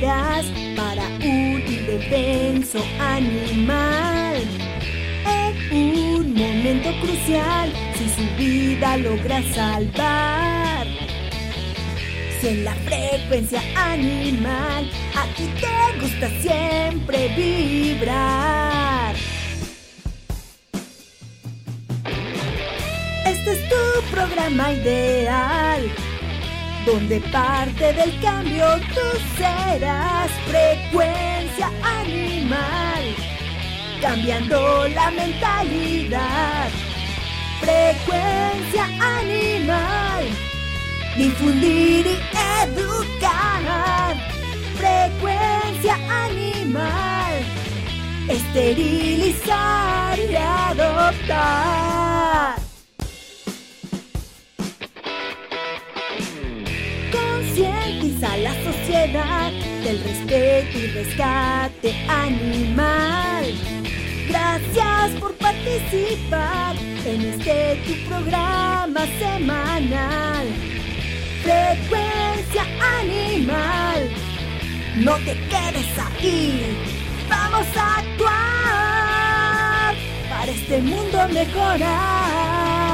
para un indefenso animal. En un momento crucial, si su vida logra salvar. Si en la frecuencia animal, aquí te gusta siempre vibrar. Este es tu programa ideal donde parte del cambio tú serás frecuencia animal, cambiando la mentalidad. Frecuencia animal, difundir y educar. Frecuencia animal, esterilizar y adoptar. Del respeto y rescate animal. Gracias por participar en este tu programa semanal. Frecuencia animal. No te quedes ahí. Vamos a actuar para este mundo mejorar.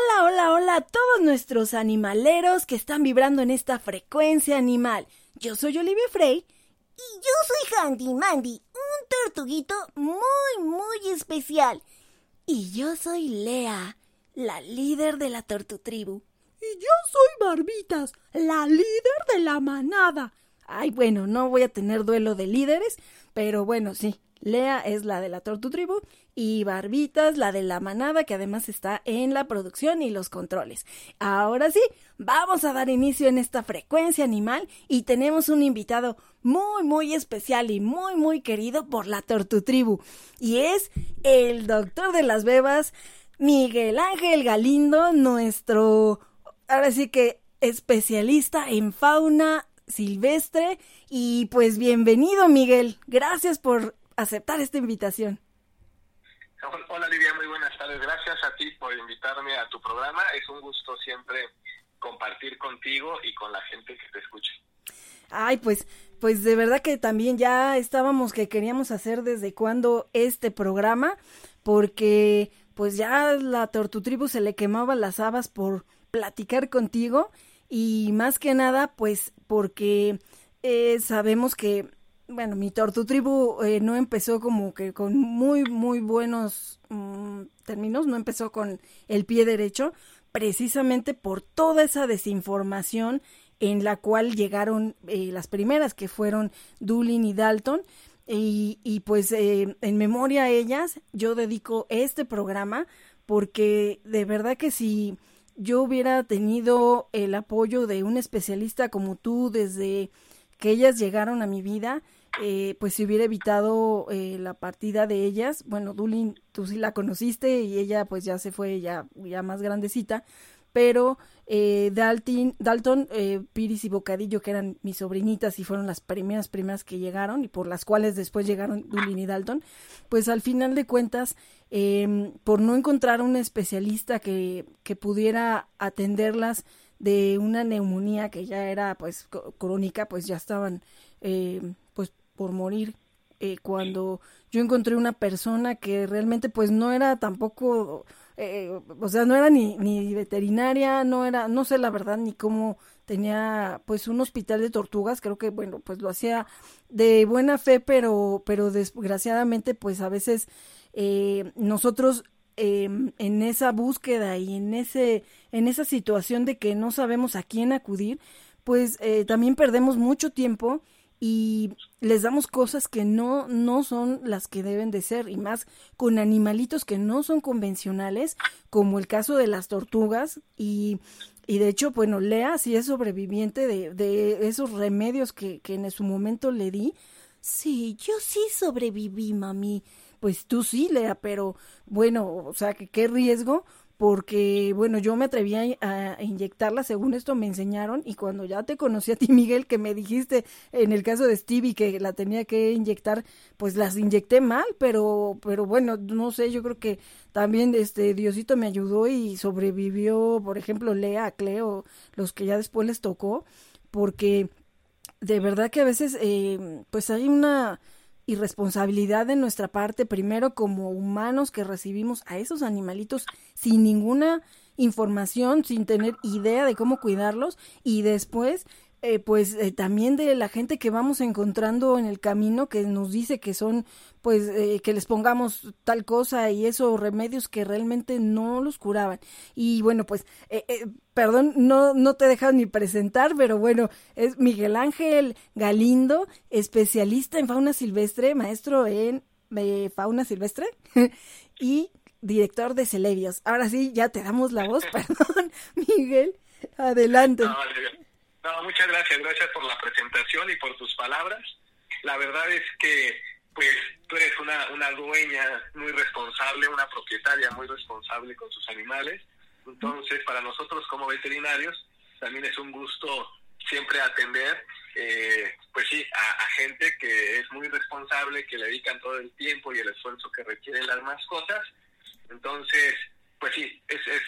Hola, hola, hola a todos nuestros animaleros que están vibrando en esta frecuencia animal. Yo soy Olivia Frey. Y yo soy Handy Mandy, un tortuguito muy, muy especial. Y yo soy Lea, la líder de la tortutribu. Y yo soy Barbitas, la líder de la manada. Ay, bueno, no voy a tener duelo de líderes, pero bueno, sí. Lea es la de la Tortutribu y Barbitas la de la manada que además está en la producción y los controles. Ahora sí, vamos a dar inicio en esta frecuencia animal y tenemos un invitado muy muy especial y muy muy querido por la Tortutribu y es el doctor de las bebas Miguel Ángel Galindo, nuestro ahora sí que especialista en fauna silvestre y pues bienvenido Miguel, gracias por aceptar esta invitación. Hola Lidia, muy buenas tardes. Gracias a ti por invitarme a tu programa. Es un gusto siempre compartir contigo y con la gente que te escucha. Ay, pues, pues de verdad que también ya estábamos que queríamos hacer desde cuando este programa, porque pues ya la Tortutribu se le quemaban las habas por platicar contigo y más que nada pues porque eh, sabemos que bueno, mi Tortutribu eh, no empezó como que con muy, muy buenos mm, términos, no empezó con el pie derecho, precisamente por toda esa desinformación en la cual llegaron eh, las primeras, que fueron Doolin y Dalton. Y, y pues eh, en memoria a ellas, yo dedico este programa porque de verdad que si yo hubiera tenido el apoyo de un especialista como tú desde que ellas llegaron a mi vida, eh, pues se hubiera evitado eh, la partida de ellas. Bueno, Dulin, tú sí la conociste y ella pues ya se fue ya, ya más grandecita, pero eh, Dalton, Dalton eh, Piris y Bocadillo, que eran mis sobrinitas y fueron las primeras primeras que llegaron y por las cuales después llegaron Dulin y Dalton, pues al final de cuentas, eh, por no encontrar un especialista que, que pudiera atenderlas de una neumonía que ya era pues crónica, pues ya estaban eh, pues por morir eh, cuando yo encontré una persona que realmente pues no era tampoco eh, o sea no era ni, ni veterinaria no era no sé la verdad ni cómo tenía pues un hospital de tortugas creo que bueno pues lo hacía de buena fe pero pero desgraciadamente pues a veces eh, nosotros eh, en esa búsqueda y en ese en esa situación de que no sabemos a quién acudir pues eh, también perdemos mucho tiempo y les damos cosas que no no son las que deben de ser y más con animalitos que no son convencionales como el caso de las tortugas y y de hecho bueno Lea sí es sobreviviente de, de esos remedios que, que en su momento le di. Sí yo sí sobreviví mami. Pues tú sí Lea pero bueno o sea qué riesgo porque, bueno, yo me atreví a, inyectarla, según esto me enseñaron, y cuando ya te conocí a ti, Miguel, que me dijiste en el caso de Stevie que la tenía que inyectar, pues las inyecté mal, pero, pero bueno, no sé, yo creo que también este Diosito me ayudó y sobrevivió, por ejemplo, Lea, Cleo, los que ya después les tocó, porque de verdad que a veces, eh, pues hay una irresponsabilidad de nuestra parte, primero como humanos que recibimos a esos animalitos sin ninguna información, sin tener idea de cómo cuidarlos y después eh, pues eh, también de la gente que vamos encontrando en el camino que nos dice que son pues eh, que les pongamos tal cosa y esos remedios que realmente no los curaban. Y bueno pues perdón no no te dejas ni presentar pero bueno es Miguel Ángel Galindo especialista en fauna silvestre maestro en fauna silvestre y director de Celebios ahora sí ya te damos la voz perdón Miguel adelante muchas gracias, gracias por la presentación y por tus palabras. La verdad es que, pues, tú eres una, dueña muy responsable, una propietaria muy responsable con sus animales. Entonces, para nosotros como veterinarios, también es un gusto siempre atender, eh, pues sí, a, gente que es muy responsable, que le dedican todo el tiempo y el esfuerzo que requieren las mascotas. Entonces, pues sí, es, es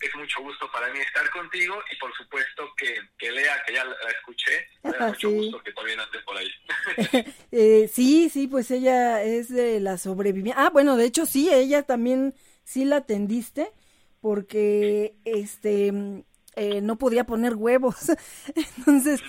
es mucho gusto para mí estar contigo y por supuesto que, que Lea, que ya la, escuché, me da mucho gusto que también andes por ahí. eh, sí, sí, pues ella es de la sobreviviente. Ah, bueno, de hecho sí, ella también sí la atendiste porque este eh, no podía poner huevos. Entonces,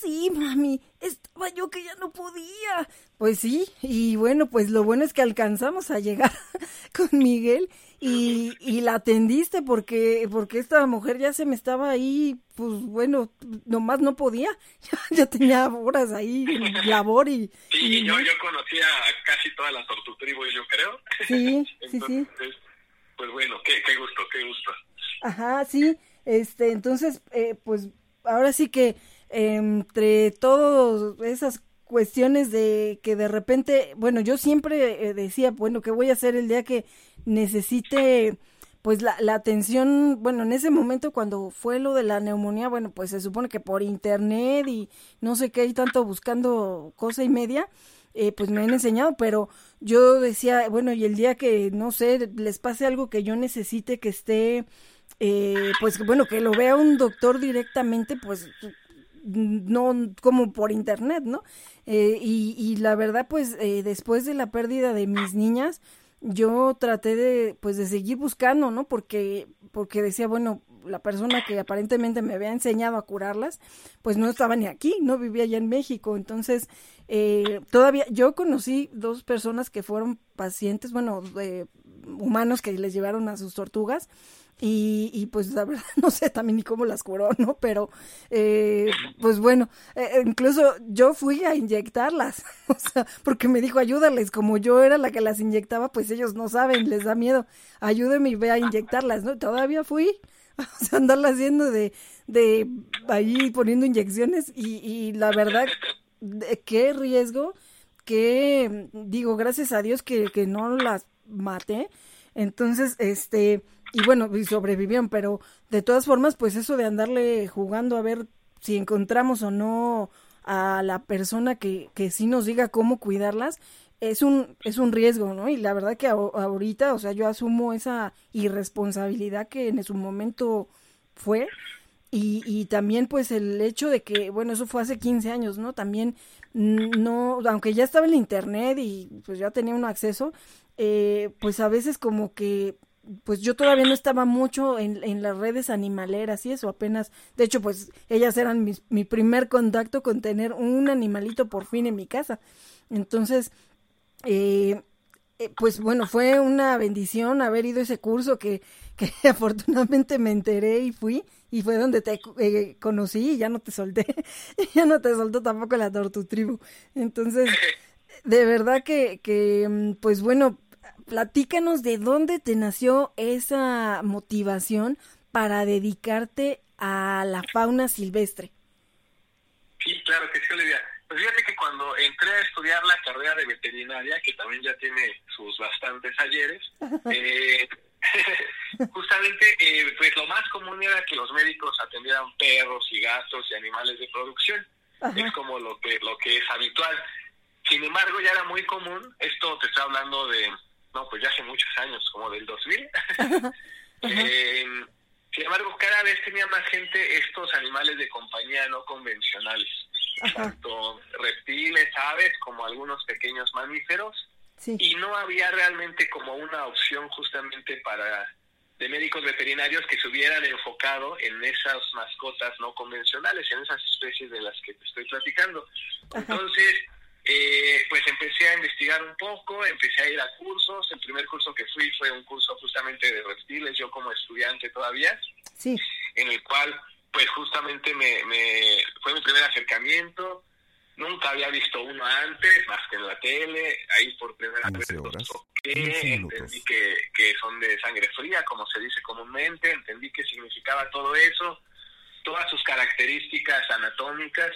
sí, mami, estaba yo que ya no podía. Pues sí, y bueno, pues lo bueno es que alcanzamos a llegar con Miguel y, y la atendiste porque, porque esta mujer ya se me estaba ahí, pues bueno, nomás no podía, ya, tenía horas ahí labor y... Sí, yo, yo conocía a casi toda la tortutribu, yo creo. Sí, sí, sí. Pues bueno, qué, qué gusto, qué gusto. Ajá, sí, este, entonces, eh, pues ahora sí que entre todas esas cuestiones de que de repente, bueno, yo siempre eh, decía, bueno, ¿qué voy a hacer el día que necesite pues la, la atención, bueno, en ese momento cuando fue lo de la neumonía, bueno, pues se supone que por internet y no sé qué, y tanto buscando cosa y media, eh, pues me han enseñado, pero yo decía, bueno, y el día que, no sé, les pase algo que yo necesite que esté, eh, pues bueno, que lo vea un doctor directamente, pues no como por internet, ¿no? Eh, y, y, la verdad, pues eh, después de la pérdida de mis niñas, yo traté de, pues de seguir buscando, ¿no? Porque, porque decía, bueno, la persona que aparentemente me había enseñado a curarlas, pues no estaba ni aquí, no vivía allá en México. Entonces, eh, todavía, yo conocí dos personas que fueron pacientes, bueno, humanos que les llevaron a sus tortugas y, y, pues la verdad no sé también ni cómo las curó, ¿no? Pero eh, pues bueno, eh, incluso yo fui a inyectarlas, o sea, porque me dijo ayúdales, como yo era la que las inyectaba, pues ellos no saben, les da miedo, ayúdeme y ve a inyectarlas, ¿no? Todavía fui, o sea, andarla haciendo de, de ahí poniendo inyecciones y, y la verdad, qué riesgo, que digo, gracias a Dios que, que no las maté, entonces, este y bueno, sobrevivieron, pero de todas formas, pues eso de andarle jugando a ver si encontramos o no a la persona que, que sí nos diga cómo cuidarlas, es un, es un riesgo, ¿no? Y la verdad que ahorita, o sea, yo asumo esa irresponsabilidad que en su momento fue. Y, y también pues el hecho de que, bueno, eso fue hace 15 años, ¿no? También no, aunque ya estaba en internet y pues ya tenía un acceso, eh, pues a veces como que pues yo todavía no estaba mucho en, en, las redes animaleras y eso apenas, de hecho pues ellas eran mi primer contacto con tener un animalito por fin en mi casa. Entonces, eh, eh, pues bueno, fue una bendición haber ido ese curso que, que afortunadamente me enteré y fui y fue donde te eh, conocí y ya no te solté, ya no te soltó tampoco la tortutribu. Entonces, de verdad que, que mm, pues bueno, platícanos de dónde te nació esa motivación para dedicarte a la fauna silvestre. Sí, claro que sí, Olivia. Pues fíjate que cuando entré a estudiar la carrera de veterinaria, que también ya tiene sus bastantes ayeres, eh, justamente, eh, pues lo más común era que los médicos atendieran perros y gatos y animales de producción. Es como lo que, lo que es habitual. Sin embargo, ya era muy común, esto te está hablando de, no, pues ya hace muchos años, como del 2000. eh, sin embargo, cada vez tenía más gente estos animales de compañía no convencionales, tanto reptiles, aves, como algunos pequeños mamíferos. Y no había realmente como una opción justamente para de médicos veterinarios que se hubieran enfocado en esas mascotas no convencionales, en esas especies de las que te estoy platicando. Entonces, eh, pues empecé a investigar un poco, empecé a ir a cursos. El primer curso que fui fue un curso justamente de reptiles, yo como estudiante todavía, sí. en el cual pues justamente me, me fue mi primer acercamiento. Nunca había visto uno antes, más que en la tele, ahí por primera vez entendí que, que son de sangre fría, como se dice comúnmente, entendí qué significaba todo eso, todas sus características anatómicas,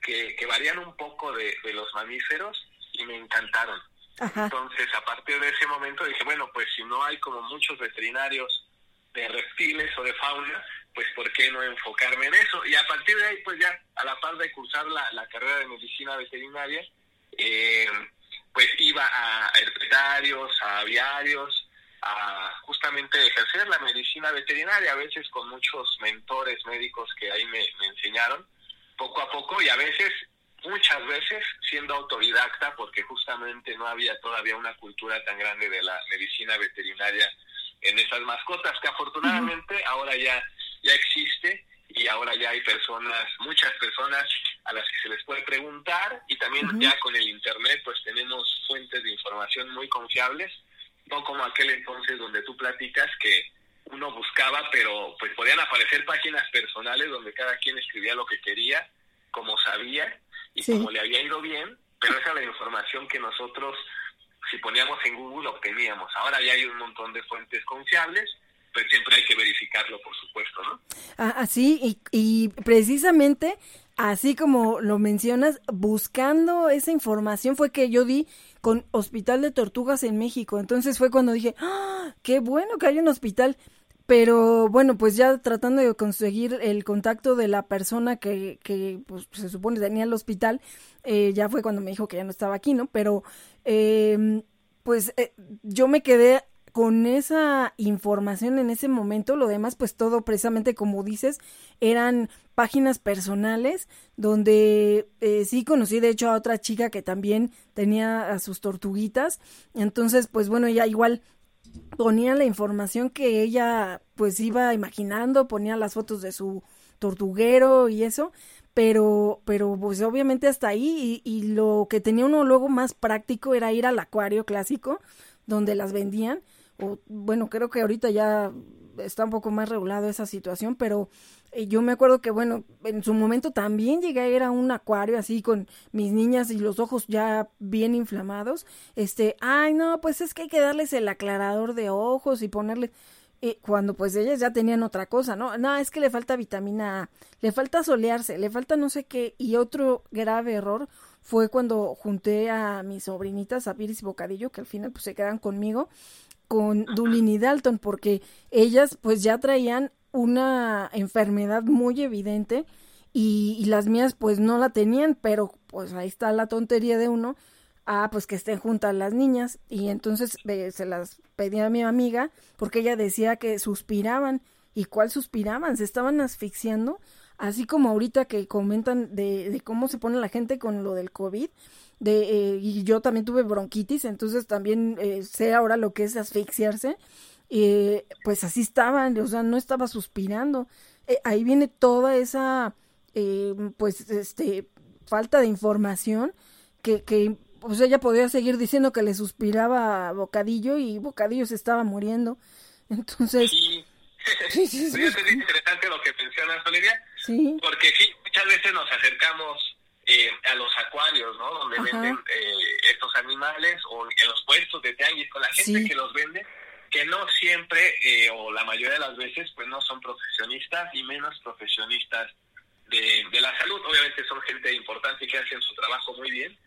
que, varían un poco de, los mamíferos y me encantaron. Entonces, a partir de ese momento dije, bueno, pues si no hay como muchos veterinarios de reptiles o de fauna, pues ¿por qué no enfocarme en eso? Y a partir de ahí, pues ya, a la par de cursar la, carrera de medicina veterinaria, eh, pues iba a herpetarios, a aviarios, a justamente ejercer la medicina veterinaria, a veces con muchos mentores médicos que ahí me enseñaron poco a poco y a veces, muchas veces, siendo autodidacta, porque justamente no había todavía una cultura tan grande de la medicina veterinaria en esas mascotas, que afortunadamente ahora ya, ya existe y ahora ya hay personas, muchas personas a las que se les puede preguntar y también ya con el internet pues tenemos fuentes de información muy confiables, no como aquel entonces donde tú platicas que uno buscaba, pero pues podían aparecer páginas personales donde cada quien escribía lo que quería, como sabía y como le había ido bien, pero esa es la información que nosotros, si poníamos en Google, obteníamos. Ahora ya hay un montón de fuentes confiables, pero siempre hay que verificarlo, por supuesto, ¿no? Ah, así, y, y precisamente así como lo mencionas, buscando esa información fue que yo di con Hospital de Tortugas en México. Entonces fue cuando dije, ¡Ah, qué bueno que hay un hospital. Pero bueno, pues ya tratando de conseguir el contacto de la persona que, que pues, se supone tenía el hospital, eh, ya fue cuando me dijo que ya no estaba aquí, ¿no? Pero em, pues eh, yo me quedé con esa información en ese momento, lo demás pues todo precisamente como dices, eran páginas personales donde eh, sí conocí de hecho a otra chica que también tenía a sus tortuguitas, entonces pues bueno, ya igual ponía la información que ella pues iba imaginando, ponía las fotos de su tortuguero y eso, pero, pero pues obviamente hasta ahí y, y, lo que tenía uno luego más práctico era ir al acuario clásico donde las vendían, o bueno, creo que ahorita ya está un poco más regulado esa situación, pero eh, yo me acuerdo que, bueno, en su momento también llegué a ir a un acuario así con mis niñas y los ojos ya bien inflamados. Este, ay, no, pues es que hay que darles el aclarador de ojos y ponerle. Eh, cuando pues ellas ya tenían otra cosa, ¿no? No, es que le falta vitamina A, le falta solearse, le falta no sé qué. Y otro grave error fue cuando junté a mis sobrinitas, a Piris y Bocadillo, que al final pues se quedan conmigo con Dulin y Dalton porque ellas pues ya traían una enfermedad muy evidente y, las mías pues no la tenían, pero pues ahí está la tontería de uno, ah, pues que estén juntas las niñas y entonces se las pedí a mi amiga porque ella decía que suspiraban y cuál suspiraban, se estaban asfixiando, así como ahorita que comentan de, de cómo se pone la gente con lo del COVID, de, eh, y yo también tuve bronquitis, entonces también eh, sé ahora lo que es asfixiarse, eh, pues así estaban, o sea, no estaba suspirando. ahí viene toda esa, pues, este, falta de información que, que pues ella podía seguir diciendo que le suspiraba a Bocadillo y Bocadillo se estaba muriendo. Entonces... Sí. sí, sí, es interesante lo que mencionas, Olivia. Sí. Porque sí, muchas veces nos acercamos eh, a los acuarios, ¿no? Donde venden eh, estos animales o en los puestos de tianguis con la gente que los vende, que no siempre eh, o la mayoría de las veces pues no son profesionistas y menos profesionistas de, de la salud. Obviamente son gente importante y que hacen su trabajo muy bien,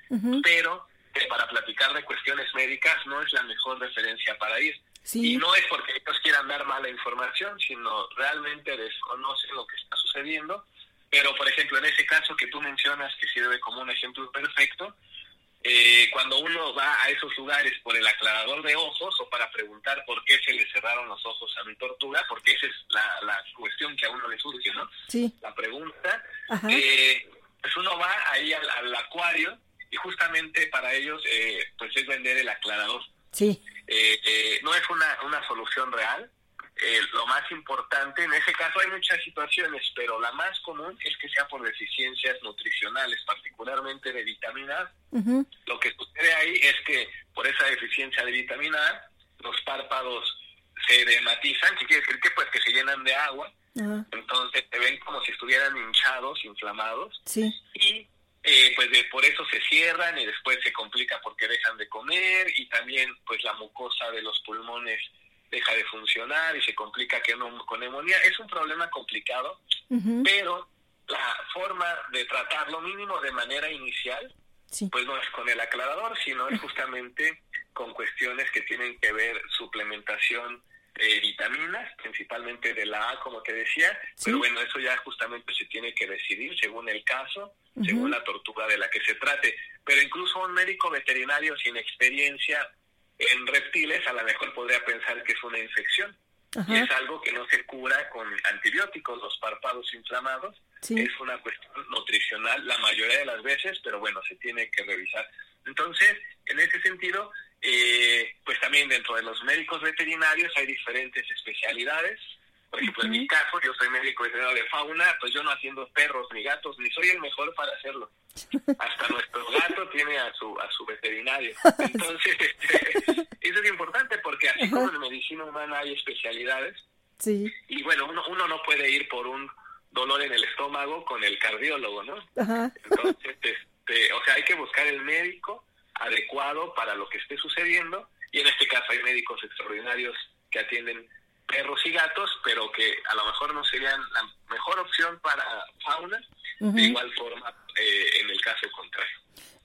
pero que para platicar de cuestiones médicas no es la mejor referencia para ir. Sí. Y no es porque ellos quieran dar mala información, sino realmente desconocen lo que está sucediendo. Pero, por ejemplo, en ese caso que tú mencionas, que sirve como un ejemplo perfecto, eh, cuando uno va a esos lugares por el aclarador de ojos o para preguntar por qué se le cerraron los ojos a mi tortuga, porque esa es la, la cuestión que a uno le surge, ¿no? Sí. La pregunta, eh, pues uno va ahí al, al acuario y justamente para ellos eh, pues es vender el aclarador. Sí. Eh, eh, no es una, una solución real. Eh, lo más importante, en ese caso hay muchas situaciones, pero la más común es que sea por deficiencias nutricionales, particularmente de vitamina A. Lo que sucede ahí es que por esa deficiencia de vitamina A, los párpados se dematizan, que quiere decir que pues que se llenan de agua, entonces se ven como si estuvieran hinchados, inflamados, Sí. y eh, pues de, por eso se cierran y después se complica porque dejan de comer y también pues la mucosa de los pulmones deja de funcionar y se complica que no, con neumonía. Es un problema complicado, pero la forma de tratarlo mínimo de manera inicial Sí. pues no es con el aclarador, sino es justamente con cuestiones que tienen que ver suplementación de vitaminas, principalmente de la A, como te decía, Sí. pero bueno, eso ya justamente se tiene que decidir según el caso, según la tortuga de la que se trate. Pero incluso un médico veterinario sin experiencia en reptiles a lo mejor podría pensar que es una infección. Y es algo que no se cura con antibióticos, los párpados inflamados, Sí. es una cuestión nutricional la mayoría de las veces, pero bueno, se tiene que revisar. Entonces, en ese sentido, eh, pues también dentro de los médicos veterinarios hay diferentes especialidades. Por ejemplo, en mi caso, yo soy médico veterinario de fauna, pues yo no haciendo perros ni gatos, ni soy el mejor para hacerlo. Hasta nuestro gato tiene a su a su veterinario. Entonces, este, eso es importante porque así como en medicina humana hay especialidades, Sí. y bueno, uno, uno no puede ir por un dolor en el estómago con el cardiólogo, ¿no? Ajá. Entonces, este, o sea, hay que buscar el médico adecuado para lo que esté sucediendo y en este caso hay médicos extraordinarios que atienden perros y gatos, pero que a lo mejor no serían la mejor opción para fauna, de igual forma eh, en el caso contrario.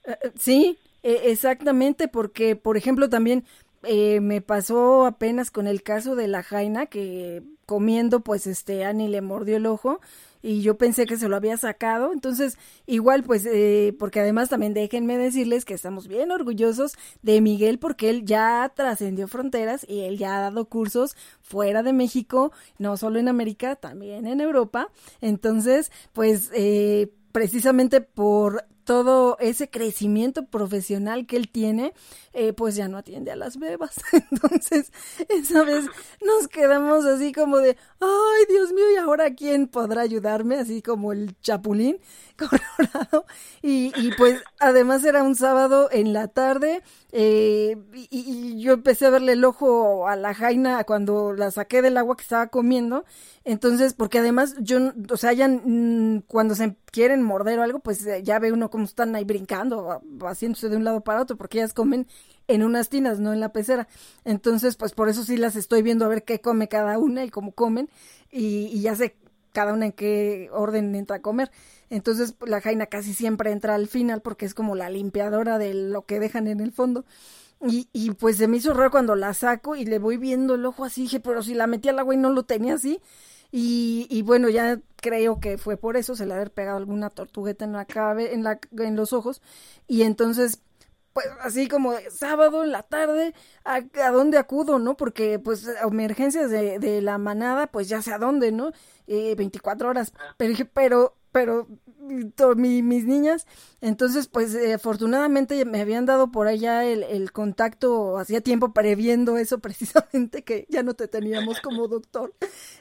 Eh, eh, Sí, eh, exactamente, porque, por ejemplo, también eh, me pasó apenas con el caso de la Jaina, que comiendo, pues, este, Annie le mordió el ojo y yo pensé que se lo había sacado, entonces, igual, pues, eh, porque además también déjenme decirles que estamos bien orgullosos de Miguel porque él ya trascendió fronteras y él ya ha dado cursos fuera de México, no solo en América, también en Europa, entonces, pues, eh, precisamente por todo ese crecimiento profesional que él tiene, eh, pues ya no atiende a las bebas. Entonces, esa vez nos quedamos así como de, ay, Dios mío, ¿y ahora quién podrá ayudarme? Así como el chapulín colorado. Y, pues además era un sábado en la tarde eh, y, yo empecé a verle el ojo a la jaina cuando la saqué del agua que estaba comiendo. Entonces, porque además yo, o sea, ya cuando se quieren morder o algo, pues eh, ya ve uno cómo están ahí brincando, haciéndose de un lado para otro, porque ellas comen en unas tinas, no en la pecera. Entonces, pues por eso sí las estoy viendo a ver qué come cada una y cómo comen. Y, y ya sé cada una en qué orden entra a comer. Entonces, pues, la jaina casi siempre entra al final porque es como la limpiadora de lo que dejan en el fondo. Y, y pues se me hizo raro cuando la saco y le voy viendo el ojo así, dije, pero si la metí al agua y no lo tenía así. Y, y bueno, ya creo que fue por eso, se le haber pegado alguna tortugueta en la cabe, en la, en los ojos. Y entonces, pues así como sábado en la tarde, ¿a, a dónde acudo, no? Porque pues emergencias de, de la manada, pues ya sé a dónde, ¿no? Eh, 24 horas. Pero dije, pero, pero to- mi- mis niñas, entonces pues eh, afortunadamente me habían dado por allá el, el contacto hacía tiempo previendo eso precisamente que ya no te teníamos como doctor.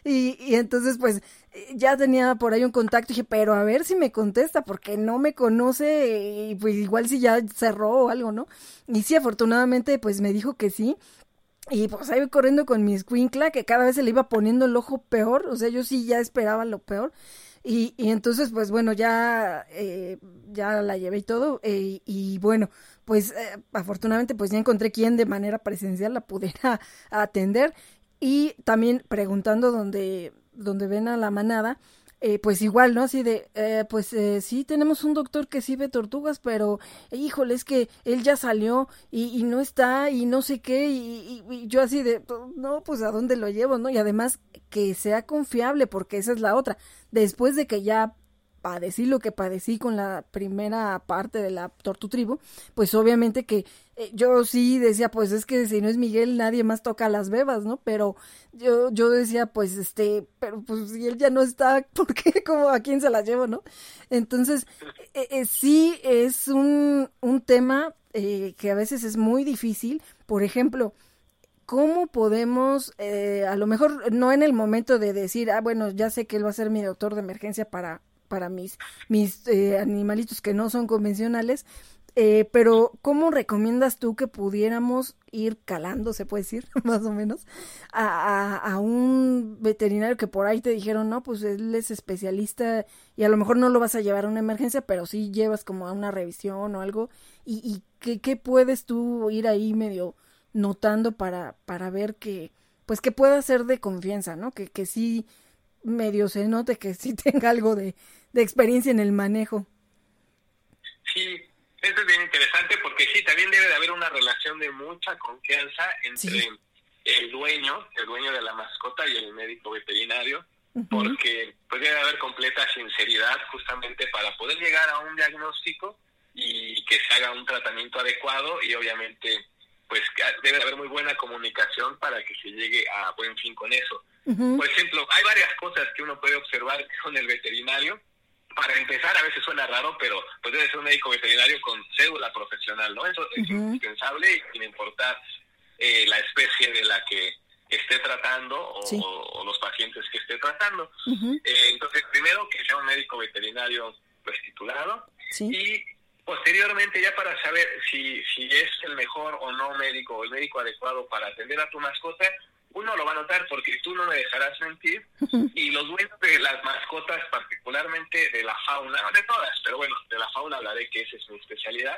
Y, y entonces pues eh, ya tenía por ahí un contacto y dije pero a ver si me contesta porque no me conoce y pues igual si ya cerró o algo no y sí afortunadamente pues me dijo que sí. Y pues ahí voy corriendo con mi escuincla, que cada vez se le iba poniendo el ojo peor, o sea, yo sí ya esperaba lo peor. Y, y entonces, pues bueno, ya, eh, ya la llevé y todo. eh, y bueno, pues eh, afortunadamente, pues ya encontré quien de manera presencial la pudiera atender. Y también preguntando donde, donde ven a la manada, eh, pues igual, ¿no? Así de, eh, pues eh, sí, tenemos un doctor que sí ve tortugas, pero híjole, es que él ya salió y, no está y no sé qué, y, y, yo así de, no, pues a dónde lo llevo, ¿no? Y además que sea confiable, porque esa es la otra. Después de que ya padecí lo que padecí con la primera parte de la Tortutribu, pues obviamente que eh, yo sí decía, pues es que si no es Miguel, nadie más toca las bebas, ¿no? Pero yo, yo decía, pues este, pero pues si él ya no está, ¿por qué? Como a quién se las llevo, ¿no? Entonces, eh, eh, sí es un, un tema que a veces es muy difícil. Por ejemplo, ¿cómo podemos, a lo mejor no en el momento de decir, ah, bueno, ya sé que él va a ser mi doctor de emergencia para para mis, mis eh, animalitos que no son convencionales. Eh, pero, ¿cómo recomiendas tú que pudiéramos ir calando, se puede decir, más o menos, a, a, un veterinario que por ahí te dijeron, no, pues él es especialista y a lo mejor no lo vas a llevar a una emergencia, pero sí llevas como a una revisión o algo? ¿Y, y qué, qué puedes tú ir ahí medio notando para, para ver que, pues que pueda ser de confianza, ¿no? Que, que sí medio se note que sí tenga algo de, experiencia en el manejo. Sí, eso es bien interesante porque sí, también debe de haber una relación de mucha confianza entre el dueño, el dueño de la mascota y el médico veterinario, porque pues debe haber completa sinceridad justamente para poder llegar a un diagnóstico y que se haga un tratamiento adecuado y obviamente pues debe de haber muy buena comunicación para que se llegue a buen fin con eso. Por ejemplo, hay varias cosas que uno puede observar con el veterinario. Para empezar, a veces suena raro, pero pues debe ser un médico veterinario con cédula profesional, ¿no? Eso es indispensable y sin importar eh, la especie de la que esté tratando o, los pacientes que esté tratando. Eh, entonces, primero que sea un médico veterinario pues titulado y posteriormente ya para saber si, si es el mejor o no médico o el médico adecuado para atender a tu mascota, uno lo va a notar porque tú no me dejarás mentir. Y los dueños de las mascotas, particularmente de la fauna, de todas, pero bueno, de la fauna hablaré que esa es mi especialidad,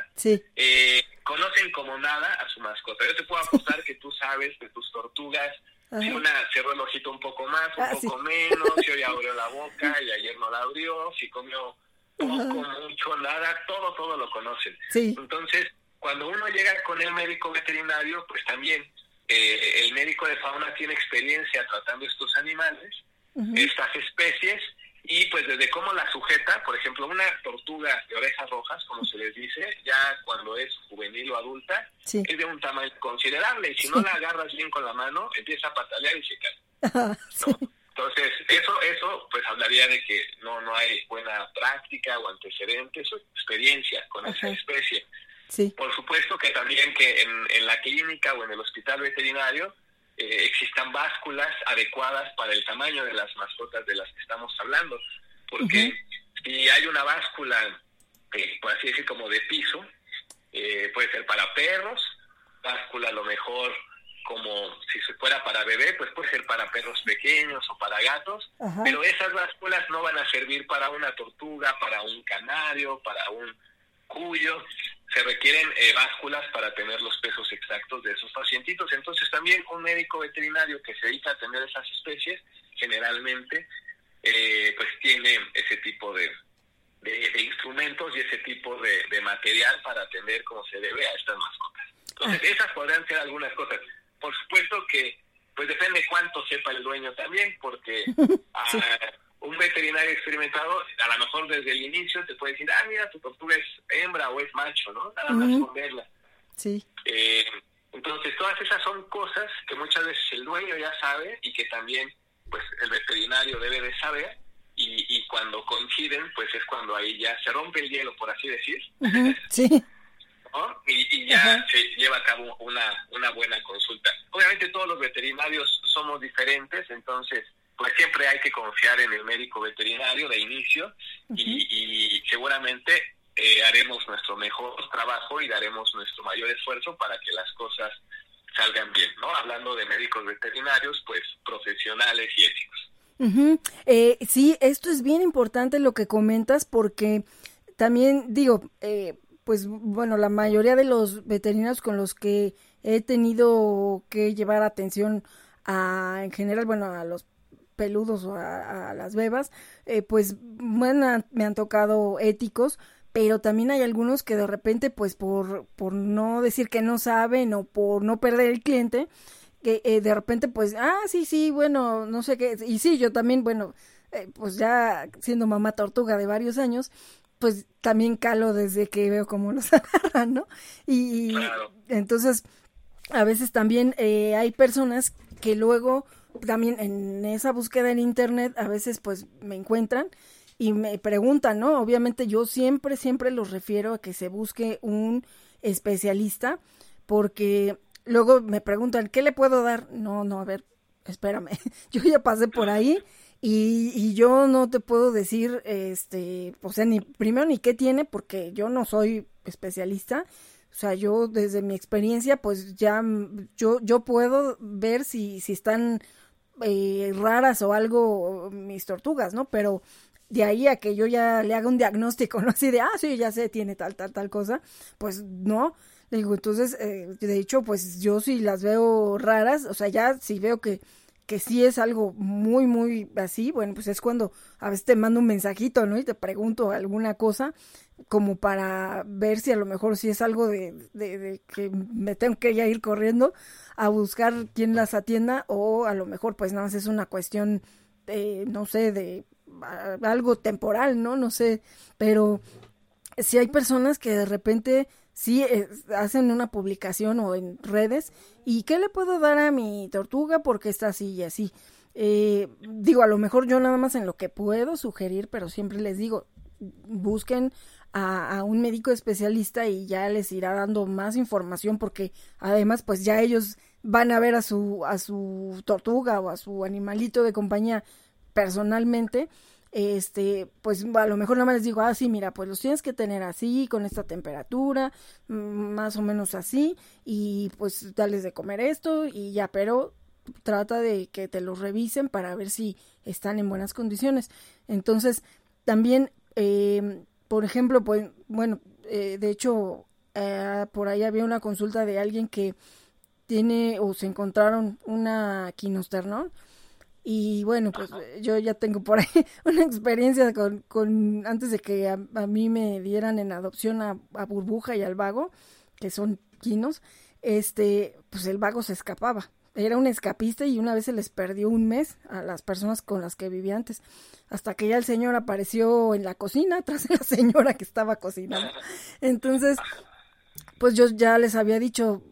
eh, conocen como nada a su mascota. Yo te puedo apostar que tú sabes de tus tortugas, si una cerró el ojito un poco más, un ah, poco menos, si hoy abrió la boca y ayer no la abrió, si comió poco, mucho, nada, todo, todo lo conocen. Entonces, cuando uno llega con el médico veterinario, pues también eh, el médico de fauna tiene experiencia tratando estos animales, estas especies, y pues desde cómo la sujeta, por ejemplo, una tortuga de orejas rojas, como se les dice, ya cuando es juvenil o adulta, es de un tamaño considerable, y si no la agarras bien con la mano, empieza a patalear y se cae. Entonces, eso, eso pues hablaría de que no, no hay buena práctica o antecedentes o experiencia con esa especie. Por supuesto que también que en, la clínica o en el hospital veterinario eh, existan básculas adecuadas para el tamaño de las mascotas de las que estamos hablando. Porque si hay una báscula, eh, por así decir, como de piso, eh, puede ser para perros, báscula a lo mejor como si se fuera para bebé, pues puede ser para perros pequeños o para gatos, pero esas básculas no van a servir para una tortuga, para un canario, para un cuyo, se requieren eh, básculas para tener los pesos exactos de esos pacientitos. Entonces también un médico veterinario que se dedica a atender esas especies, generalmente, eh, pues tiene ese tipo de, de, instrumentos y ese tipo de, de, material para atender como se debe a estas mascotas. Entonces ah. esas podrían ser algunas cosas. Por supuesto que pues depende cuánto sepa el dueño también, porque... Ah, un veterinario experimentado, a lo mejor desde el inicio te puede decir, ah, mira, tu tortuga es hembra o es macho, ¿no? Nada más con verla. Sí. Eh, entonces, todas esas son cosas que muchas veces el dueño ya sabe y que también, pues, el veterinario debe de saber. Y, y cuando coinciden, pues es cuando ahí ya se rompe el hielo, por así decir. Sí. Y, y, ya se lleva a cabo una, una buena consulta. Obviamente todos los veterinarios somos diferentes, entonces pues siempre hay que confiar en el médico veterinario de inicio y, seguramente eh, haremos nuestro mejor trabajo y daremos nuestro mayor esfuerzo para que las cosas salgan bien, ¿no? Hablando de médicos veterinarios, pues profesionales y éticos. eh, sí, esto es bien importante lo que comentas porque también digo, eh, pues bueno, la mayoría de los veterinarios con los que he tenido que llevar atención a, en general, bueno, a los peludos o a, las bebas, eh, pues bueno, me han tocado éticos, pero también hay algunos que de repente, pues por, por no decir que no saben o por no perder el cliente, que eh, de repente, pues, ah, sí, sí, bueno, no sé qué, y sí, yo también, bueno, eh, pues ya siendo mamá tortuga de varios años, pues también calo desde que veo cómo los agarran, ¿no? Y, entonces, a veces también eh, hay personas que luego, también en esa búsqueda en internet, a veces pues me encuentran y me preguntan, ¿no? Obviamente yo siempre, siempre los refiero a que se busque un especialista porque luego me preguntan, ¿qué le puedo dar? No, no, a ver, espérame, yo ya pasé por ahí y, y, yo no te puedo decir, este, o sea, ni primero ni qué tiene, porque yo no soy especialista. O sea, yo desde mi experiencia, pues ya yo, yo puedo ver si, si están eh, raras o algo mis tortugas, ¿no? Pero de ahí a que yo ya le haga un diagnóstico, ¿no? Así de, ah, sí, ya sé, tiene tal, tal, tal cosa, pues no. Le digo, entonces, eh, de hecho, pues yo si las veo raras, o sea, ya si veo que que sí es algo muy, muy así, bueno, pues es cuando a veces te mando un mensajito, ¿no? Y te pregunto alguna cosa como para ver si a lo mejor si es algo de, de, que me tengo que ya ir corriendo a buscar quién las atienda o a lo mejor pues nada más es una cuestión, no sé, de algo temporal, ¿no? No sé, pero si hay personas que de repente sí eh, hacen una publicación o en redes y qué le puedo dar a mi tortuga porque está así y así. Eh, digo, a lo mejor yo nada más en lo que puedo sugerir, pero siempre les digo, busquen a, un médico especialista y ya les irá dando más información porque además pues ya ellos van a ver a su a su tortuga o a su animalito de compañía personalmente este, pues a lo mejor nada más les digo, ah, sí, mira, pues los tienes que tener así, con esta temperatura, mm, más o menos así, y pues dales de comer esto y ya, pero trata de que te los revisen para ver si están en buenas condiciones. Entonces, también, eh, por ejemplo, pues, bueno, eh, de hecho, eh, por ahí había una consulta de alguien que tiene o se encontraron una quinosternón y bueno, pues yo ya tengo por ahí una experiencia con, con antes de que a, mí me dieran en adopción a, Burbuja y al Vago, que son quinos, este, pues el Vago se escapaba. Era un escapista y una vez se les perdió un mes a las personas con las que vivía antes. Hasta que ya el señor apareció en la cocina, tras la señora que estaba cocinando. Entonces, pues yo ya les había dicho,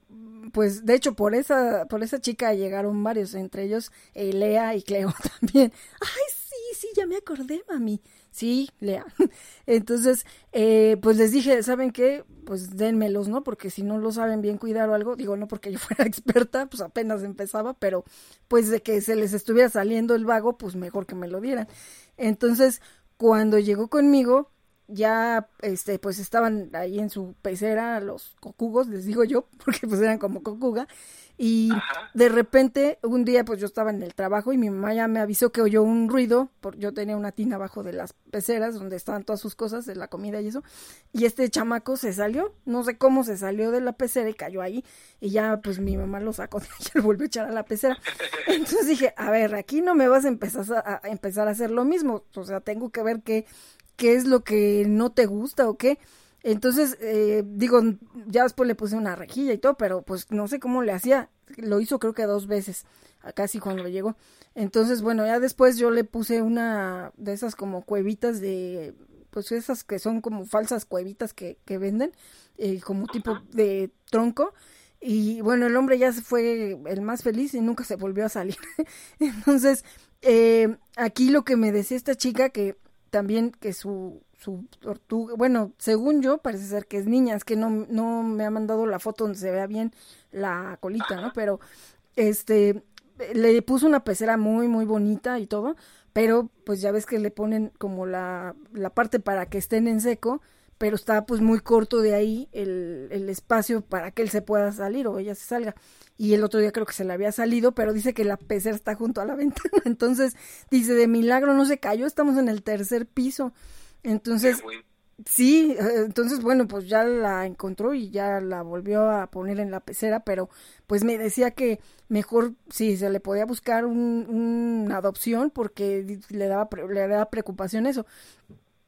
pues de hecho por esa por esa chica llegaron varios, entre ellos eh, Lea y Cleo también. Ay, sí, sí, ya me acordé, mami. Sí, Lea. Entonces, eh, pues les dije, ¿saben qué? Pues dénmelos, ¿no? Porque si no lo saben bien cuidar o algo, digo, no porque yo fuera experta, pues apenas empezaba, pero pues de que se les estuviera saliendo el vago, pues mejor que me lo dieran. Entonces, cuando llegó conmigo, ya este pues estaban ahí en su pecera los cocugos, les digo yo, porque pues eran como cocuga y de repente un día pues yo estaba en el trabajo y mi mamá ya me avisó que oyó un ruido, porque yo tenía una tina abajo de las peceras donde estaban todas sus cosas de la comida y eso, y este chamaco se salió, no sé cómo se salió de la pecera y cayó ahí y ya pues mi mamá lo sacó y lo volvió a echar a la pecera. Entonces dije, a ver, aquí no me vas a empezar a, a empezar a hacer lo mismo, o sea, tengo que ver que qué es lo que no te gusta o qué. Entonces, eh, digo, ya después le puse una rejilla y todo, pero pues no sé cómo le hacía. Lo hizo creo que dos veces, casi cuando llegó. Entonces, bueno, ya después yo le puse una de esas como cuevitas de, pues esas que son como falsas cuevitas que, venden, eh, como tipo de tronco. Y bueno, el hombre ya se fue el más feliz y nunca se volvió a salir. Entonces, eh, aquí lo que me decía esta chica que también que su, su tortuga, bueno, según yo, parece ser que es niña, es que no, no me ha mandado la foto donde se vea bien la colita, ¿no? Pero, este, le puso una pecera muy, muy bonita y todo, pero pues ya ves que le ponen como la, la parte para que estén en seco, pero está pues muy corto de ahí el, el espacio para que él se pueda salir o ella se salga y el otro día creo que se le había salido, pero dice que la pecera está junto a la ventana. Entonces, dice, de milagro no se cayó, estamos en el tercer piso. Entonces, Sí, eh, entonces bueno, pues ya la encontró y ya la volvió a poner en la pecera, pero pues me decía que mejor sí se le podía buscar un, una adopción porque le daba le daba preocupación eso.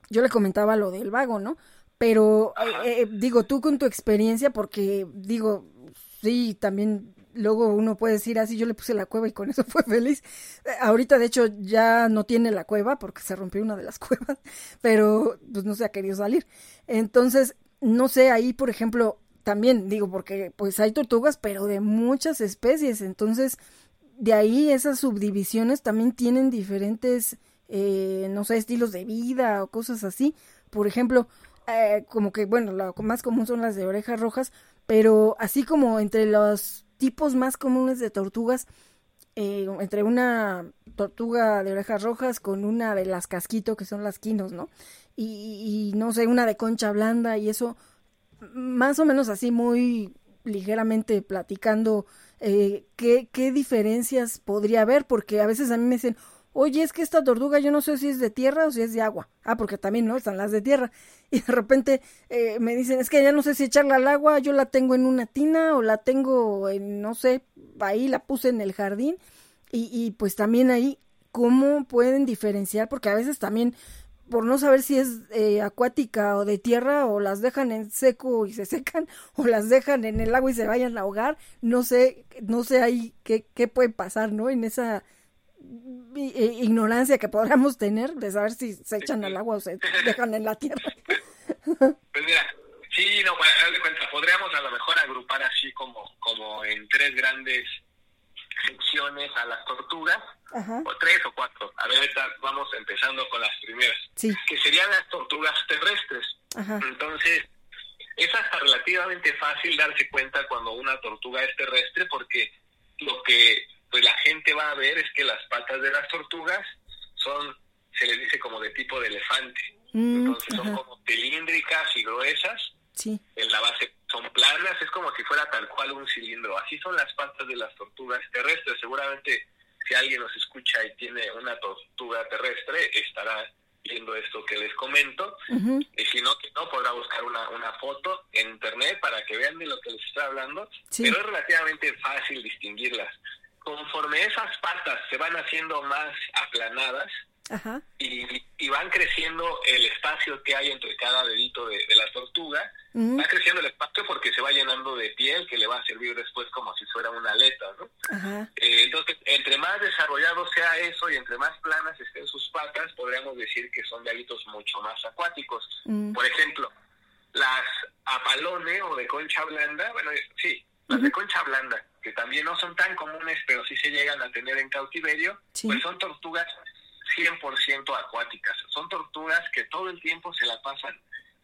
Yo le comentaba lo del vago, ¿no? Pero eh, eh, digo, tú con tu experiencia, porque digo, sí, también luego uno puede decir así, yo le puse la cueva y con eso fue feliz. Eh, ahorita de hecho ya no tiene la cueva porque se rompió una de las cuevas, pero pues no se ha querido salir. Entonces, no sé, ahí por ejemplo, también digo, porque pues hay tortugas, pero de muchas especies, entonces de ahí esas subdivisiones también tienen diferentes, eh, no sé, estilos de vida o cosas así. Por ejemplo, eh, como que, bueno, lo más común son las de orejas rojas, pero así como entre los tipos más comunes de tortugas, eh, entre una tortuga de orejas rojas con una de las casquito, que son las quinos, ¿no? Y, no sé, una de concha blanda y eso, más o menos así muy ligeramente platicando eh, qué, qué diferencias podría haber, porque a veces a mí me dicen, oye, es que esta tortuga yo no sé si es de tierra o si es de agua. Ah, porque también, ¿no? Están las de tierra. Y de repente eh, me dicen, es que ya no sé si echarla al agua, yo la tengo en una tina o la tengo en, no sé, ahí la puse en el jardín. Y, y pues también ahí, ¿cómo pueden diferenciar? Porque a veces también por no saber si es eh, acuática o de tierra o las dejan en seco y se secan o las dejan en el agua y se vayan a ahogar, no sé, no sé ahí qué, qué puede pasar, ¿no? En esa ignorancia que podríamos tener de saber si se echan al agua o se dejan en la tierra. Pues mira, sí, no, de cuenta, podríamos a lo mejor agrupar así como, como en tres grandes secciones a las tortugas, o tres o cuatro. A ver, vamos empezando con las primeras, que serían las tortugas terrestres. Entonces, es hasta relativamente fácil darse cuenta cuando una tortuga es terrestre porque lo que pues la gente va a ver es que las patas de las tortugas son, se les dice como de tipo de elefante. Mm, Entonces son como cilíndricas y gruesas. Sí. En la base son planas, es como si fuera tal cual un cilindro. Así son las patas de las tortugas terrestres. Seguramente si alguien nos escucha y tiene una tortuga terrestre, estará viendo esto que les comento. Y si no, no podrá buscar una, una foto en internet para que vean de lo que les estoy hablando. Pero es relativamente fácil distinguirlas conforme esas patas se van haciendo más aplanadas Y, van creciendo el espacio que hay entre cada dedito de, la tortuga, va creciendo el espacio porque se va llenando de piel que le va a servir después como si fuera una aleta, ¿no? Eh, entonces, entre más desarrollado sea eso y entre más planas estén sus patas, podríamos decir que son de hábitos mucho más acuáticos. Mm. Por ejemplo, las apalone o de concha blanda, bueno, sí, las de concha blanda, que también no son tan comunes, pero sí se llegan a tener en cautiverio, pues son tortugas 100% acuáticas. Son tortugas que todo el tiempo se la pasan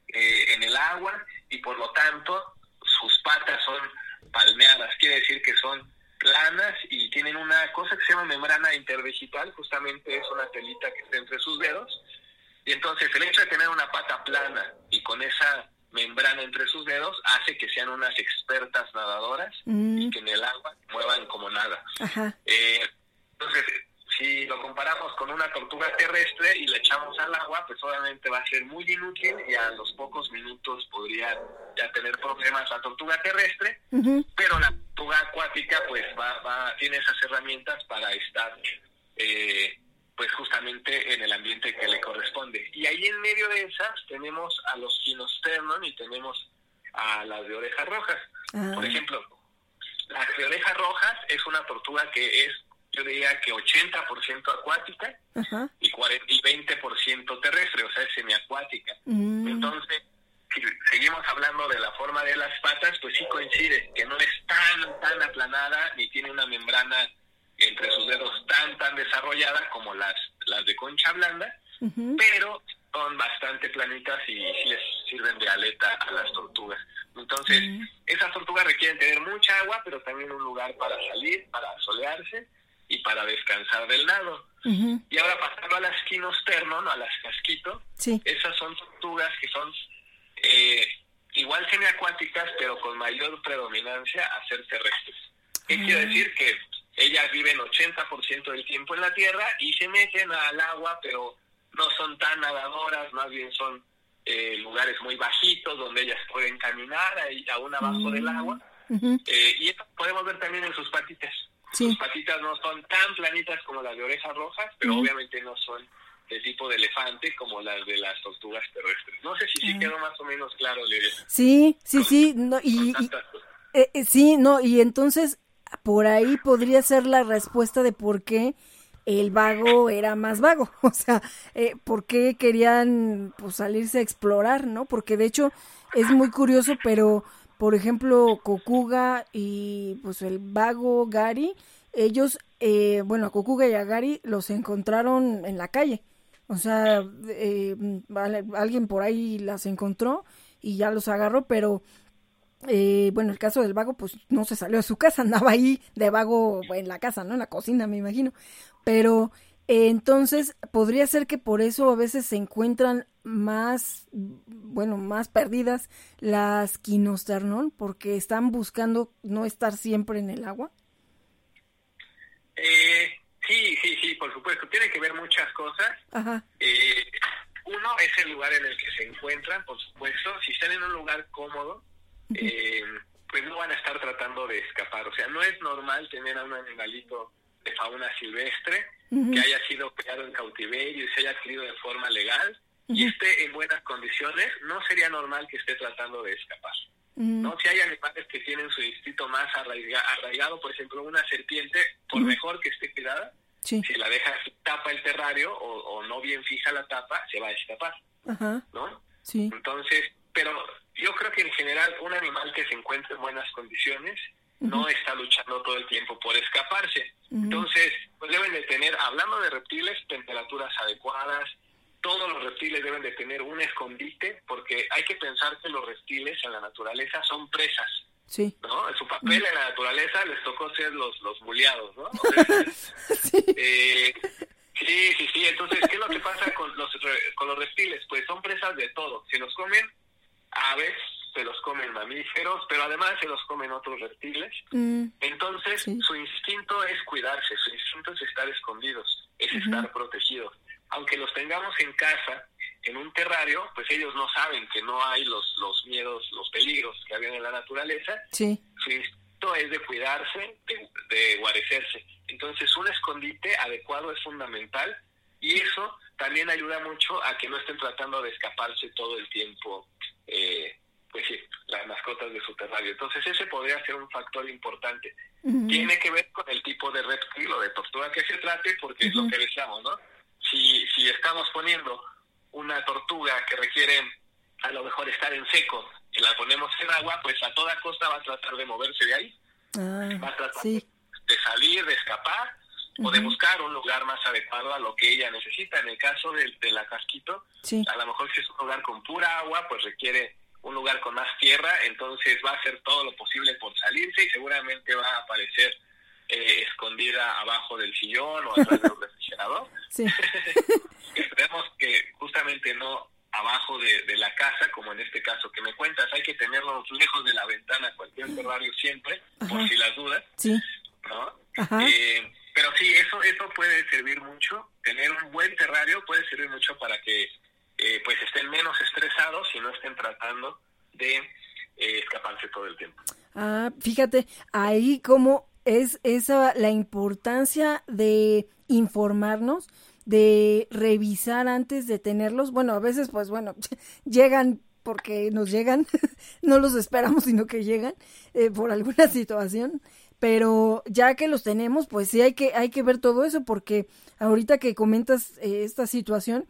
eh, en el agua y por lo tanto sus patas son palmeadas, quiere decir que son planas y tienen una cosa que se llama membrana interdigital, justamente es una telita que está entre sus dedos. Y entonces el hecho de tener una pata plana y con esa membrana entre sus dedos hace que sean unas expertas nadadoras mm. y que en el agua muevan como nada. Eh, entonces, si lo comparamos con una tortuga terrestre y la echamos al agua, pues obviamente va a ser muy inútil y a los pocos minutos podría ya tener problemas la tortuga terrestre, pero la tortuga acuática pues va, va, tiene esas herramientas para estar eh, pues justamente en el ambiente que le corresponde. Y ahí en medio de esas tenemos a los quinosternon y tenemos a las de orejas rojas. Ah. Por ejemplo, las de orejas rojas es una tortuga que es, yo diría que 80% acuática y, 40, y 20% terrestre, o sea, es semiacuática. Mm. Entonces, si seguimos hablando de la forma de las patas, pues sí coincide, que no es tan, tan aplanada ni tiene una membrana entre sus dedos tan tan desarrollada como las las de concha blanda, pero son bastante planitas y sí les sirven de aleta a las tortugas. Entonces, esas tortugas requieren tener mucha agua, pero también un lugar para salir, para solearse y para descansar del nado. Y ahora pasando a las quinosternon, a las casquito, esas son tortugas que son eh, igual semiacuáticas, pero con mayor predominancia a ser terrestres. ¿Qué quiere decir? Que ellas viven 80% del tiempo en la tierra y se meten al agua, pero no son tan nadadoras, más bien son eh, lugares muy bajitos donde ellas pueden caminar aún abajo del agua. Ujú. Eh, y esto podemos ver también en sus patitas. Sí. Sus patitas no son tan planitas como las de orejas rojas, pero obviamente no son de tipo de elefante como las de las tortugas terrestres. No sé si sí Ah. quedó más o menos claro, Lidia. Sí, sí, sí, no, y, eh, eh, sí, no, y entonces por ahí podría ser la respuesta de por qué el vago era más vago, o sea, eh, por qué querían pues salirse a explorar, ¿no? Porque de hecho es muy curioso, pero por ejemplo Kokuga y pues el vago Gary, ellos, eh, bueno, a Kokuga y a Gary los encontraron en la calle, o sea, eh, vale, alguien por ahí las encontró y ya los agarró, pero eh, bueno, el caso del vago, pues no se salió de su casa, andaba ahí de vago en la casa, ¿no? En la cocina, me imagino. Pero eh, entonces podría ser que por eso a veces se encuentran más, bueno, más perdidas las quinosternón, porque están buscando no estar siempre en el agua. Eh, sí, sí, sí, por supuesto. Tiene que ver muchas cosas. Ajá, Eh, uno es el lugar en el que se encuentran, por supuesto. Si están en un lugar cómodo, eh, pues no van a estar tratando de escapar. O sea, no es normal tener a un animalito de fauna silvestre que haya sido criado en cautiverio y se haya adquirido de forma legal y esté en buenas condiciones. No sería normal que esté tratando de escapar. ¿no? Si hay animales que tienen su instinto más arraiga- arraigado, por ejemplo, una serpiente, por mejor que esté cuidada, sí, si la dejas tapa el terrario o, o no bien fija la tapa, se va a escapar, ajá, ¿no? sí, Entonces, pero yo creo que en general un animal que se encuentre en buenas condiciones no está luchando todo el tiempo por escaparse. Entonces, pues deben de tener, hablando de reptiles, temperaturas adecuadas, todos los reptiles deben de tener un escondite, porque hay que pensar que los reptiles en la naturaleza son presas. sí, ¿no? En su papel en la naturaleza les tocó ser los, los buleados, ¿no? Sea, eh, sí, sí, sí. Entonces, ¿qué es lo que pasa con los, con los reptiles? Pues son presas de todo. Se los comen aves, se los comen mamíferos, pero además se los comen otros reptiles. Mm, Entonces, Sí. su instinto es cuidarse, su instinto es estar escondidos, es estar protegidos. Aunque los tengamos en casa, en un terrario, pues ellos no saben que no hay los, los miedos, los peligros que habían en la naturaleza. sí, Su instinto es de cuidarse, de, de guarecerse. Entonces, un escondite adecuado es fundamental y eso también ayuda mucho a que no estén tratando de escaparse todo el tiempo, eh, pues sí, las mascotas de su terrario. Entonces, ese podría ser un factor importante. Tiene que ver con el tipo de reptil o de tortuga que se trate, porque es lo que decíamos, ¿no? Si, si estamos poniendo una tortuga que requiere a lo mejor estar en seco y la ponemos en agua, pues a toda costa va a tratar de moverse de ahí, va a ah, tratar sí, de salir, de escapar o de buscar un lugar más adecuado a lo que ella necesita. En el caso de, de la casquito, sí, a lo mejor si es un lugar con pura agua, pues requiere un lugar con más tierra, entonces va a hacer todo lo posible por salirse y seguramente va a aparecer eh, escondida abajo del sillón o atrás del refrigerador. sí, Esperemos que justamente no abajo de, de la casa, como en este caso que me cuentas, hay que tenerlos lejos de la ventana, cualquier terrario siempre, por si las dudas, sí, ¿no? Ajá. Eh, pero sí, eso eso puede servir mucho. Tener un buen terrario puede servir mucho para que eh, pues estén menos estresados y no estén tratando de eh, escaparse todo el tiempo. Ah, fíjate, ahí como es esa la importancia de informarnos, de revisar antes de tenerlos. Bueno, a veces pues bueno, llegan porque nos llegan, no los esperamos, sino que llegan eh, por alguna situación. Pero ya que los tenemos, pues sí hay que, hay que ver todo eso, porque ahorita que comentas eh, esta situación,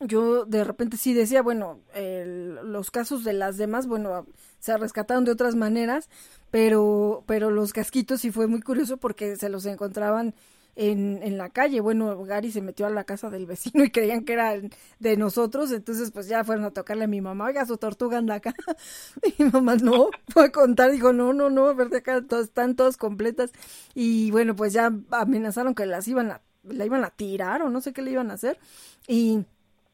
yo de repente sí decía, bueno, los casos de las demás, bueno, se rescataron de otras maneras, pero, pero los casquitos sí fue muy curioso porque se los encontraban en, en la calle. Bueno, Gary se metió a la casa del vecino y creían que eran de nosotros, entonces pues ya fueron a tocarle a mi mamá, oiga, su tortuga anda acá. Y mi mamá no, fue a contar, dijo, no, no, no, a ver de acá todas, están todas completas. Y bueno, pues ya amenazaron que las iban a, la iban a tirar o no sé qué le iban a hacer. Y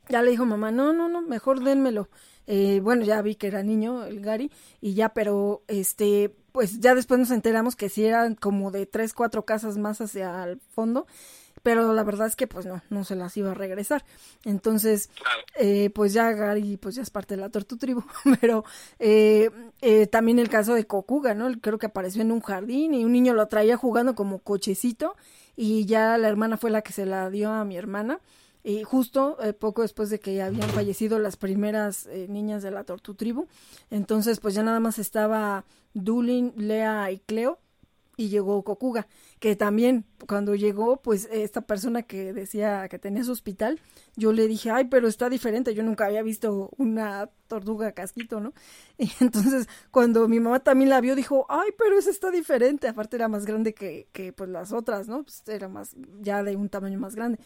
ya le dijo mamá, no, no, no, mejor dénmelo. Eh, bueno, ya vi que era niño el Gary y ya, pero este, pues ya después nos enteramos que sí eran como de tres, cuatro casas más hacia el fondo, pero la verdad es que pues no, no se las iba a regresar. Entonces, eh, pues ya Gary pues ya es parte de la Tortu Tribu, pero eh, eh, también el caso de Kokuga, ¿no? Creo que apareció en un jardín y un niño lo traía jugando como cochecito y ya la hermana fue la que se la dio a mi hermana. Y justo poco después de que habían fallecido las primeras niñas de la Tortu Tribu, entonces pues ya nada más estaba Dulin, Lea y Cleo y llegó Kokuga, que también cuando llegó, pues esta persona que decía que tenía su hospital, yo le dije, ay, pero está diferente, yo nunca había visto una tortuga casquito, ¿no? Y entonces cuando mi mamá también la vio, dijo, ay, pero esa está diferente, aparte era más grande que, que pues las otras, ¿no? Pues era más, ya de un tamaño más grande.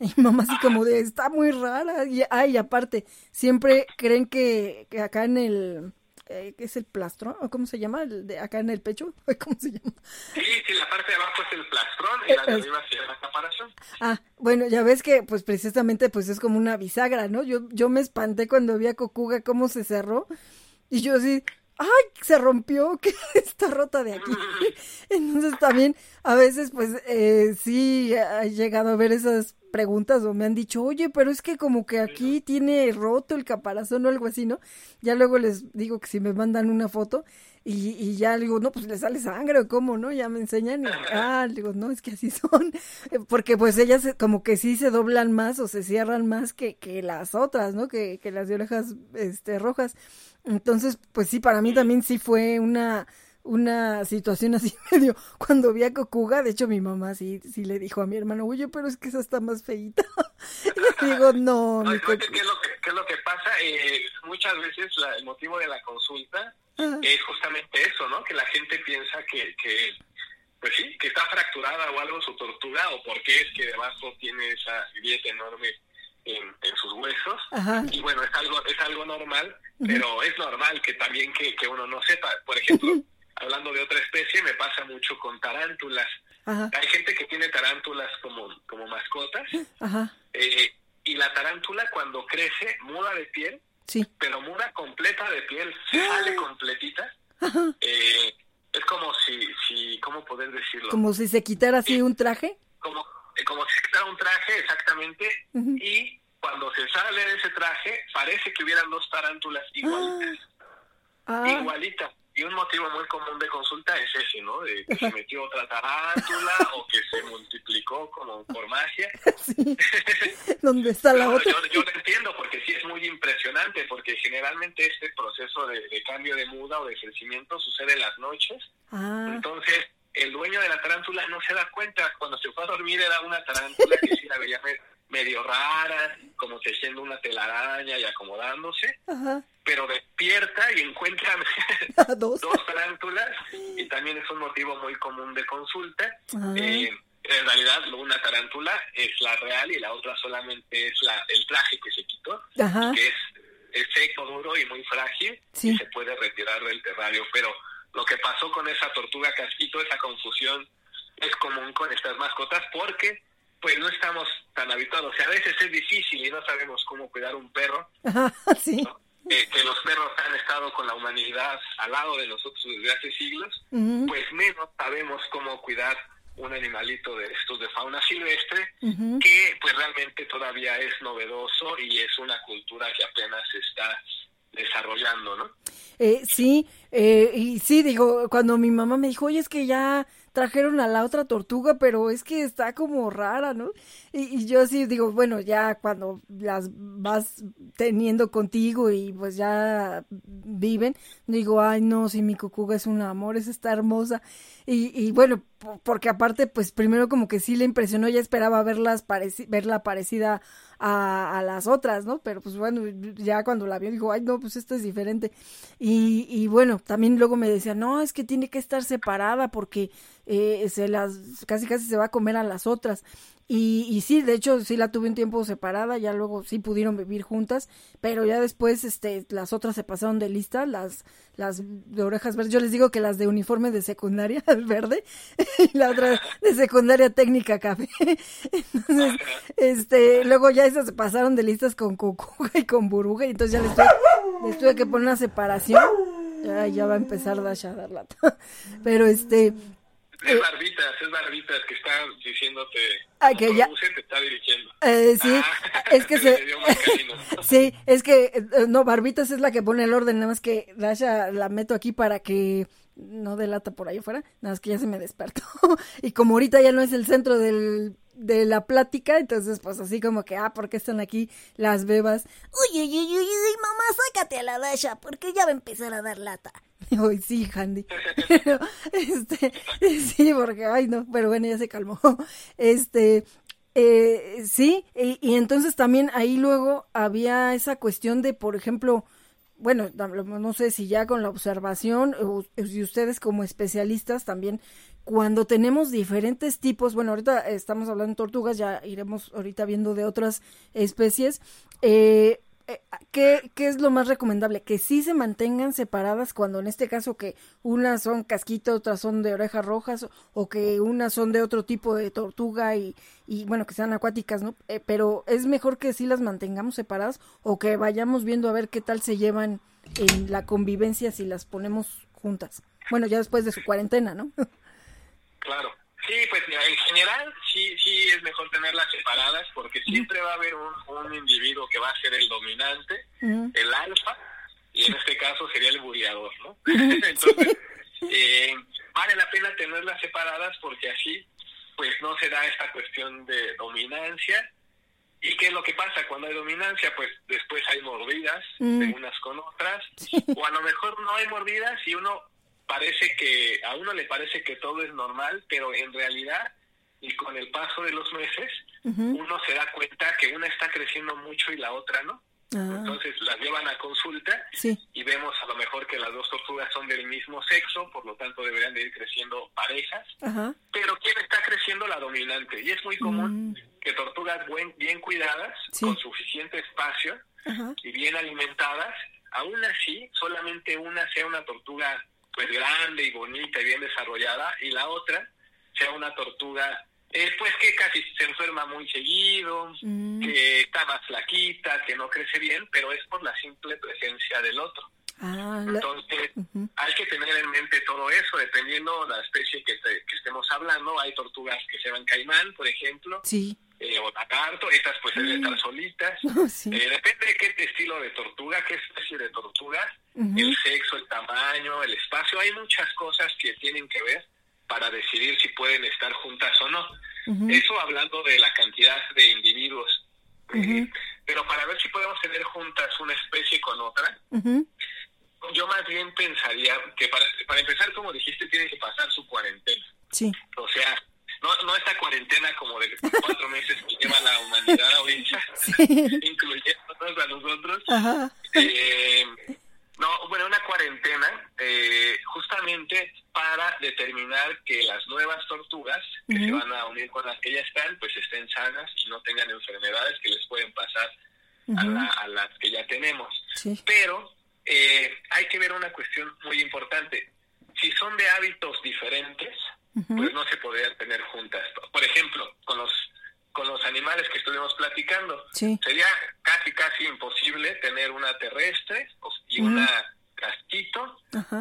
Y mi mamá así como de, está muy rara, y ay, aparte, siempre creen que, que acá en el eh, es el plastrón, o cómo se llama, el de acá en el pecho, ¿cómo se llama? Sí, sí, la parte de abajo es el plastrón y la de arriba se llama caparazón. Ah, bueno, ya ves que pues precisamente pues es como una bisagra, ¿no? Yo, yo me espanté cuando vi a Cocuga cómo se cerró y yo así, ¡ay! Se rompió, que está rota de aquí. Entonces también a veces pues eh, sí he llegado a ver esas preguntas o me han dicho, oye, pero es que como que aquí tiene roto el caparazón o algo así, ¿no? Ya luego les digo que si me mandan una foto y, y ya digo, no, pues le sale sangre o cómo, ¿no? Ya me enseñan y, ah, digo, no, es que así son, porque pues ellas como que sí se doblan más o se cierran más que, que las otras, ¿no? Que, que las de orejas este, rojas. Entonces, pues sí, para mí también sí fue una una situación así medio cuando vi a Cocuga, de hecho mi mamá sí, sí le dijo a mi hermano, oye, pero es que esa está más feita. y digo, no, ¿qué, es lo que, ¿qué, es lo que, pasa? Eh, muchas veces el motivo de la consulta es justamente eso, ¿no? Que la gente piensa que, que, pues sí, que está fracturada o algo su tortuga o porque es que debajo tiene esa grieta enorme en, en sus huesos. Y bueno, es algo, es algo normal, pero es normal que también que, que uno no sepa. Por ejemplo, hablando de otra especie, me pasa mucho con tarántulas. Hay gente que tiene tarántulas como, como mascotas. Eh, y la tarántula cuando crece muda de piel, sí. pero muda completa de piel, sale ah. completita. Eh, es como si, si, ¿cómo poder decirlo? Como si se quitara así un traje. Como, eh, como si quitara un traje, exactamente. Y cuando se sale de ese traje, parece que hubieran dos tarántulas igualitas. Ah. Igualitas. Y un motivo muy común de consulta es ese, ¿no? De que se metió otra tarántula o que se multiplicó como por magia. Sí. ¿Dónde está la otra? Yo, lo entiendo porque sí es muy impresionante, porque generalmente este proceso de, cambio de muda o de crecimiento sucede en las noches. Ah. Entonces, el dueño de la tarántula no se da cuenta. Cuando se fue a dormir era una tarántula que sí la veía medio rara, como tejiendo una telaraña y acomodándose, pero despierta y encuentra ¿Dos? tarántulas y también es un motivo muy común de consulta. Eh, en realidad una tarántula es la real y la otra solamente es la, el traje que se quitó, que es, seco, duro y muy frágil y se puede retirar del terrario. Pero lo que pasó con esa tortuga casquito, esa confusión, es común con estas mascotas porque pues no estamos tan habituados. O sea, a veces es difícil y no sabemos cómo cuidar un perro. sí. Eh, que los perros han estado con la humanidad al lado de nosotros desde hace siglos, pues menos sabemos cómo cuidar un animalito de estos de fauna silvestre que pues realmente todavía es novedoso y es una cultura que apenas está desarrollando, ¿no? Eh, sí, eh, y sí, digo, cuando mi mamá me dijo, oye, es que ya trajeron a la otra tortuga, pero es que está como rara, ¿no? Y, yo sí digo, bueno, ya cuando las vas teniendo contigo y pues ya viven, digo, ay, no, si mi cucuga es un amor, es está hermosa. Y, y bueno, porque aparte, pues primero como que sí le impresionó, ya esperaba verlas verla parecida a, a, las otras, ¿no? Pero pues bueno, ya cuando la vio dijo, ay, no, pues esto es diferente. Y, y bueno, también luego me decía, no, es que tiene que estar separada porque eh, se las, casi casi se va a comer a las otras. Y, y sí, de hecho, sí la tuve un tiempo separada, ya luego sí pudieron vivir juntas, pero ya después, este, las otras se pasaron de lista, las, las de orejas verdes, yo les digo que las de uniforme de secundaria verde, y la otra de secundaria técnica café. Entonces, este, luego ya esas se pasaron de listas con cocuga y con buruga, y entonces ya les tuve, les tuve que poner una separación. Ya, ya va a empezar Dasha a dar lata. Pero este, Es Barbitas, es Barbitas que está diciéndote. Ah, que ya. Te está dirigiendo. Eh, sí, Ah, es que se. sí, es que. eh, no, Barbitas es la que pone el orden, nada más que Dasha la meto aquí para que no delata por ahí afuera, nada más que ya se me despertó. y como ahorita ya no es el centro del, de la plática, entonces pues así como que, ah, ¿por qué están aquí las bebas? Uy, uy, uy, uy, uy, mamá, sácate a la Dasha, porque ya va a empezar a dar lata. Sí, Handy. Este, sí, porque, ay, no, pero bueno, ya se calmó. Este, eh, sí, y, y entonces también ahí luego había esa cuestión de, por ejemplo, bueno, no sé si ya con la observación, o si ustedes como especialistas también, cuando tenemos diferentes tipos, bueno, ahorita estamos hablando de tortugas, ya iremos ahorita viendo de otras especies, eh, ¿qué, ¿qué es lo más recomendable? Que sí se mantengan separadas cuando en este caso que unas son casquito, otras son de orejas rojas o que unas son de otro tipo de tortuga y, y bueno, que sean acuáticas, ¿no? Eh, pero es mejor que sí las mantengamos separadas o que vayamos viendo a ver qué tal se llevan en la convivencia si las ponemos juntas. Bueno, ya después de su cuarentena, ¿no? Claro. Sí, pues en general sí sí es mejor tenerlas separadas porque siempre va a haber un, un individuo que va a ser el dominante, el alfa, y en este caso sería el buriador, ¿no? Entonces, eh, vale la pena tenerlas separadas porque así pues no se da esta cuestión de dominancia. ¿Y qué es lo que pasa cuando hay dominancia? Pues después hay mordidas de unas con otras, o a lo mejor no hay mordidas y uno parece que, a uno le parece que todo es normal, pero en realidad, y con el paso de los meses, uno se da cuenta que una está creciendo mucho y la otra no. Ah, Entonces las llevan a consulta sí. y vemos a lo mejor que las dos tortugas son del mismo sexo, por lo tanto deberían de ir creciendo parejas, Ajá. pero ¿quién está creciendo? La dominante. Y es muy común Mm. que tortugas buen, bien cuidadas, Sí. con suficiente espacio Ajá. y bien alimentadas, aún así solamente una sea una tortuga pues grande y bonita y bien desarrollada y la otra sea una tortuga eh, pues que casi se enferma muy seguido, Mm. que está más flaquita, que no crece bien, pero es por la simple presencia del otro. Ah, Entonces, hay que tener en mente todo eso, dependiendo de la especie que, te- que estemos hablando. Hay tortugas que se van caimán, por ejemplo, sí. Eh, o lagarto, estas pues deben estar solitas. sí. Eh, depende de qué estilo de tortuga, qué especie de tortugas, Ujú. el sexo, el tamaño, el espacio. Hay muchas cosas que tienen que ver para decidir si pueden estar juntas o no. Eso hablando de la cantidad de individuos. Pero para ver si podemos tener juntas una especie con otra, yo más bien pensaría que para, para empezar, como dijiste, tiene que pasar su cuarentena. Sí. O sea, no, no esta cuarentena como de cuatro meses que lleva la humanidad ahorita, incluyéndonos a nosotros. Ajá. Eh, no, bueno, una cuarentena eh, justamente para determinar que las nuevas tortugas que se van a unir con las que ya están, pues estén sanas y no tengan enfermedades que les pueden pasar a, la- a las que ya tenemos. Sí. Pero eh, hay que ver una cuestión muy importante. Si son de hábitos diferentes, Pues no se podrían tener juntas. Por ejemplo, con los con los animales que estuvimos platicando, Sí. sería casi casi imposible tener una terrestre o- y una casquito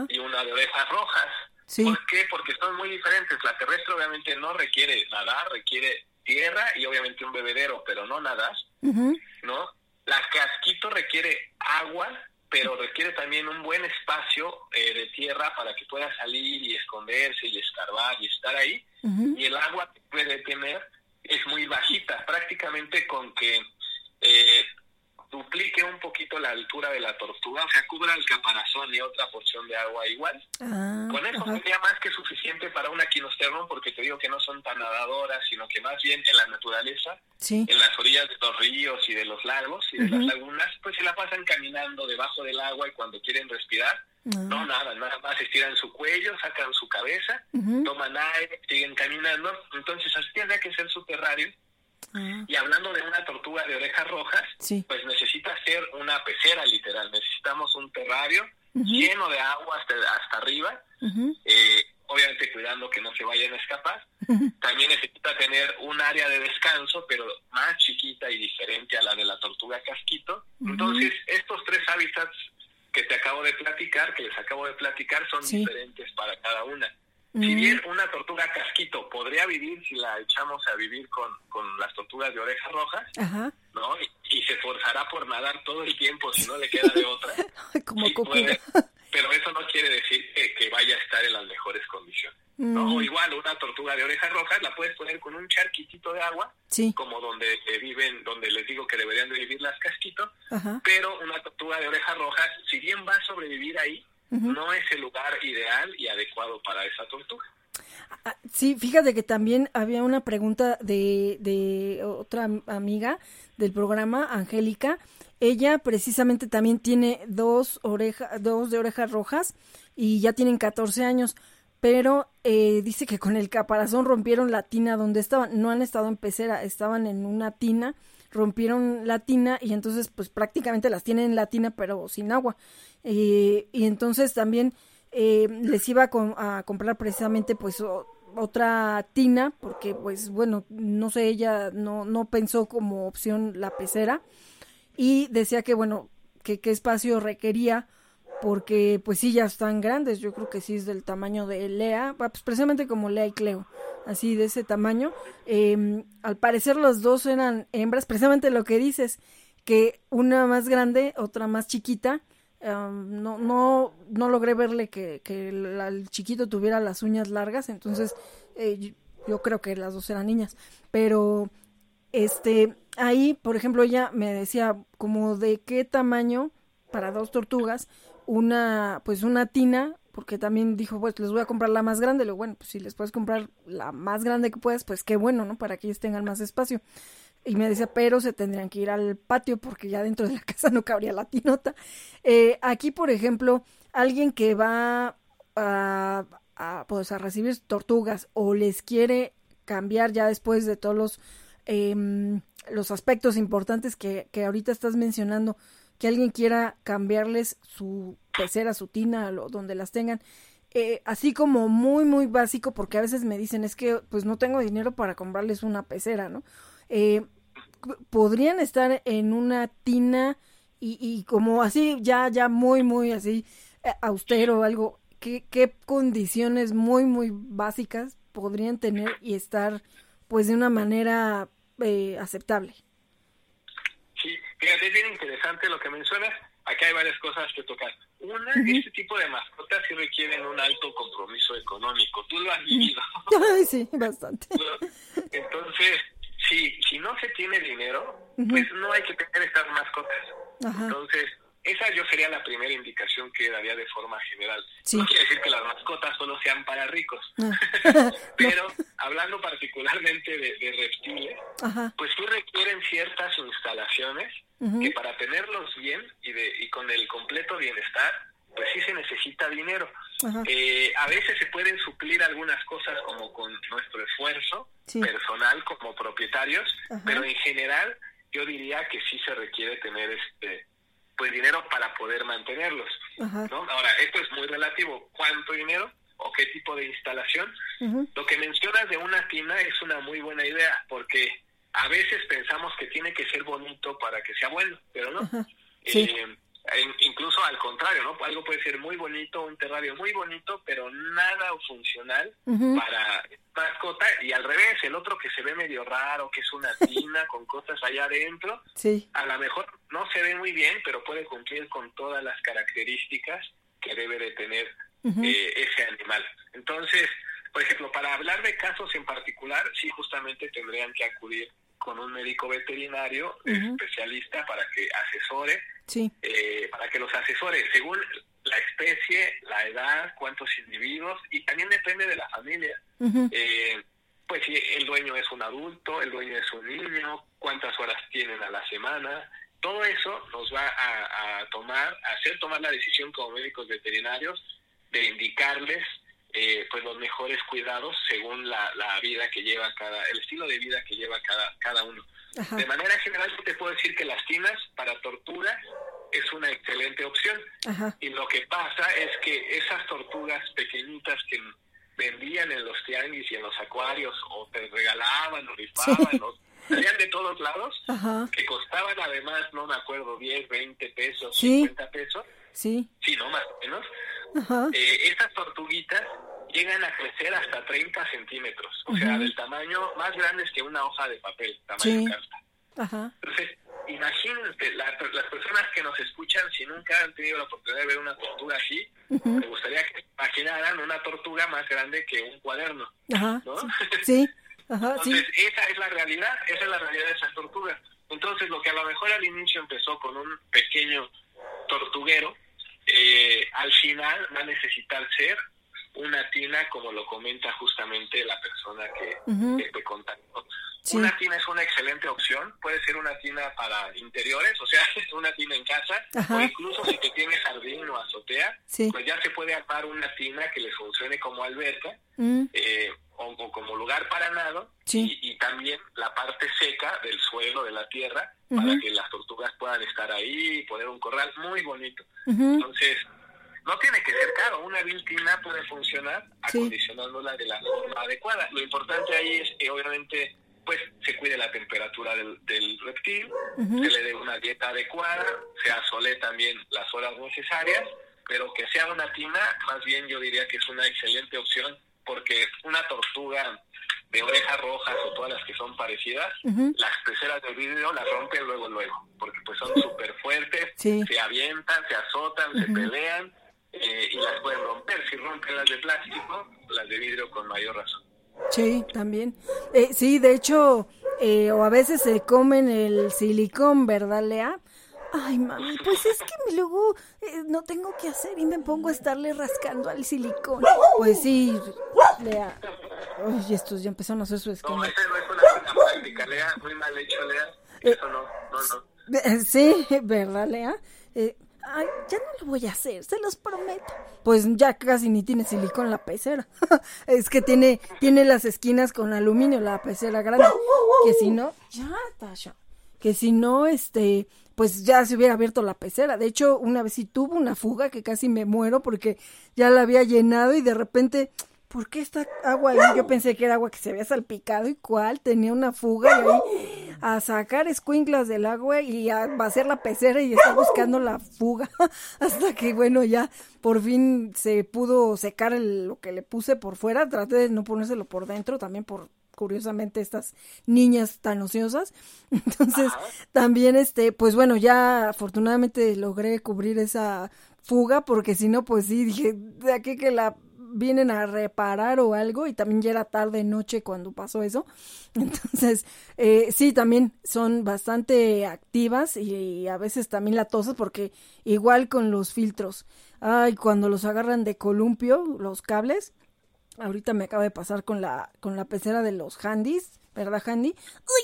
y una de orejas rojas. Sí. ¿Por qué? Porque son muy diferentes. La terrestre obviamente no requiere nadar, requiere tierra y obviamente un bebedero, pero no nadar. Ujú. ¿no? La casquito requiere agua, pero requiere también un buen espacio eh, de tierra para que pueda salir y esconderse y escarbar y estar ahí. Y el agua que puede tener es muy bajita, prácticamente con que eh, duplique un poquito la altura de la tortuga, o sea, cubra el caparazón y otra porción de agua igual. Ah, Con eso ajá. sería más que suficiente para una quinosternon, porque te digo que no son tan nadadoras, sino que más bien en la naturaleza Sí. en las orillas de los ríos y de los lagos y de las lagunas, pues se la pasan caminando debajo del agua y cuando quieren respirar, no Ah. nada, nada más estiran su cuello, sacan su cabeza, Ujú. toman aire, siguen caminando, entonces así tendría que ser su terrario. Ah, Y hablando de una tortuga de orejas rojas, Sí. pues necesita ser una pecera literal, necesitamos un terrario lleno de agua hasta, hasta arriba, eh, obviamente cuidando que no se vayan a escapar. También necesita tener un área de descanso, pero más chiquita y diferente a la de la tortuga casquito. Entonces, estos tres hábitats que te acabo de platicar, que les acabo de platicar, son Sí. diferentes para cada una. Si bien una tortuga casquito podría vivir si la echamos a vivir con, con las tortugas de orejas rojas, Ajá. ¿no? Y, y se esforzará por nadar todo el tiempo si no le queda de otra. Como Sí puede, pero eso no quiere decir que, que vaya a estar en las mejores condiciones. ¿no? O igual una tortuga de orejas rojas la puedes poner con un charquitito de agua, Sí. como donde eh, viven, donde les digo que deberían de vivir las casquitos, Ajá. pero una tortuga de orejas rojas, si bien va a sobrevivir ahí, no es el lugar ideal y adecuado para esa tortuga. Ah, Sí, fíjate que también había una pregunta de, de otra am- amiga del programa, Angélica. Ella precisamente también tiene dos orejas, dos de orejas rojas y ya tienen 14 años, pero eh, dice que con el caparazón rompieron la tina donde estaban. No han estado en pecera, estaban en una tina, rompieron la tina y entonces pues prácticamente las tienen en la tina pero sin agua. Eh, y entonces también eh, les iba a, a comprar precisamente pues otra tina porque pues bueno no sé ella no no pensó como opción la pecera. Y decía que bueno que qué espacio requería porque pues sí ya están grandes. Yo creo que sí es del tamaño de Lea pues precisamente como Lea y Cleo así de ese tamaño Eh, al parecer los dos eran hembras precisamente lo que dices que una más grande otra más chiquita Um, no, no, no logré verle que, que el chiquito tuviera las uñas largas, entonces eh, yo, yo creo que las dos eran niñas, pero este, ahí, por ejemplo, ella me decía como de qué tamaño para dos tortugas, una, pues una tina, porque también dijo, pues les voy a comprar la más grande, lo bueno, pues si les puedes comprar la más grande que puedas, pues qué bueno, ¿no? Para que ellos tengan más espacio. Y me decía, pero se tendrían que ir al patio porque ya dentro de la casa no cabría la tinota. Eh, aquí, por ejemplo, alguien que va a, a, pues, a recibir tortugas o les quiere cambiar ya después de todos los, em, los aspectos importantes que, que ahorita estás mencionando, que alguien quiera cambiarles su pecera, su tina, lo, donde las tengan. eh, así como muy, muy básico, porque a veces me dicen, es que pues no tengo dinero para comprarles una pecera, ¿no? Eh, podrían estar en una tina y, y como así, ya, ya muy, muy así, eh, austero algo, ¿qué, ¿qué condiciones muy, muy básicas podrían tener y estar pues de una manera aceptable? Sí, fíjate, es bien interesante lo que mencionas. Aquí hay varias cosas que tocar. Una, este tipo de mascotas sí requieren un alto compromiso económico. Tú lo has vivido. Ay, sí, bastante. Entonces, si, si no se tiene dinero, pues no hay que tener estas mascotas. Ajá. Entonces, esa yo sería la primera indicación que daría de forma general. Sí. No quiere decir que las mascotas solo sean para ricos, pero hablando particularmente de, de reptiles, Ajá. pues sí requieren ciertas instalaciones Ujú. que para tenerlos bien y, de, y con el completo bienestar, pues sí se necesita dinero. Eh, a veces se pueden suplir algunas cosas como con nuestro esfuerzo Sí. personal como propietarios, Ajá. pero en general yo diría que sí se requiere tener este pues dinero para poder mantenerlos. Ajá. ¿no? Ahora, esto es muy relativo. ¿Cuánto dinero o qué tipo de instalación? Lo que mencionas de una tina es una muy buena idea, porque a veces pensamos que tiene que ser bonito para que sea bueno, pero no. Ajá. Sí. Eh, incluso al contrario, ¿no? Algo puede ser muy bonito, un terrario muy bonito, pero nada funcional Ujú. para mascota, y al revés, el otro que se ve medio raro, que es una tina con cosas allá adentro, Sí. a lo mejor no se ve muy bien, pero puede cumplir con todas las características que debe de tener eh, ese animal. Entonces, por ejemplo, para hablar de casos en particular, sí justamente tendrían que acudir con un médico veterinario especialista para que asesore, Sí. eh, para que los asesore según la especie, la edad, cuántos individuos y también depende de la familia. Eh, pues si el dueño es un adulto, el dueño es un niño, cuántas horas tienen a la semana, todo eso nos va a, a tomar, a hacer tomar la decisión como médicos veterinarios de indicarles eh, pues los mejores cuidados según la, la vida que lleva cada, el estilo de vida que lleva cada, cada uno. Ajá. De manera general te puedo decir que las tinas para tortugas es una excelente opción. Ajá. Y lo que pasa es que esas tortugas pequeñitas que vendían en los tianguis y en los acuarios, o te regalaban, o rifaban, Sí. o salían de todos lados, Ajá. que costaban además, no me acuerdo, 10, 20 pesos, Sí. 50 pesos, Sí. sí, no más o menos. Eh, estas tortuguitas llegan a crecer hasta 30 centímetros, o sea, del tamaño más grandes que una hoja de papel, tamaño carta. Ajá. Entonces, imagínense, las personas que nos escuchan, si nunca han tenido la oportunidad de ver una tortuga así, me gustaría que imaginaran una tortuga más grande que un cuaderno. Ajá. Sí. Ajá, Entonces, esa es la realidad, esa es la realidad de esas tortugas. Entonces, lo que a lo mejor al inicio empezó con un pequeño tortuguero, eh, al final va a necesitar ser una tina, como lo comenta justamente la persona que, te contactó. Una tina es una excelente opción, puede ser una tina para interiores, o sea, una tina en casa, o incluso si te tienes jardín o azotea, pues ya se puede armar una tina que les funcione como alberca mm. eh, o, como lugar para nado, y, también la parte seca del suelo, de la tierra, para que las tortugas puedan estar ahí y poner un corral muy bonito. Entonces, no tiene que ser caro, una viltina puede funcionar acondicionándola de la forma adecuada. Lo importante ahí es que obviamente pues se cuide la temperatura del, reptil, se le dé una dieta adecuada, se asole también las horas necesarias, pero que sea una tina, más bien yo diría que es una excelente opción porque una tortuga de orejas rojas o todas las que son parecidas, las peceras de vidrio las rompen luego, luego, porque pues son súper fuertes, se avientan, se azotan, se pelean eh, y las pueden romper. Si rompen las de plástico, las de vidrio con mayor razón. Sí, también. Eh, sí, de hecho, eh, o a veces se comen el silicón, ¿verdad, Lea? Ay, mami, pues es que luego eh, no tengo que hacer y me pongo a estarle rascando al silicón. Pues sí, Lea. Ay, estos ya empezaron a hacer su esquema. No, esa no es una buena práctica, Lea. Muy mal hecho, Lea. Eso no, no, no. Sí, ¿verdad, Lea? Eh, Ay, ya no lo voy a hacer, se los prometo. Pues ya casi ni tiene silicón la pecera. es que tiene, tiene las esquinas con aluminio la pecera grande. Que si no, ya, Tasha. Que si no, este, pues ya se hubiera abierto la pecera. De hecho, una vez sí tuvo una fuga que casi me muero porque ya la había llenado y de repente ¿por qué esta agua ahí? Yo pensé que era agua que se había salpicado y cuál, tenía una fuga y ahí a sacar escuinclas del agua y a vaciar la pecera y estar buscando la fuga hasta que bueno ya por fin se pudo secar lo que le puse por fuera, traté de no ponérselo por dentro también por curiosamente estas niñas tan ociosas. Entonces, también este, pues bueno, ya afortunadamente logré cubrir esa fuga porque si no pues sí dije de aquí que la vienen a reparar o algo y también ya era tarde noche cuando pasó eso. Entonces, eh, sí, también son bastante activas y, a veces también latosas porque igual con los filtros. Ay, cuando los agarran de columpio, los cables. Ahorita me acaba de pasar con la, con la pecera de los handys. ¿Verdad, Handy?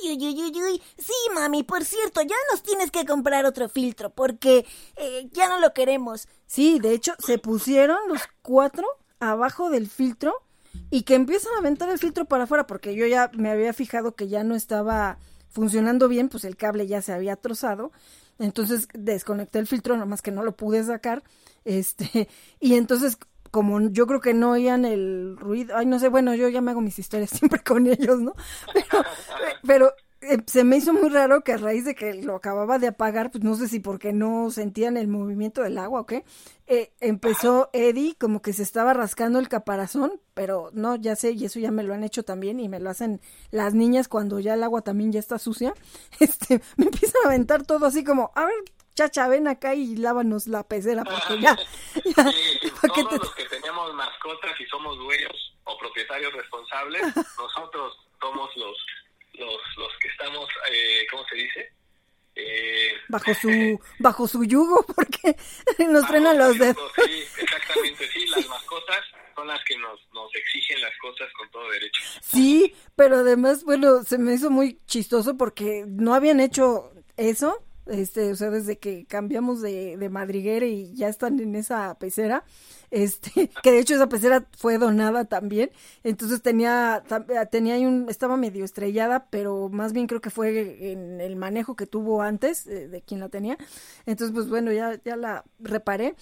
Uy, uy, uy, uy, uy. Sí, mami, por cierto, ya nos tienes que comprar otro filtro porque eh, ya no lo queremos. Sí, de hecho, se pusieron los cuatro abajo del filtro y que empiezan a aventar el filtro para afuera, porque yo ya me había fijado que ya no estaba funcionando bien, pues el cable ya se había trozado. Entonces desconecté el filtro, nomás que no lo pude sacar. Este, y entonces, como yo creo que no oían el ruido, ay, no sé, bueno, yo ya me hago mis historias siempre con ellos, ¿no? Pero, eh, se me hizo muy raro que a raíz de que lo acababa de apagar, pues no sé si porque no sentían el movimiento del agua o qué, eh, empezó Eddie como que se estaba rascando el caparazón, pero no, ya sé, y eso ya me lo han hecho también y me lo hacen las niñas cuando ya el agua también ya está sucia, este, me empiezan a aventar todo así como, a ver, chacha, ven acá y lávanos la pecera porque ya, todos los que tenemos mascotas y somos dueños o propietarios responsables, nosotros somos los los, los que estamos, eh, ¿cómo se dice? Eh, bajo su bajo su yugo porque nos frenan los dedos. Sí, exactamente, sí, las mascotas son las que nos, nos exigen las cosas con todo derecho. Sí, pero además, bueno, se me hizo muy chistoso porque no habían hecho eso este, o sea, desde que cambiamos de, de madriguera y ya están en esa pecera, este, que de hecho esa pecera fue donada también, entonces tenía, tenía un, estaba medio estrellada, pero más bien creo que fue en el manejo que tuvo antes de, de quien la tenía, entonces pues bueno, ya, ya la reparé,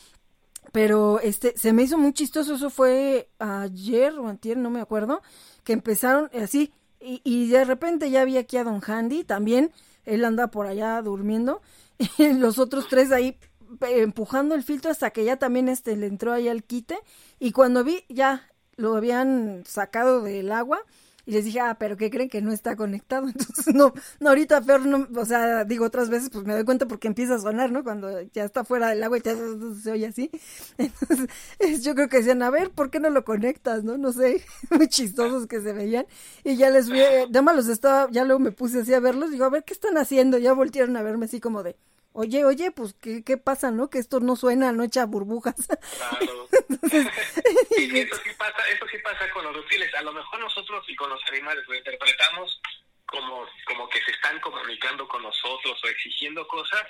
pero este, se me hizo muy chistoso, eso fue ayer o antier, no me acuerdo, que empezaron así, y, y de repente ya vi aquí a Don Handy también, él anda por allá durmiendo, y los otros tres ahí empujando el filtro hasta que ya también este le entró ahí al quite y cuando vi ya lo habían sacado del agua y les dije, ah, pero ¿qué creen que no está conectado? Entonces, no, no ahorita Fer, no, o sea, digo otras veces, pues me doy cuenta porque empieza a sonar, ¿no? Cuando ya está fuera del agua y te, se oye así. Entonces, yo creo que decían, a ver, ¿por qué no lo conectas, no? No sé, muy chistosos que se veían. Y ya les vi, nada más los estaba, ya luego me puse así a verlos, digo, a ver, ¿qué están haciendo? Ya voltearon a verme así como de, oye, oye, pues, ¿qué, qué pasa, no? Que esto no suena, no echa burbujas. Claro. y eso sí, pasa, eso sí pasa con los reptiles. A lo mejor nosotros y con los animales lo interpretamos como, como que se están comunicando con nosotros o exigiendo cosas,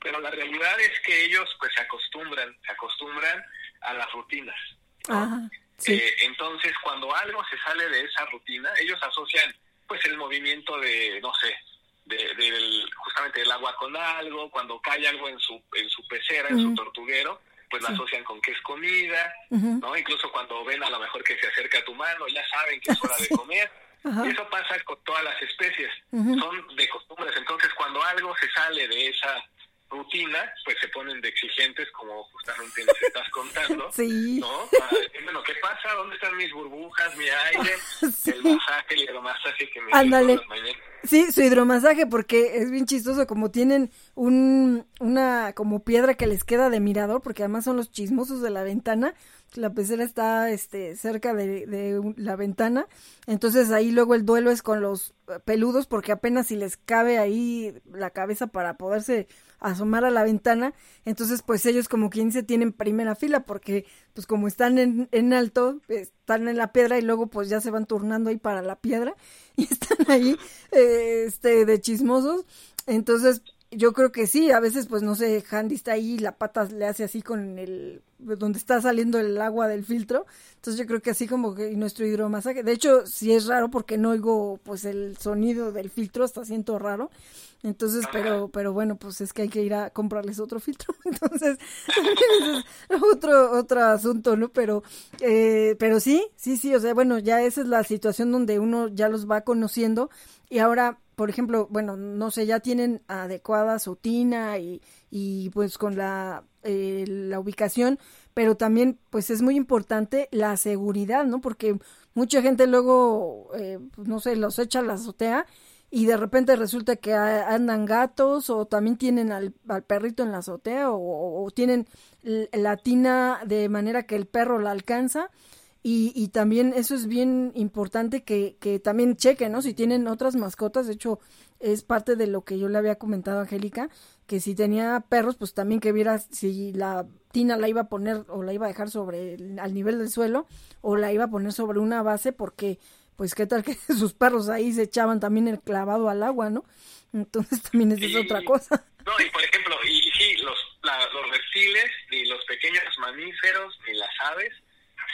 pero la realidad es que ellos pues se acostumbran, se acostumbran a las rutinas. Ajá, eh, entonces, cuando algo se sale de esa rutina, ellos asocian pues el movimiento de, no sé, del, justamente del agua con algo, cuando cae algo en su, en su pecera, en su tortuguero, pues la asocian con que es comida, ¿no? Incluso cuando ven a lo mejor que se acerca a tu mano, ya saben que es hora de comer. Y eso pasa con todas las especies, son de costumbres. Entonces, cuando algo se sale de esa rutina, pues se ponen de exigentes, como justamente nos estás contando. Sí. ¿No? bueno, ¿qué pasa? ¿Dónde están mis burbujas, mi aire, el masaje, el hidromasaje que me Ándale. las Sí, su hidromasaje, porque es bien chistoso, como tienen un, una como piedra que les queda de mirador, porque además son los chismosos de la ventana, la pecera está este cerca de, de, la ventana, entonces ahí luego el duelo es con los peludos, porque apenas si les cabe ahí la cabeza para poderse asomar a la ventana, entonces pues ellos como quien se tienen primera fila porque pues como están en, en alto, están en la piedra y luego pues ya se van turnando ahí para la piedra y están ahí este de chismosos, entonces yo creo que sí, a veces pues no sé, Handy está ahí, la pata le hace así con el donde está saliendo el agua del filtro, entonces yo creo que así como que nuestro hidromasaje, de hecho sí es raro porque no oigo pues el sonido del filtro, está siento raro, entonces, pero, pero bueno, pues es que hay que ir a comprarles otro filtro. Entonces, es otro, otro asunto, ¿no? Pero, eh, pero sí, sí, sí, o sea, bueno, ya esa es la situación donde uno ya los va conociendo y ahora, por ejemplo, bueno, no sé, ya tienen adecuada su tina y, y pues con la, eh, la ubicación, pero también pues es muy importante la seguridad, ¿no? Porque mucha gente luego, eh, pues, no sé, los echa a la azotea y de repente resulta que andan gatos o también tienen al, perrito en la azotea o, tienen la tina de manera que el perro la alcanza y, y también eso es bien importante que, que también chequen, ¿no? Si tienen otras mascotas, de hecho es parte de lo que yo le había comentado a Angélica, que si tenía perros, pues también que viera si la tina la iba a poner o la iba a dejar sobre al nivel del suelo o la iba a poner sobre una base porque pues qué tal que sus perros ahí se echaban también el clavado al agua, ¿no? Entonces también es otra cosa. No, y por ejemplo, y, sí, los, los reptiles, ni los pequeños mamíferos, ni las aves,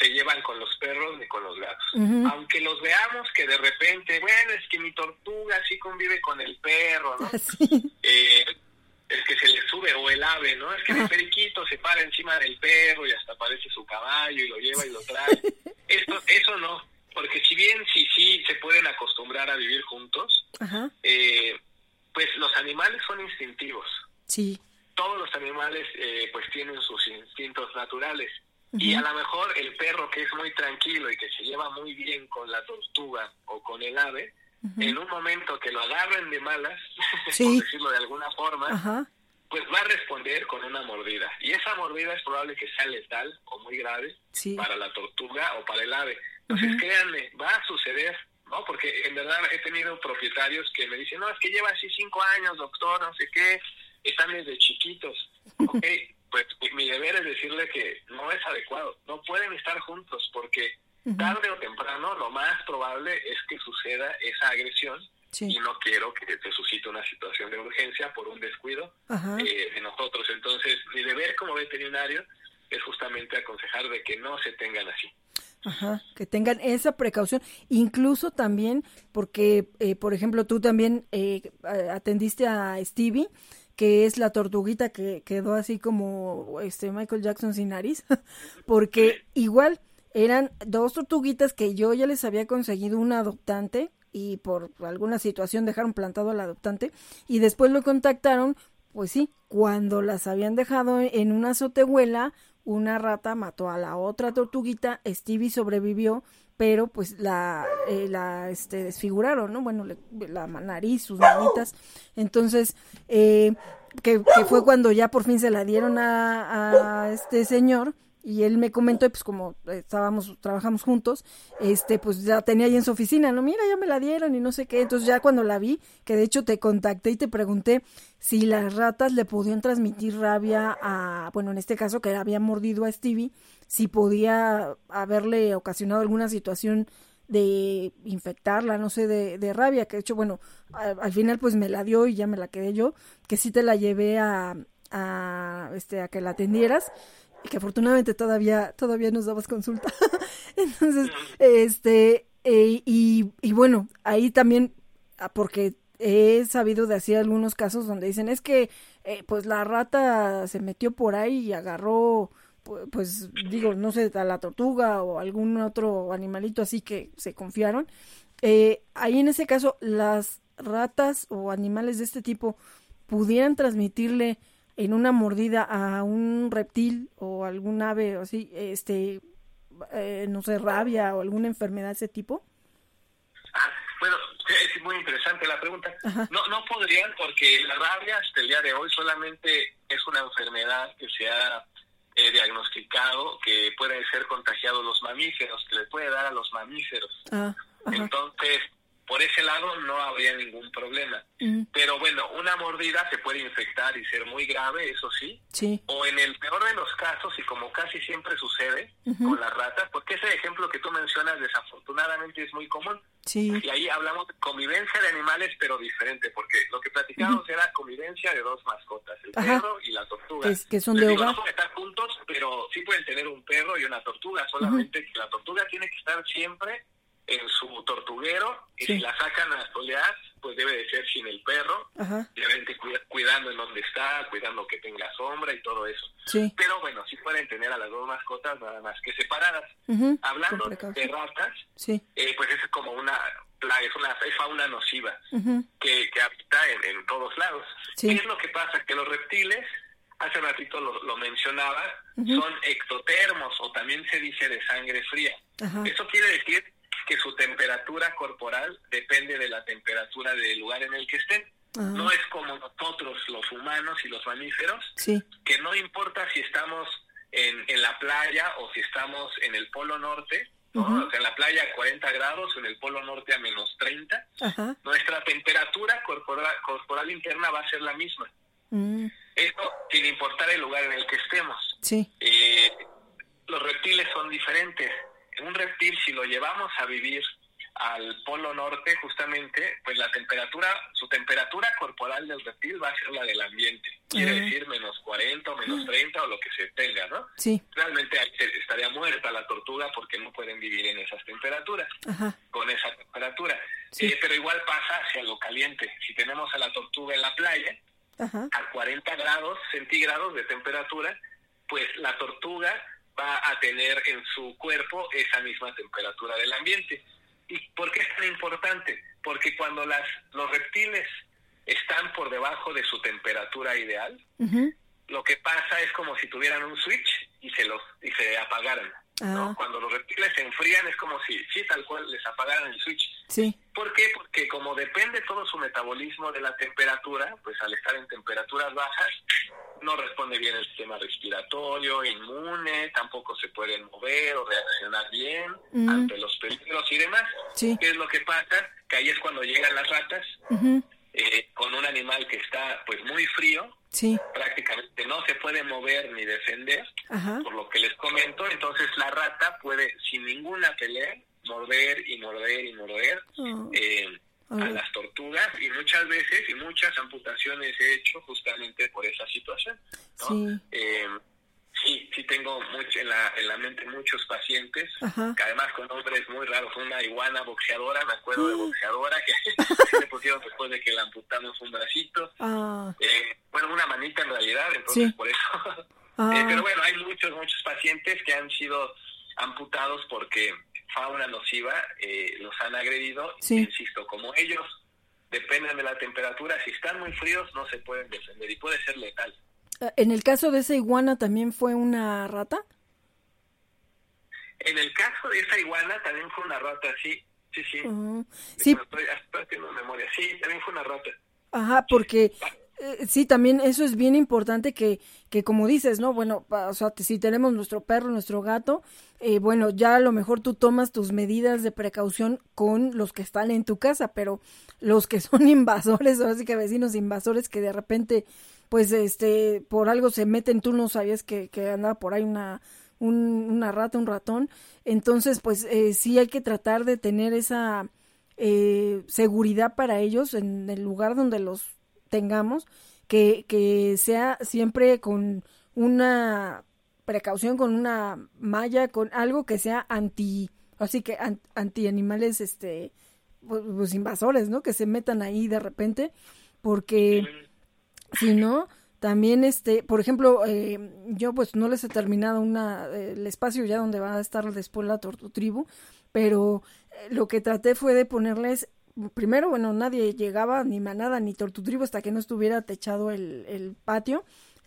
se llevan con los perros ni con los gatos. Aunque los veamos que de repente, bueno, es que mi tortuga sí convive con el perro, ¿no? Eh, es que se le sube, o el ave, ¿no? Es que el periquito se para encima del perro y hasta aparece su caballo y lo lleva y lo trae. Esto, eso no porque si bien sí, sí se pueden acostumbrar a vivir juntos, eh, pues los animales son instintivos. Sí. Todos los animales eh, pues tienen sus instintos naturales. Y a lo mejor el perro que es muy tranquilo y que se lleva muy bien con la tortuga o con el ave, en un momento que lo agarren de malas, por decirlo de alguna forma, pues va a responder con una mordida. Y esa mordida es probable que sea letal o muy grave para la tortuga o para el ave. Entonces, créanme, va a suceder, ¿no? Porque en verdad he tenido propietarios que me dicen, no, es que lleva así cinco años, doctor, no sé qué, están desde chiquitos. Ok, pues mi deber es decirle que no es adecuado, no pueden estar juntos porque tarde o temprano lo más probable es que suceda esa agresión y no quiero que te suscite una situación de urgencia por un descuido eh, de nosotros. Entonces, mi deber como veterinario es justamente aconsejar de que no se tengan así. Ajá, que tengan esa precaución, incluso también porque, eh, por ejemplo, tú también eh, atendiste a Stevie, que es la tortuguita que quedó así como este Michael Jackson sin nariz, porque igual eran dos tortuguitas que yo ya les había conseguido un adoptante y por alguna situación dejaron plantado al adoptante y después lo contactaron, pues sí, cuando las habían dejado en una azotehuela una rata mató a la otra tortuguita, Stevie sobrevivió, pero pues la, eh, la este, desfiguraron, ¿no? Bueno, le- la nariz, sus manitas. Entonces, eh, que, que fue cuando ya por fin se la dieron a, a este señor y él me comentó, y pues como estábamos, trabajamos juntos, este, pues ya tenía ahí en su oficina, no, mira, ya me la dieron y no sé qué, entonces ya cuando la vi, que de hecho te contacté y te pregunté si las ratas le podían transmitir rabia a, bueno, en este caso que había mordido a Stevie, si podía haberle ocasionado alguna situación de infectarla, no sé, de, de rabia, que de hecho, bueno, al final pues me la dio y ya me la quedé yo, que sí te la llevé a, a, este, a que la atendieras y que afortunadamente todavía, todavía nos dabas consulta. Entonces, este, eh, y, y bueno, ahí también, ah, porque he sabido de así algunos casos donde dicen, es que, eh, pues la rata se metió por ahí y agarró, pu- pues digo, no sé, a la tortuga o algún otro animalito así que se confiaron. Eh, ahí en ese caso, las ratas o animales de este tipo pudieran transmitirle en una mordida a un reptil o algún ave o así, este, eh, no sé, rabia o alguna enfermedad de ese tipo? Es muy interesante la pregunta. Ajá. No, no podrían porque la rabia hasta el día de hoy solamente es una enfermedad que se ha eh, diagnosticado que pueden ser contagiados los mamíferos, que le puede dar a los mamíferos. Ah, ajá. Entonces, por ese lado no habría ningún problema. Mm, Pero bueno, una mordida se puede infectar y ser muy grave, eso sí. sí. O en el peor de los casos, y como casi siempre sucede con las ratas, porque ese ejemplo que tú mencionas desafortunadamente es muy común. Sí. Y ahí hablamos de convivencia de animales, pero diferente, porque lo que platicábamos era convivencia de dos mascotas, el Ajá. perro y la tortuga. Es- que son Les de digo. No pueden estar juntos, pero sí pueden tener un perro y una tortuga, solamente que la tortuga tiene que estar siempre en su tortuguero, y Sí. si la sacan a solear, pues debe de ser sin el perro, Ajá. obviamente cuida- cuidando en donde está, cuidando que tenga sombra y todo eso. Sí. Pero bueno, sí pueden tener a las dos mascotas nada más que separadas. Hablando de ratas, Sí. eh, pues es como una es una es fauna nociva que, que habita en, en todos lados. ¿Qué es lo que pasa? Que los reptiles, hace ratito lo, lo mencionaba, son ectotermos o también se dice de sangre fría. Eso quiere decir que su temperatura corporal depende de la temperatura del lugar en el que estén. Ajá. No es como nosotros, los humanos y los mamíferos, Sí. que no importa si estamos en, en la playa o si estamos en el polo norte, o sea, en la playa a 40 grados o en el polo norte a menos 30, Ajá. nuestra temperatura corporal, corporal interna va a ser la misma. Mm, Esto sin importar el lugar en el que estemos. sí. Eh, los reptiles son diferentes. Un reptil, si lo llevamos a vivir al polo norte, justamente, pues la temperatura, su temperatura corporal del reptil va a ser la del ambiente. Quiere decir menos 40 o menos 30 o lo que se tenga, ¿no? Sí. Realmente estaría muerta la tortuga porque no pueden vivir en esas temperaturas, Ajá. con esa temperatura. Sí. Eh, pero igual pasa hacia lo caliente. Si tenemos a la tortuga en la playa, Ajá. a 40 grados centígrados de temperatura, pues la tortuga va a tener en su cuerpo esa misma temperatura del ambiente. ¿Y por qué es tan importante? Porque cuando las, los reptiles están por debajo de su temperatura ideal, lo que pasa es como si tuvieran un switch y se los y se apagaran. ¿no? Ah. Cuando los reptiles se enfrían es como si, sí, tal cual, les apagaran el switch. Sí. ¿Por qué? Porque como depende todo su metabolismo de la temperatura, pues al estar en temperaturas bajas, no responde bien el sistema respiratorio, inmune, tampoco se pueden mover o reaccionar bien ante los peligros y demás. Sí. ¿Qué es lo que pasa? Que ahí es cuando llegan las ratas eh, con un animal que está pues muy frío, Sí. prácticamente no se puede mover ni defender, Ajá. por lo que les comento, entonces la rata puede sin ninguna pelea morder y morder y morder Oh. eh, a las tortugas y muchas veces y muchas amputaciones he hecho justamente por esa situación. ¿no? Sí. Eh, sí, sí tengo mucho en la, en la mente muchos pacientes, Ajá. que además con nombres muy raros, una iguana boxeadora, me acuerdo de boxeadora, que se le pusieron después de que le amputamos un bracito, Ah. eh, bueno, una manita en realidad, entonces Sí. por eso. Ah. Eh, pero bueno, hay muchos, muchos pacientes que han sido amputados porque fauna nociva eh, los han agredido. Sí. Insisto, como ellos dependen de la temperatura, si están muy fríos no se pueden defender y puede ser letal. Eh, En el caso de esa iguana también fue una rata. En el caso de esa iguana también fue una rata, sí, sí, sí. Ujú. Sí, estoy haciendo memoria. Sí, también fue una rata. Ajá, porque eh, sí, también eso es bien importante que, que como dices, ¿no? Bueno, pa- o sea, si tenemos nuestro perro, nuestro gato, eh, bueno, ya a lo mejor tú tomas tus medidas de precaución con los que están en tu casa, pero los que son invasores, ahora sí que vecinos invasores que de repente, pues, este, por algo se meten, tú no sabías que, que andaba por ahí una, un- una rata, un ratón, entonces, pues, eh, sí hay que tratar de tener esa eh, seguridad para ellos en el lugar donde los tengamos, que, que sea siempre con una precaución, con una malla, con algo que sea anti, así que an- anti animales, este, pues, pues, invasores, ¿no? Que se metan ahí de repente, porque si no, también este, por ejemplo, eh, yo pues no les he terminado una, eh, el espacio ya donde va a estar después la tortutribu, pero eh, lo que traté fue de ponerles, primero, bueno, nadie llegaba, ni manada, ni tortutribu hasta que no estuviera techado el, el patio,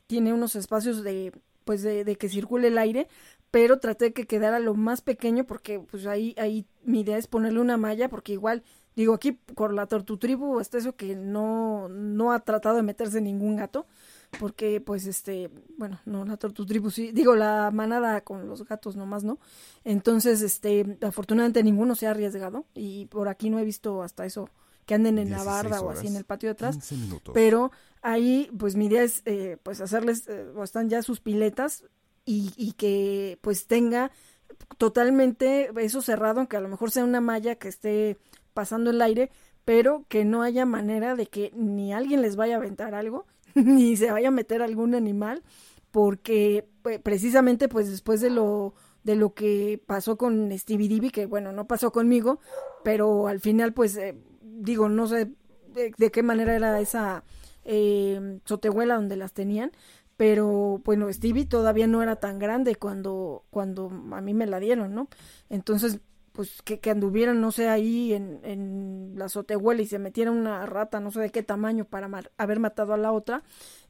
tiene unos espacios de, pues de, de que circule el aire, pero traté que quedara lo más pequeño porque pues ahí, ahí mi idea es ponerle una malla porque igual Digo, aquí por la tortutribu hasta eso que no, no ha tratado de meterse ningún gato, porque pues este, bueno, no, la tortutribu sí, digo, la manada con los gatos nomás, ¿no? Entonces, este, afortunadamente ninguno se ha arriesgado y por aquí no he visto hasta eso que anden en la 16 barda o así en el patio de atrás. 15 minutos. Pero ahí, pues mi idea es, eh, pues hacerles, eh, o están ya sus piletas y, y que pues tenga totalmente eso cerrado, aunque a lo mejor sea una malla que esté pasando el aire, pero que no haya manera de que ni alguien les vaya a aventar algo, ni se vaya a meter algún animal, porque pues, precisamente pues después de lo de lo que pasó con Stevie Divi, que bueno, no pasó conmigo, pero al final pues eh, digo, no sé de, qué manera era esa eh, donde las tenían, pero bueno, Stevie todavía no era tan grande cuando, cuando a mí me la dieron, ¿no? Entonces, pues que, que anduvieran, no sé, ahí en, en la azotehuela y se metiera una rata, no sé de qué tamaño, para haber matado a la otra,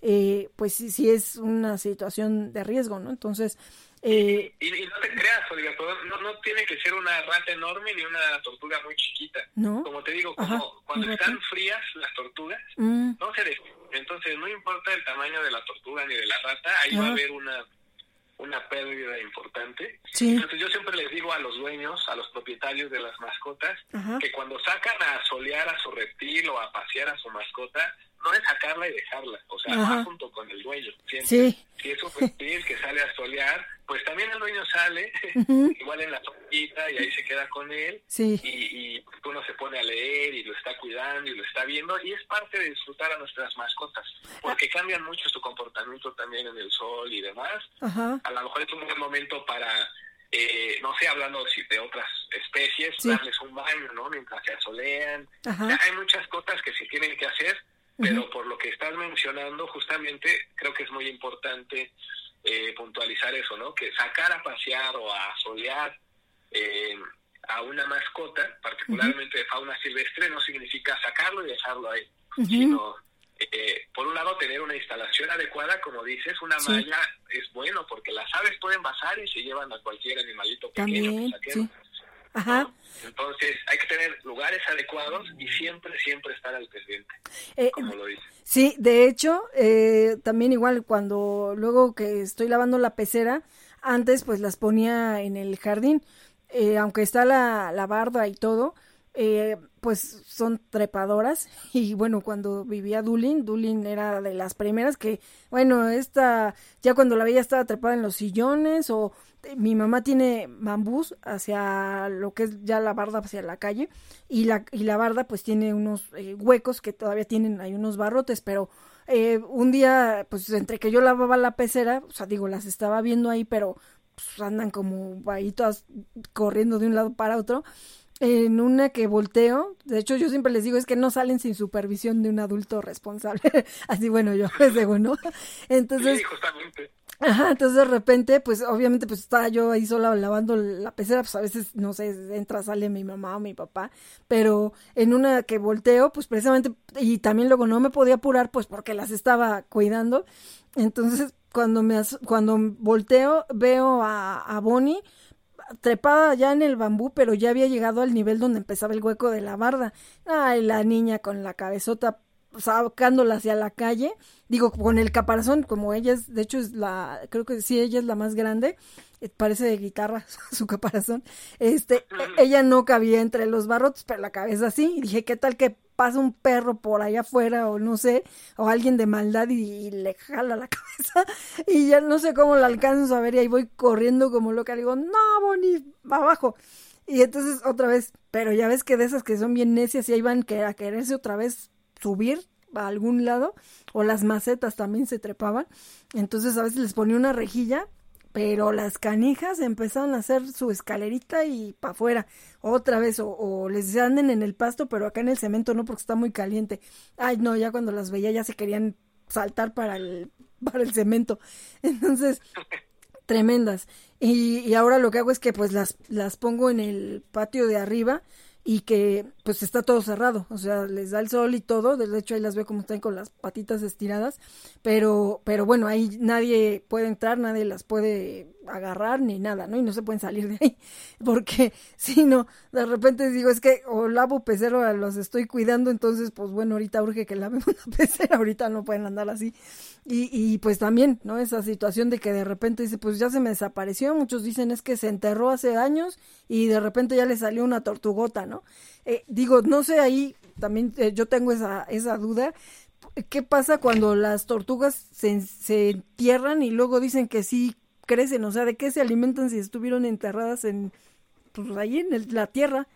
eh, pues sí, sí es una situación de riesgo, ¿no? Entonces, eh, Y, y no te creas, Olivia, pero no, no tiene que ser una rata enorme ni una tortuga muy chiquita. ¿no? Como te digo, como Ajá, cuando están frías las tortugas, Mm, no se defienden. Entonces, no importa el tamaño de la tortuga ni de la rata, ahí va a haber una, una pérdida importante. sí, Entonces, yo siempre les digo a los dueños, a los propietarios de las mascotas, ajá, que cuando sacan a solear a su reptil o a pasear a su mascota, no es sacarla y dejarla, o sea, Ajá. va junto con el dueño. siempre. sí, Si es un reptil que sale a solear, pues también el dueño sale, ujú, igual en la sombrita y ahí se queda con él sí, y, y uno se pone a leer y lo está cuidando y lo está viendo y es parte de disfrutar a nuestras mascotas porque cambian mucho su comportamiento también en el sol y demás. A lo mejor es un buen momento para, eh, no sé, hablando de otras especies, Sí. darles un baño, ¿no? Mientras se asolean. O sea, ajá, hay muchas cosas que se tienen que hacer, pero por lo que estás mencionando, justamente creo que es muy importante eh, puntualizar eso, ¿no? Que sacar a pasear o a solear eh, a una mascota, particularmente de fauna silvestre, no significa sacarlo y dejarlo ahí, ujú, sino, eh, por un lado, tener una instalación adecuada, como dices, una Sí. malla es bueno porque las aves pueden pasar y se llevan a cualquier animalito pequeño También, que saquemos. sí. Ajá. Entonces hay que tener lugares adecuados y siempre, siempre estar al pendiente, Eh, como lo dice. Sí, de hecho, eh, también igual cuando luego que estoy lavando la pecera, antes pues las ponía en el jardín, eh, aunque está la, la barda y todo, eh, pues son trepadoras. Y bueno, cuando vivía Dulin, Dulin era de las primeras que, bueno, esta, ya cuando la veía estaba trepada en los sillones o eh, mi mamá tiene bambús hacia lo que es ya la barda hacia la calle y la, y la barda pues tiene unos eh, huecos que todavía tienen hay unos barrotes, pero eh, un día pues entre que yo lavaba la pecera, o sea, digo, las estaba viendo ahí, pero pues, andan como ahí todas corriendo de un lado para otro en una que volteo, de hecho yo siempre les digo es que no salen sin supervisión de un adulto responsable, así bueno yo, según, ¿no? Entonces, Sí, justamente. Ajá, entonces de repente, pues obviamente pues estaba yo ahí sola lavando la pecera, pues a veces, no sé, entra, sale mi mamá o mi papá, pero en una que volteo, pues precisamente, y también luego no me podía apurar, pues porque las estaba cuidando, entonces cuando me, cuando volteo veo a, a Bonnie trepada ya en el bambú, pero ya había llegado al nivel donde empezaba el hueco de la barda. Ay, la niña con la cabezota sacándola hacia la calle, digo, con el caparazón, como ella es, de hecho es la, creo que sí, ella es la más grande, eh, parece de guitarra su caparazón, este, e- ella no cabía entre los barrotes, pero la cabeza sí, y dije, ¿qué tal que pasa un perro por allá afuera o no sé, o alguien de maldad y, y le jala la cabeza y ya no sé cómo la alcanzo a ver y ahí voy corriendo como loca, digo, no, Bonnie, abajo. Y entonces otra vez, pero ya ves que de esas que son bien necias y ahí van que- a quererse otra vez subir a algún lado, o las macetas también se trepaban, entonces a veces les ponía una rejilla, pero las canijas empezaron a hacer su escalerita y para afuera, otra vez, o, o les anden en el pasto, pero acá en el cemento no, porque está muy caliente. Ay, no, ya cuando las veía ya se querían saltar para el, para el cemento. Entonces, tremendas. Y, y ahora lo que hago es que pues las, las pongo en el patio de arriba y que pues está todo cerrado, o sea, les da el sol y todo, de hecho ahí las veo como están con las patitas estiradas, pero, pero bueno, ahí nadie puede entrar, nadie las puede agarrar ni nada, ¿no? Y no se pueden salir de ahí, porque si no, de repente digo, es que o lavo pecero, los estoy cuidando, entonces pues bueno, ahorita urge que lavemos la pecera, ahorita no pueden andar así. Y, y pues también, ¿no? Esa situación de que de repente dice, pues ya se me desapareció, muchos dicen es que se enterró hace años y de repente ya le salió una tortugota, ¿no? Eh, digo, no sé ahí, también eh, yo tengo esa, esa duda, ¿qué pasa cuando las tortugas se, se entierran y luego dicen que sí crecen? O sea, ¿de qué se alimentan si estuvieron enterradas en, pues ahí en el- la tierra?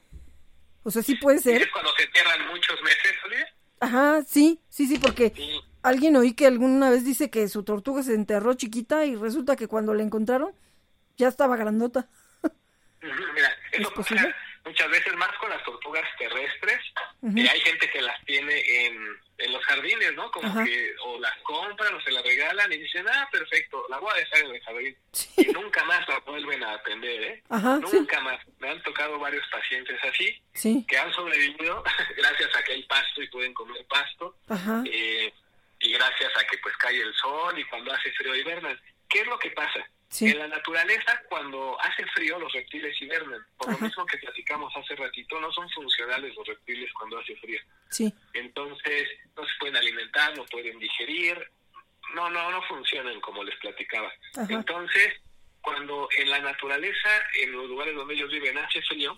O sea, sí puede ser. Es cuando se entierran muchos meses, Olivia. Ajá, sí, sí, sí, porque Sí. alguien oí que alguna vez dice que su tortuga se enterró chiquita y resulta que cuando la encontraron ya estaba grandota. Ujú, Mira, eso ¿Es posible? muchas veces más con las tortugas terrestres. Y hay gente que las tiene en, en los jardines, ¿no? Como Ajá. que o las compran o se las regalan y dicen, ah, perfecto, la voy a dejar en el jardín. Sí. Y nunca más la vuelven a atender, ¿eh? Ajá, sí. nunca más. Me han tocado varios pacientes así Sí, que han sobrevivido gracias a que hay pasto y pueden comer pasto. ajá, eh, y gracias a que pues cae el sol y cuando hace frío hibernan. ¿Qué es lo que pasa? Sí. En la naturaleza, cuando hace frío, los reptiles hibernan. Por lo mismo que platicamos hace ratito, no son funcionales los reptiles cuando hace frío. sí, Entonces, no se pueden alimentar, no pueden digerir, no, no, no funcionan como les platicaba. Ajá. Entonces, cuando en la naturaleza, en los lugares donde ellos viven, hace frío,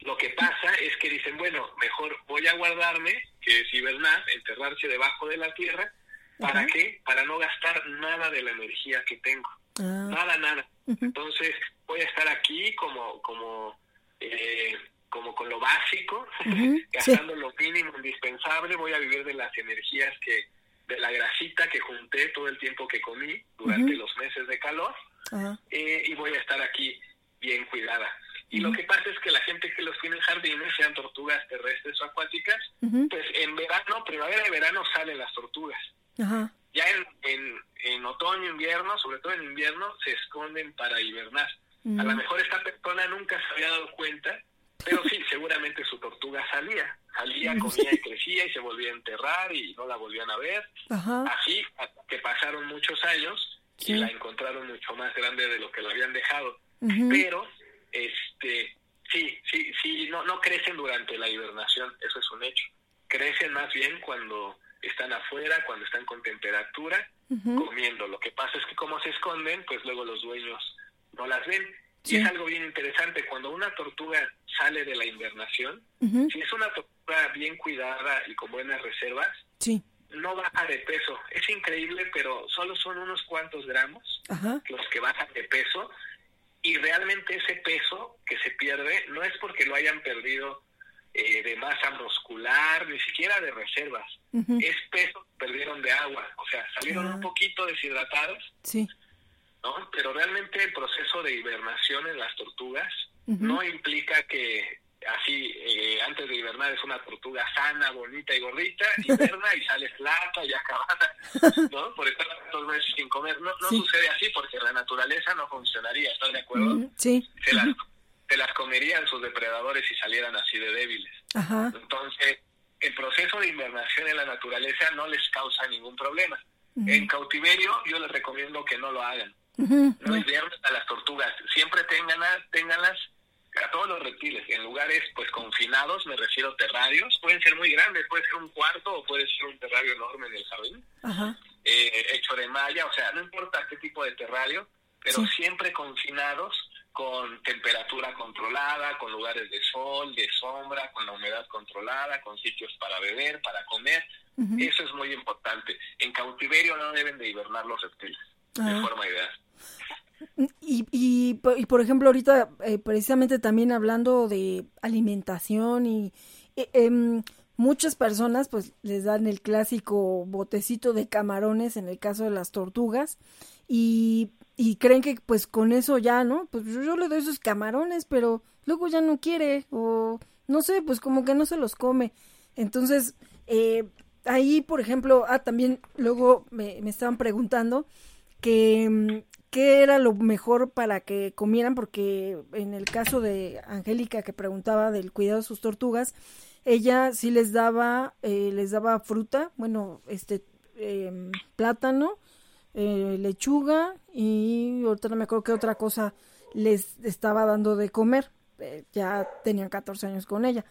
lo que pasa es que dicen, bueno, mejor voy a guardarme, que es hibernar, enterrarse debajo de la tierra, ¿para Ajá. qué? Para no gastar nada de la energía que tengo. Ah, Nada, nada. Entonces, voy a estar aquí como, como, eh, como con lo básico, gastando lo mínimo indispensable, voy a vivir de las energías que, de la grasita que junté todo el tiempo que comí durante los meses de calor, ajá, eh, y voy a estar aquí bien cuidada. Y lo que pasa es que la gente que los tiene en jardines, sean tortugas terrestres o acuáticas, pues en verano, primavera y verano salen las tortugas. ajá, Ya en, en, en otoño, invierno, sobre todo en invierno, se esconden para hibernar. A lo Mm. mejor esta persona nunca se había dado cuenta, pero sí, seguramente su tortuga salía. Salía, comía y crecía y se volvía a enterrar y no la volvían a ver. ajá, Así que pasaron muchos años Sí. y la encontraron mucho más grande de lo que la habían dejado. Pero, este, sí, sí, sí, no, no crecen durante la hibernación, eso es un hecho. Crecen más bien cuando están afuera, cuando están con temperatura, comiendo. Lo que pasa es que como se esconden, pues luego los dueños no las ven. Sí. Y es algo bien interesante, cuando una tortuga sale de la invernación, si es una tortuga bien cuidada y con buenas reservas, sí, no baja de peso. Es increíble, pero solo son unos cuantos gramos los que bajan de peso y realmente ese peso que se pierde no es porque lo hayan perdido eh, de masa muscular, ni siquiera de reservas. Es peso que perdieron de agua, o sea, salieron un poquito deshidratados, sí, ¿no? Pero realmente el proceso de hibernación en las tortugas no implica que así eh, antes de hibernar es una tortuga sana, bonita y gordita, hiberna y sale flaca y acabada, ¿no? Por estar dos meses sin comer. No, no sucede así porque la naturaleza no funcionaría, ¿estás de acuerdo? Sí. Se las, se las comerían sus depredadores si salieran así de débiles. Ajá. Entonces, el proceso de invernación en la naturaleza no les causa ningún problema. En cautiverio yo les recomiendo que no lo hagan. No inviernan a las tortugas. Siempre tenganlas, ténganlas a todos los reptiles en lugares pues confinados, me refiero a terrarios. Pueden ser muy grandes, puede ser un cuarto o puede ser un terrario enorme en el jardín. Ajá. Eh, hecho de malla, o sea, no importa qué tipo de terrario, pero siempre confinados con temperatura controlada, con lugares de sol, de sombra, con la humedad controlada, con sitios para beber, para comer. Eso es muy importante. En cautiverio no deben de hibernar los reptiles, de forma ideal. Y, y, y, por ejemplo, ahorita eh, precisamente también hablando de alimentación y eh, em, muchas personas pues les dan el clásico botecito de camarones en el caso de las tortugas y, y creen que pues con eso ya, ¿no? Pues yo le doy esos camarones, pero luego ya no quiere o no sé, pues como que no se los come. Entonces, eh, ahí, por ejemplo, ah, también luego me, me estaban preguntando que em, qué era lo mejor para que comieran, porque en el caso de Angélica que preguntaba del cuidado de sus tortugas, ella sí les daba, eh, les daba fruta, bueno, este, em, plátano, eh, lechuga y otra no me acuerdo qué otra cosa les estaba dando de comer. Eh, ya tenían 14 años con ella.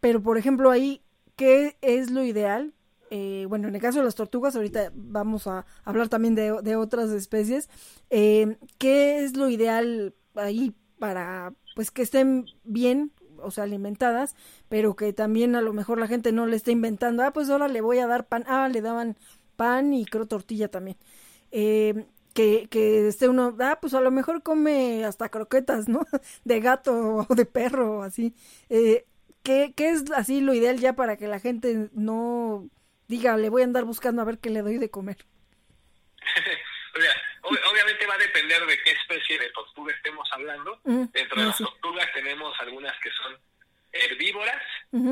pero, por ejemplo, ahí, ¿qué es lo ideal? Eh, bueno, en el caso de las tortugas, ahorita vamos a hablar también de, otras especies, eh, ¿qué es lo ideal ahí para pues que estén bien, o sea, alimentadas, pero que también a lo mejor la gente no le esté inventando, ah, pues ahora le voy a dar pan, ah, le daban pan y creo tortilla también. Eh, que, que esté uno, ah, pues a lo mejor come hasta croquetas, ¿no? De gato o de perro o así. Eh, ¿qué, ¿Qué es así lo ideal ya para que la gente no diga, le voy a andar buscando a ver qué le doy de comer? obviamente va a depender de qué especie de tortuga estemos hablando. Mm, Dentro de las tortugas tenemos algunas que son herbívoras,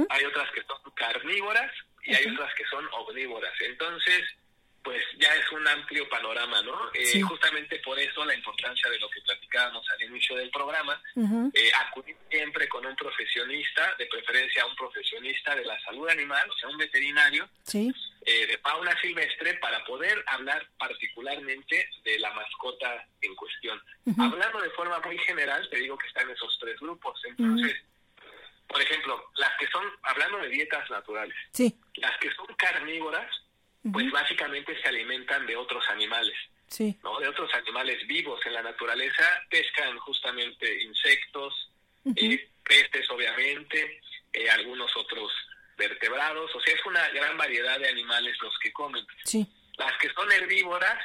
hay otras que son carnívoras y hay otras que son omnívoras. Entonces, pues ya es un amplio panorama, ¿no? Eh, justamente por eso la importancia de lo que platicábamos al inicio del programa, eh, acudir siempre con un profesionista, de preferencia un profesionista de la salud animal, o sea, un veterinario eh, de fauna silvestre, para poder hablar particularmente de la mascota en cuestión. Hablando de forma muy general, te digo que están esos tres grupos. Entonces, por ejemplo, las que son, hablando de dietas naturales, las que son carnívoras, pues básicamente se alimentan de otros animales. Sí. ¿no? De otros animales vivos en la naturaleza, pescan justamente insectos, eh, peces obviamente, eh, algunos otros vertebrados, o sea, es una gran variedad de animales los que comen. Sí. Las que son herbívoras,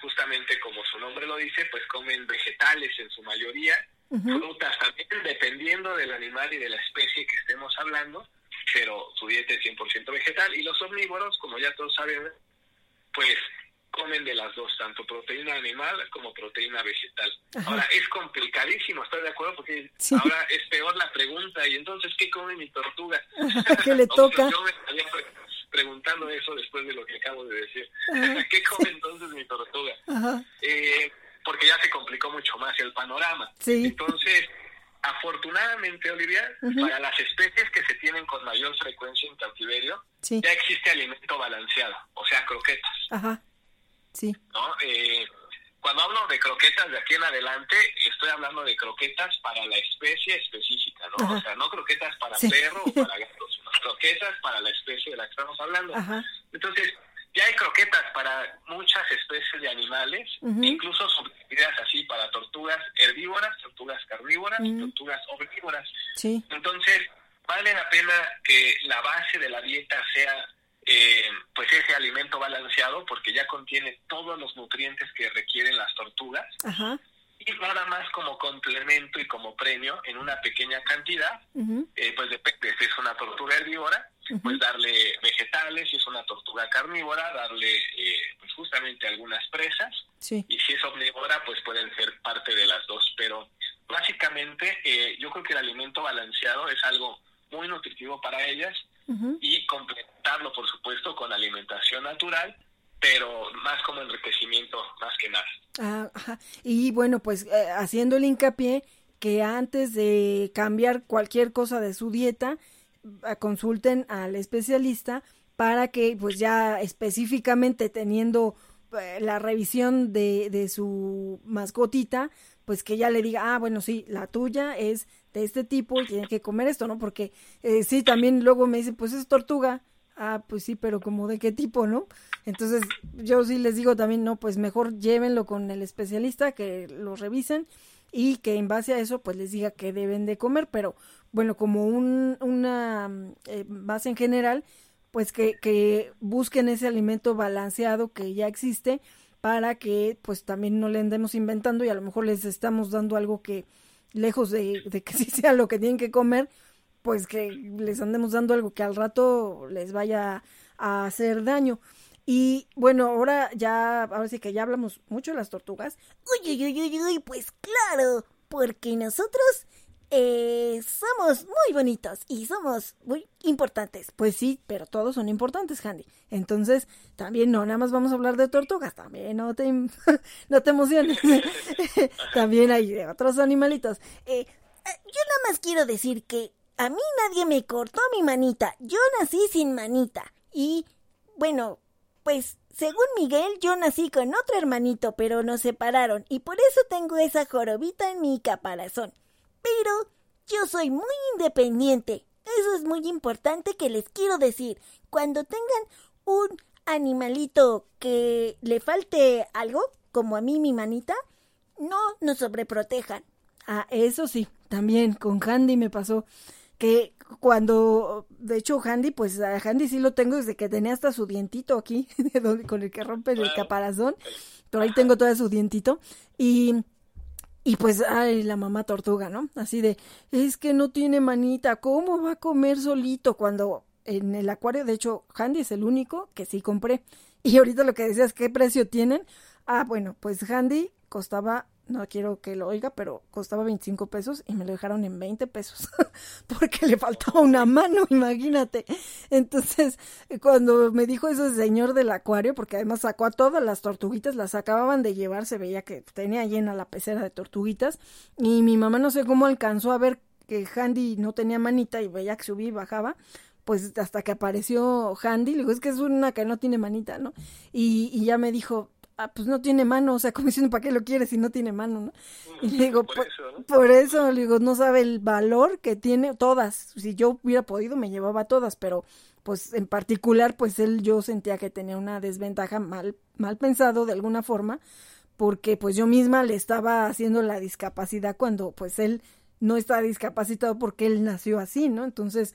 justamente como su nombre lo dice, pues comen vegetales en su mayoría, frutas también, dependiendo del animal y de la especie que estemos hablando, pero su dieta es 100% vegetal. Y los omnívoros, como ya todos saben, pues comen de las dos, tanto proteína animal como proteína vegetal. Ahora, es complicadísimo, ¿estás de acuerdo? Porque ahora es peor la pregunta, y entonces, ¿qué come mi tortuga? ¿Qué le toca? yo me estaría preguntando eso después de lo que acabo de decir. ¿Qué come entonces mi tortuga? Eh, porque ya se complicó mucho más el panorama. Sí. Entonces, afortunadamente, Olivia, para las especies que se tienen con mayor frecuencia en cautiverio, ya existe alimento balanceado, o sea, croquetas. Ajá. Sí. ¿No? Eh, cuando hablo de croquetas de aquí en adelante, estoy hablando de croquetas para la especie específica, ¿no? O sea, no croquetas para perro o para gatos, sino croquetas para la especie de la que estamos hablando. Ajá. Entonces, ya hay croquetas para muchas especies de animales, incluso subdivididas así para tortugas herbívoras, tortugas carnívoras, tortugas omnívoras. Sí. Entonces, vale la pena que la base de la dieta sea eh, pues ese alimento balanceado porque ya contiene todos los nutrientes que requieren las tortugas. Ajá. Y nada más como complemento y como premio en una pequeña cantidad, eh, pues depende, si es una tortuga herbívora, pues darle vegetales, si es una tortuga carnívora, darle eh, pues justamente algunas presas, sí. y si es omnívora, pues pueden ser parte de las dos, pero básicamente eh, yo creo que el alimento balanceado es algo muy nutritivo para ellas y completarlo, por supuesto, con alimentación natural, pero más como enriquecimiento, más que nada. Ah, y bueno, pues eh, haciendo el hincapié que antes de cambiar cualquier cosa de su dieta, consulten al especialista para que pues ya específicamente teniendo eh, la revisión de, de su mascotita, pues que ya le diga, ah, bueno, sí, la tuya es de este tipo y tiene que comer esto, ¿no? Porque eh, sí, también luego me dicen, pues es tortuga. Ah, pues sí, pero como de qué tipo, ¿no? Entonces yo sí les digo también, no, pues mejor llévenlo con el especialista, que lo revisen y que en base a eso pues les diga qué deben de comer, pero bueno, como un, una eh, base en general, pues que, que busquen ese alimento balanceado que ya existe para que pues también no le andemos inventando y a lo mejor les estamos dando algo que lejos de, que sí sea lo que tienen que comer, pues que les andemos dando algo que al rato les vaya a hacer daño. Y bueno, ahora ya, ahora sí que ya hablamos mucho de las tortugas. Uy, uy, uy, uy, uy, pues claro, porque nosotros eh, somos muy bonitos y somos muy importantes. Pues sí, pero todos son importantes, Handy. Entonces, también no, nada más vamos a hablar de tortugas, también no te, no te emociones. también hay de otros animalitos. Eh, eh, yo nada más quiero decir que a mí nadie me cortó mi manita. Yo nací sin manita. Y, bueno, pues según Miguel, yo nací con otro hermanito, pero nos separaron y por eso tengo esa jorobita en mi caparazón. Pero yo soy muy independiente. Eso es muy importante que les quiero decir. Cuando tengan un animalito que le falte algo, como a mí mi manita, no nos sobreprotejan. Ah, eso sí, también con Handy me pasó que cuando, de hecho, Handy, pues a Handy sí lo tengo desde que tenía hasta su dientito aquí, con el que rompe el caparazón, pero ahí tengo todo su dientito. Y y pues, ay, la mamá tortuga, ¿no? Así de, es que no tiene manita, ¿cómo va a comer solito? Cuando en el acuario, de hecho, Handy es el único que sí compré. Y ahorita lo que decías, ¿qué precio tienen? Ah, bueno, pues Handy costaba no quiero que lo oiga, pero costaba 25 pesos y me lo dejaron en 20 pesos porque le faltaba una mano, imagínate. Entonces, cuando me dijo eso el señor del acuario, porque además sacó a todas las tortuguitas, las acababan de llevar, se veía que tenía llena la pecera de tortuguitas y mi mamá no sé cómo alcanzó a ver que Handy no tenía manita y veía que subía y bajaba, pues hasta que apareció Handy, le digo, es que es una que no tiene manita, ¿no? Y, y ya me dijo, ah, pues no tiene mano, o sea, como diciendo, ¿para qué lo quieres si no tiene mano, no? Y le digo, por, eso, ¿no? por eso, le digo, no sabe el valor que tiene todas. Si yo hubiera podido, me llevaba todas, pero pues en particular, pues él yo sentía que tenía una desventaja mal, mal pensado de alguna forma, porque pues yo misma le estaba haciendo la discapacidad cuando pues él no está discapacitado porque él nació así, ¿no? Entonces,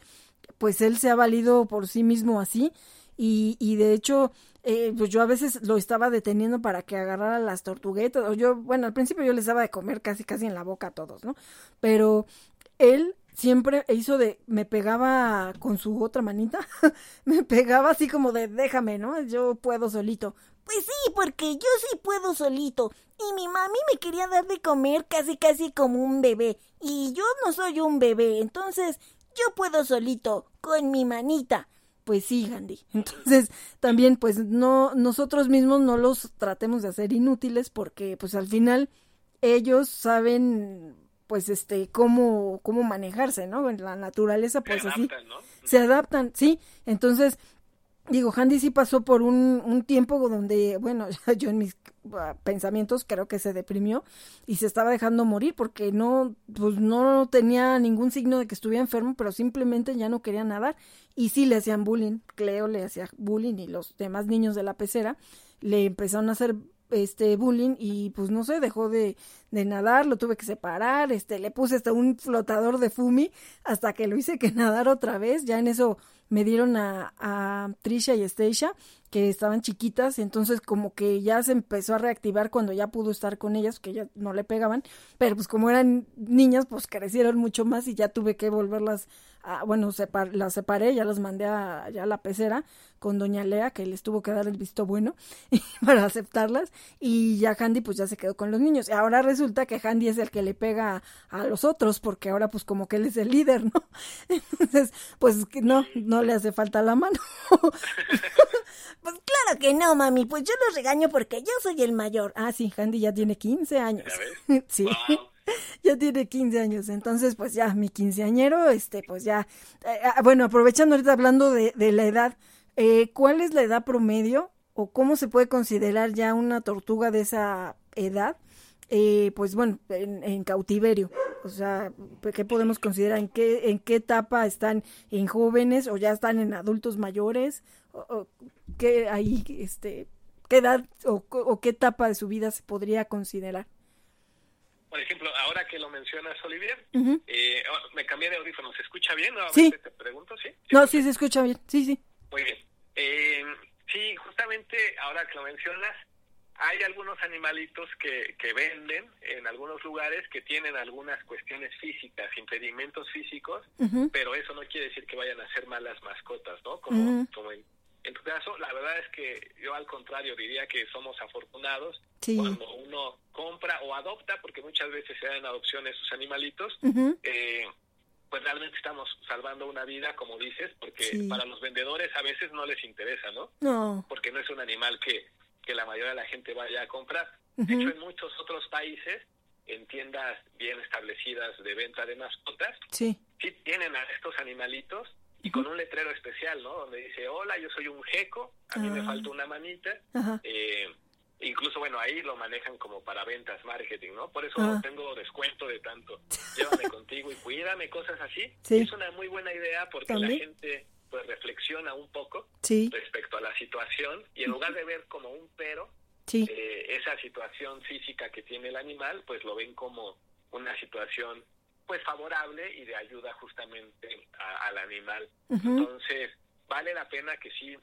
pues él se ha valido por sí mismo así y, y de hecho eh, pues yo a veces lo estaba deteniendo para que agarrara las tortuguetas, o yo, bueno, al principio yo les daba de comer casi casi en la boca a todos, ¿no? Pero él siempre hizo de, me pegaba con su otra manita, me pegaba así como de, déjame, ¿no? Yo puedo solito. Pues sí, porque yo sí puedo solito. Y mi mami me quería dar de comer casi casi como un bebé. Y yo no soy un bebé, entonces yo puedo solito, con mi manita pues sí, Andy. Entonces, también, pues no, nosotros mismos no los tratemos de hacer inútiles porque, pues al final, ellos saben, pues, este, cómo, cómo manejarse, ¿no? En la naturaleza, pues así. Se adaptan, sí. Entonces, digo, Handy sí pasó por un, un tiempo donde, bueno, yo en mis ah, pensamientos creo que se deprimió y se estaba dejando morir porque no, pues no tenía ningún signo de que estuviera enfermo, pero simplemente ya no quería nadar y sí le hacían bullying, Cleo le hacía bullying y los demás niños de la pecera le empezaron a hacer este bullying y pues no sé, dejó de, de, nadar, lo tuve que separar, este, le puse hasta un flotador de fumi hasta que lo hice que nadar otra vez, ya en eso me dieron a, a Trisha y Stacia que estaban chiquitas, entonces como que ya se empezó a reactivar cuando ya pudo estar con ellas, que ya no le pegaban, pero pues como eran niñas, pues crecieron mucho más y ya tuve que volverlas a, bueno, separ, las separé, ya las mandé a, ya a la pecera con doña Lea, que les tuvo que dar el visto bueno para aceptarlas, y ya Handy pues ya se quedó con los niños. Y ahora resulta que Handy es el que le pega a, los otros, porque ahora pues como que él es el líder, ¿no? Entonces, pues no, no le hace falta la mano. pues claro que no, mami, pues yo los regaño porque yo soy el mayor. Ah, sí, Handy ya tiene 15 años. sí. ya tiene 15 años, entonces pues ya mi quinceañero, este, pues ya, eh, ah, bueno, aprovechando ahorita hablando de, de la edad, eh, ¿Cuál es la edad promedio o cómo se puede considerar ya una tortuga de esa edad? Eh, pues bueno, en, cautiverio. O sea, ¿qué podemos considerar? ¿En qué, en qué etapa están? ¿En jóvenes o ya están en adultos mayores? ¿O, qué ahí, este, qué edad o, qué etapa de su vida se podría considerar? Por ejemplo, ahora que lo mencionas, Olivier, eh, oh, me cambié de audífono. ¿Se escucha bien? Sí. Te pregunto, ¿sí? No, sí se escucha bien. Sí, sí. Muy bien. Eh, sí, justamente ahora que lo mencionas, hay algunos animalitos que, que venden en algunos lugares que tienen algunas cuestiones físicas, impedimentos físicos, pero eso no quiere decir que vayan a ser malas mascotas, ¿no? Como, como en, tu caso, la verdad es que yo al contrario diría que somos afortunados cuando uno compra o adopta, porque muchas veces se dan adopciones sus animalitos, eh, pues realmente estamos salvando una vida, como dices, porque para los vendedores a veces no les interesa, ¿no? No. Porque no es un animal que, que la mayoría de la gente vaya a comprar. De hecho, en muchos otros países, en tiendas bien establecidas de venta de mascotas, sí, sí tienen a estos animalitos y con un letrero especial, ¿no? Donde dice, hola, yo soy un geco, a mí me ah. falta una manita. Eh, incluso bueno ahí lo manejan como para ventas marketing no por eso no ah. tengo descuento de tanto. Llévame contigo y cuídame cosas así. Es una muy buena idea porque la gente pues reflexiona un poco respecto a la situación y en lugar de ver como un pero eh, esa situación física que tiene el animal pues lo ven como una situación pues favorable y de ayuda justamente al animal entonces vale la pena que sí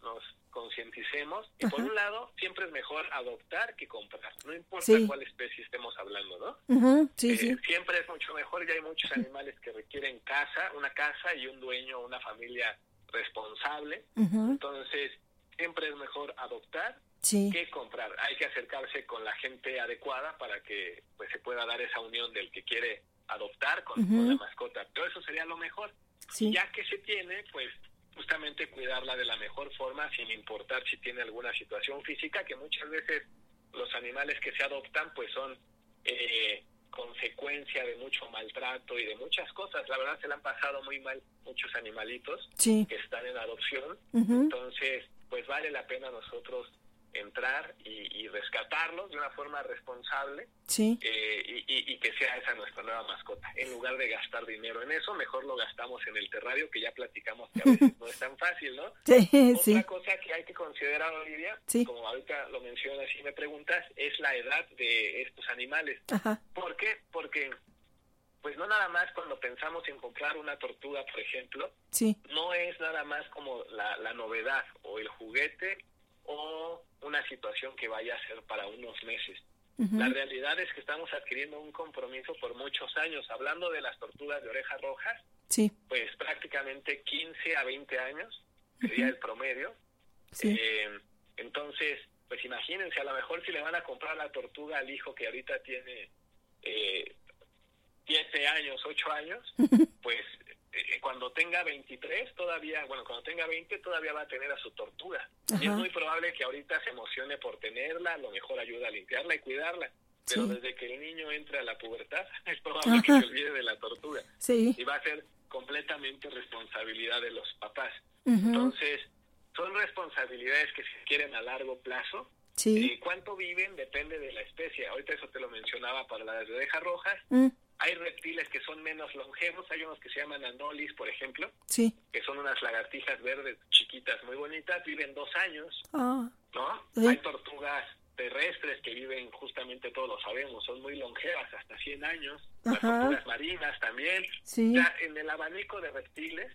nos concienticemos. Y por un lado, siempre es mejor adoptar que comprar, no importa cuál especie estemos hablando, ¿no? sí, eh, sí. Siempre es mucho mejor, ya hay muchos animales que requieren casa, una casa y un dueño, una familia responsable. Entonces, siempre es mejor adoptar que comprar. Hay que acercarse con la gente adecuada para que pues se pueda dar esa unión del que quiere adoptar con, con la mascota. Pero eso sería lo mejor. Ya que se tiene, pues justamente cuidarla de la mejor forma sin importar si tiene alguna situación física, que muchas veces los animales que se adoptan pues son eh, consecuencia de mucho maltrato y de muchas cosas. La verdad se le han pasado muy mal muchos animalitos que están en adopción. Entonces, pues vale la pena nosotros entrar y, rescatarlos de una forma responsable eh, y, que sea esa nuestra nueva mascota. En lugar de gastar dinero en eso, mejor lo gastamos en el terrario, que ya platicamos que a veces no es tan fácil, ¿no? Otra cosa que hay que considerar, Olivia, como ahorita lo mencionas y me preguntas, es la edad de estos animales. ¿Por qué? Porque pues no nada más cuando pensamos en comprar una tortuga, por ejemplo, no es nada más como la, la novedad o el juguete o una situación que vaya a ser para unos meses. La realidad es que estamos adquiriendo un compromiso por muchos años. Hablando de las tortugas de orejas rojas, sí. pues prácticamente 15 a 20 años sería el promedio. Eh, entonces, pues imagínense, a lo mejor si le van a comprar la tortuga al hijo que ahorita tiene eh, 7 años, 8 años, pues eh, cuando tenga 23 todavía, bueno, cuando tenga 20 todavía va a tener a su tortuga. Y es muy probable que ahorita se emocione por tenerla, a lo mejor ayuda a limpiarla y cuidarla. Pero desde que el niño entre a la pubertad, es probable que se olvide de la tortuga. Sí. Y va a ser completamente responsabilidad de los papás. Entonces, son responsabilidades que se quieren a largo plazo. Sí. Y cuánto viven depende de la especie. Ahorita eso te lo mencionaba para las orejas rojas. Mm. Hay reptiles que son menos longevos, hay unos que se llaman anolis, por ejemplo, sí. que son unas lagartijas verdes chiquitas, muy bonitas, viven dos años, ah. ¿no? Hay tortugas terrestres que viven, justamente todos lo sabemos, son muy longevas, hasta 100 años, las tortugas marinas también. Sí. en el abanico de reptiles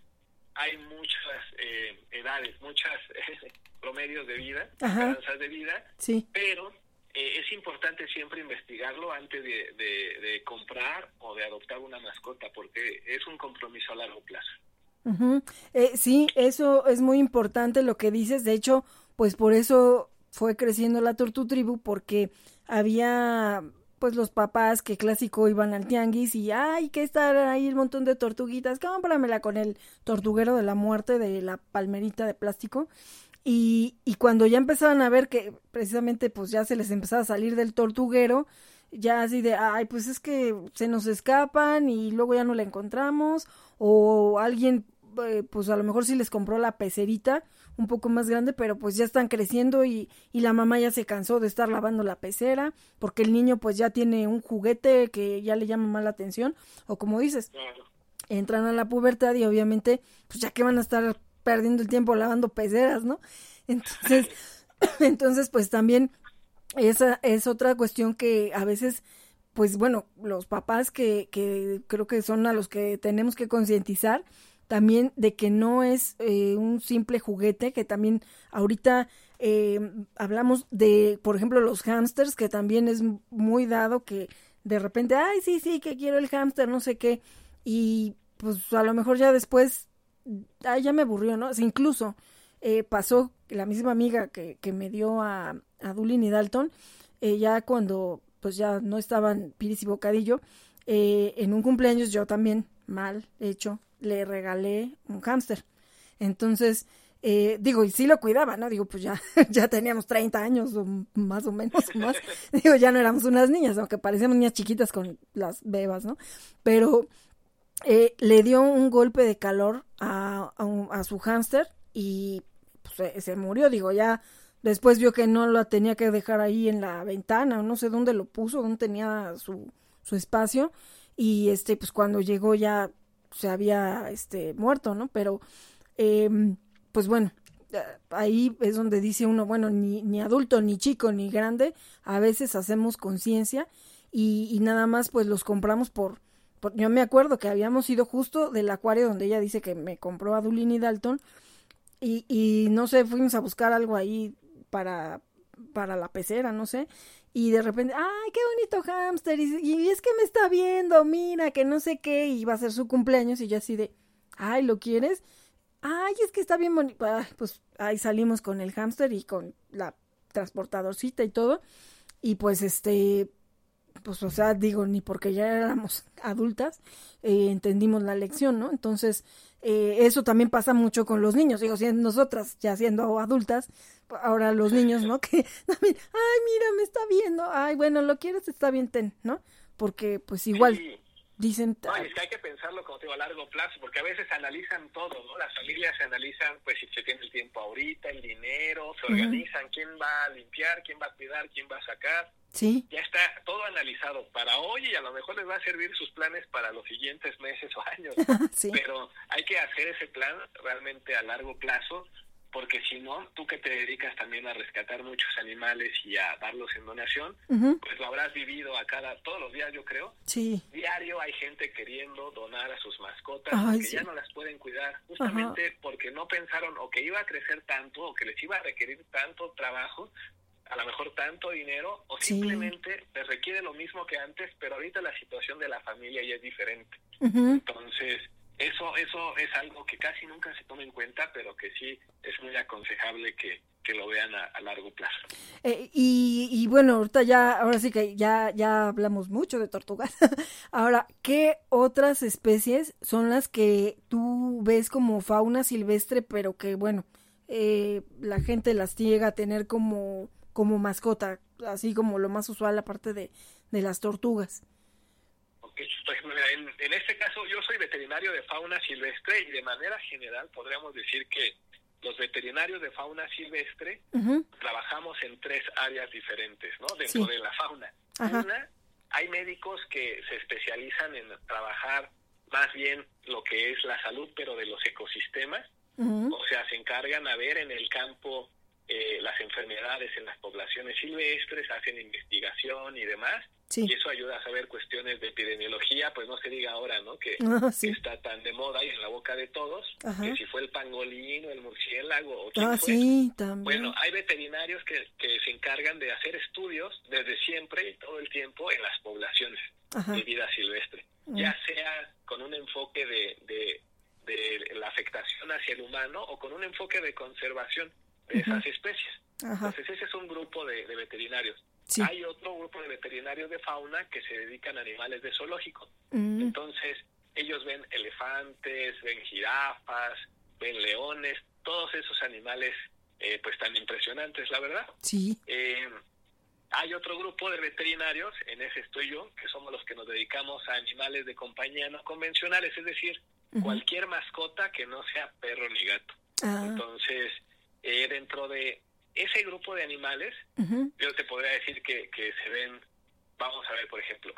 hay muchas eh, edades, muchas promedios de vida, esperanzas de vida, sí. pero eh, es importante siempre investigarlo antes de, de, comprar o de adoptar una mascota, porque es un compromiso a largo plazo. eh, sí, eso es muy importante lo que dices. De hecho, pues por eso fue creciendo la Tortu Tribu, porque había pues los papás que clásico iban al tianguis y ay, que estar ahí el montón de tortuguitas, cómpramela con el tortuguero de la muerte de la palmerita de plástico. Y, y cuando ya empezaban a ver que precisamente pues ya se les empezaba a salir del tortuguero, ya así de, ay, pues es que se nos escapan y luego ya no la encontramos, o alguien eh, pues a lo mejor sí les compró la pecerita un poco más grande, pero pues ya están creciendo y, y la mamá ya se cansó de estar lavando la pecera, porque el niño pues ya tiene un juguete que ya le llama más la atención, o como dices, entran a la pubertad y obviamente pues ya que van a estar perdiendo el tiempo lavando peceras, ¿no? Entonces, entonces pues también esa es otra cuestión que a veces pues bueno, los papás que, que creo que son a los que tenemos que concientizar, también de que no es eh, un simple juguete, que también ahorita eh, hablamos de, por ejemplo, los hamsters, que también es muy dado que de repente, ay, sí, sí, que quiero el hamster, no sé qué, y pues a lo mejor ya después, ay, ya me aburrió, ¿no? incluso eh, pasó la misma amiga que, que me dio a, a Dulin y Dalton, ya cuando pues ya no estaban Piris y Bocadillo, en un cumpleaños yo también, mal hecho, le regalé un hámster. Entonces, eh, digo, y sí lo cuidaba, ¿no? Digo, pues ya, ya teníamos 30 años o más o menos más. Digo, ya no éramos unas niñas, aunque parecíamos niñas chiquitas con las bebas, ¿no? Pero eh, le dio un golpe de calor a, su hámster y pues, se, murió. Digo, ya después vio que no lo tenía que dejar ahí en la ventana, no sé dónde lo puso, dónde tenía su, su espacio. Y este, pues cuando llegó ya se había este muerto, ¿no? Pero em, pues bueno, eh, ahí es donde dice uno, bueno, ni, ni adulto, ni chico, ni grande, a veces hacemos conciencia y, y, nada más pues los compramos por, yo me acuerdo que habíamos ido justo del acuario donde ella dice que me compró a Dulin y Dalton y, y no sé, fuimos a buscar algo ahí para, para la pecera, no sé, y de repente, ay, qué bonito hámster, y, es que me está viendo, mira, que no sé qué, y va a ser su cumpleaños, y yo así de, ay, ¿lo quieres? Ay, es que está bien bonito, pues ahí salimos con el hámster y con la transportadorcita y todo, y pues este, pues o sea, digo, ni porque ya éramos adultas, eh, entendimos la lección, ¿no? Entonces, eh, eso también pasa mucho con los niños, digo, siendo nosotras ya siendo adultas, ahora los niños, ¿no? Que, ay, mira, me está viendo, ay, bueno, lo quieres, está bien, ten, ¿no? Porque, pues igual, dicen... No, es que hay que pensarlo, como te digo, a largo plazo, porque a veces analizan todo, ¿no? Las familias se analizan, pues, si se tiene el tiempo ahorita, el dinero, se organizan, quién va a limpiar, quién va a cuidar, quién va a sacar. Sí. Ya está todo analizado para hoy y a lo mejor les va a servir sus planes para los siguientes meses o años. sí. Pero hay que hacer ese plan realmente a largo plazo porque si no, tú que te dedicas también a rescatar muchos animales y a darlos en donación, pues lo habrás vivido a cada, todos los días yo creo. Sí. Diario hay gente queriendo donar a sus mascotas que ya no las pueden cuidar, justamente porque no pensaron o que iba a crecer tanto o que les iba a requerir tanto trabajo, a lo mejor tanto dinero, o simplemente les requiere lo mismo que antes, pero ahorita la situación de la familia ya es diferente. Entonces, eso, eso es algo que casi nunca se toma en cuenta, pero que sí es muy aconsejable que, que lo vean a, largo plazo. Eh, y, y, bueno, ahorita ya, ahora sí que ya, ya hablamos mucho de tortugas. ahora, ¿qué otras especies son las que tú ves como fauna silvestre, pero que bueno, eh, la gente las llega a tener como, como mascota, así como lo más usual aparte de, de las tortugas? en, este caso yo soy veterinario de fauna silvestre y de manera general podríamos decir que los veterinarios de fauna silvestre trabajamos en tres áreas diferentes, ¿no? Dentro de la fauna. Una, hay médicos que se especializan en trabajar más bien lo que es la salud, pero de los ecosistemas. O sea, se encargan a ver en el campo eh, las enfermedades en las poblaciones silvestres, hacen investigación y demás. Sí. Y eso ayuda a saber cuestiones de epidemiología, pues no se diga ahora, ¿no? Que, Ah, sí. que está tan de moda y en la boca de todos, Ajá. que si fue el pangolín o el murciélago o quién Ah, fue. sí, también. Bueno, hay veterinarios que, que se encargan de hacer estudios desde siempre y todo el tiempo en las poblaciones Ajá. de vida silvestre, Mm. ya sea con un enfoque de, de, de la afectación hacia el humano o con un enfoque de conservación esas especies. Ajá. Entonces ese es un grupo de, de veterinarios. Sí. Hay otro grupo de veterinarios de fauna que se dedican a animales de zoológico. Mm, Entonces, ellos ven elefantes, ven jirafas, ven leones, todos esos animales eh, pues tan impresionantes, la verdad. sí. Eh, hay otro grupo de veterinarios, en ese estoy yo, que somos los que nos dedicamos a animales de compañía no convencionales, es decir, cualquier mascota que no sea perro ni gato. Ah, Entonces, eh, dentro de ese grupo de animales, yo te podría decir que, que se ven, vamos a ver, por ejemplo,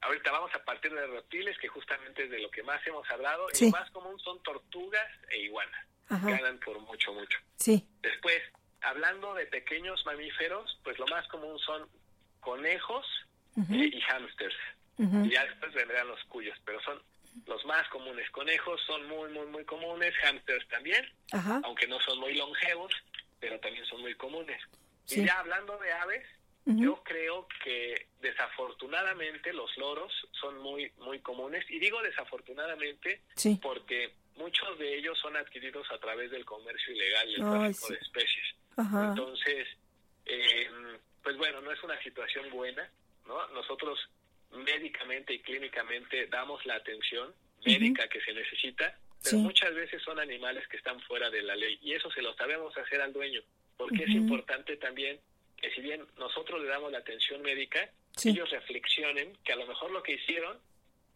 ahorita vamos a partir de reptiles, que justamente es de lo que más hemos hablado, y lo más común son tortugas e iguanas, Ajá. ganan por mucho, mucho. Sí. Después, hablando de pequeños mamíferos, pues lo más común son conejos eh, y hámsters, Ujú. y ya después vendrán los cuyos, pero son los más comunes. Conejos son muy, muy, muy comunes, hámsters también, Ajá. aunque no son muy longevos, pero también son muy comunes. Sí. Y ya hablando de aves, yo creo que desafortunadamente los loros son muy muy comunes y digo desafortunadamente Sí. porque muchos de ellos son adquiridos a través del comercio ilegal y el Ay, tráfico sí. de especies. Ajá. Entonces, eh, pues bueno, no es una situación buena, ¿no? Nosotros médicamente y clínicamente damos la atención médica que se necesita, pero Sí. muchas veces son animales que están fuera de la ley y eso se lo sabemos hacer al dueño, porque es importante también que si bien nosotros le damos la atención médica, Sí. ellos reflexionen que a lo mejor lo que hicieron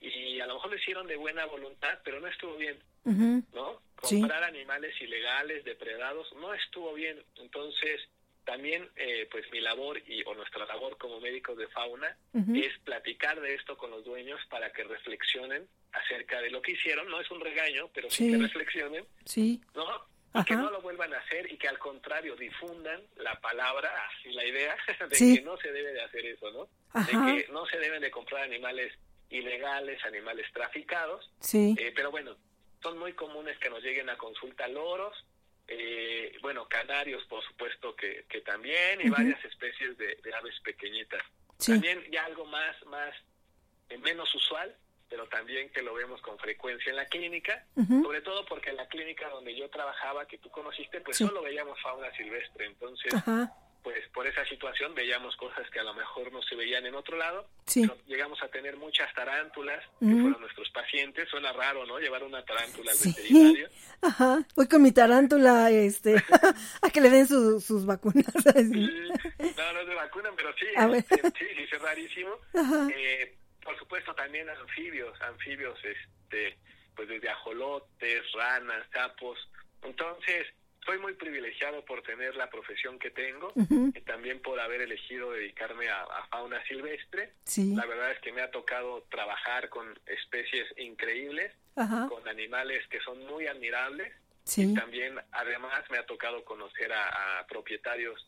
y a lo mejor lo hicieron de buena voluntad, pero no estuvo bien. ¿no? Sí. Comprar animales ilegales, depredados, no estuvo bien. Entonces, también, eh, pues mi labor y o nuestra labor como médicos de fauna es platicar de esto con los dueños para que reflexionen acerca de lo que hicieron. No es un regaño, pero sí, Sí. que reflexionen, Sí. ¿no? Y que no lo vuelvan a hacer y que al contrario difundan la palabra y la idea de Sí. que no se debe de hacer eso, ¿no? Ajá. De que no se deben de comprar animales ilegales, animales traficados, Sí. eh, pero bueno, son muy comunes que nos lleguen a consulta loros, eh, bueno, canarios, por supuesto que, que también, y varias especies de, de aves pequeñitas. Sí. También ya algo más, más, eh, menos usual, pero también que lo vemos con frecuencia en la clínica, sobre todo porque en la clínica donde yo trabajaba, que tú conociste, pues Sí. solo veíamos fauna silvestre, entonces, Ajá. Pues por esa situación veíamos cosas que a lo mejor no se veían en otro lado, Sí. pero llegamos a tener muchas tarántulas, que fueron nuestros pacientes. Suena raro, ¿no? Llevar una tarántula al Sí. veterinario. Ajá. Voy con mi tarántula, este, a que le den su- sus vacunas. así. Sí. No, no es de vacuna, pero sí, A ver. este, sí, sí, es rarísimo. Ajá. Eh, por supuesto, también anfibios, anfibios, este, pues desde ajolotes, ranas, sapos. Entonces, soy muy privilegiado por tener la profesión que tengo y también por haber elegido dedicarme a, a fauna silvestre. Sí. La verdad es que me ha tocado trabajar con especies increíbles, con animales que son muy admirables. Sí. También, además, me ha tocado conocer a, a propietarios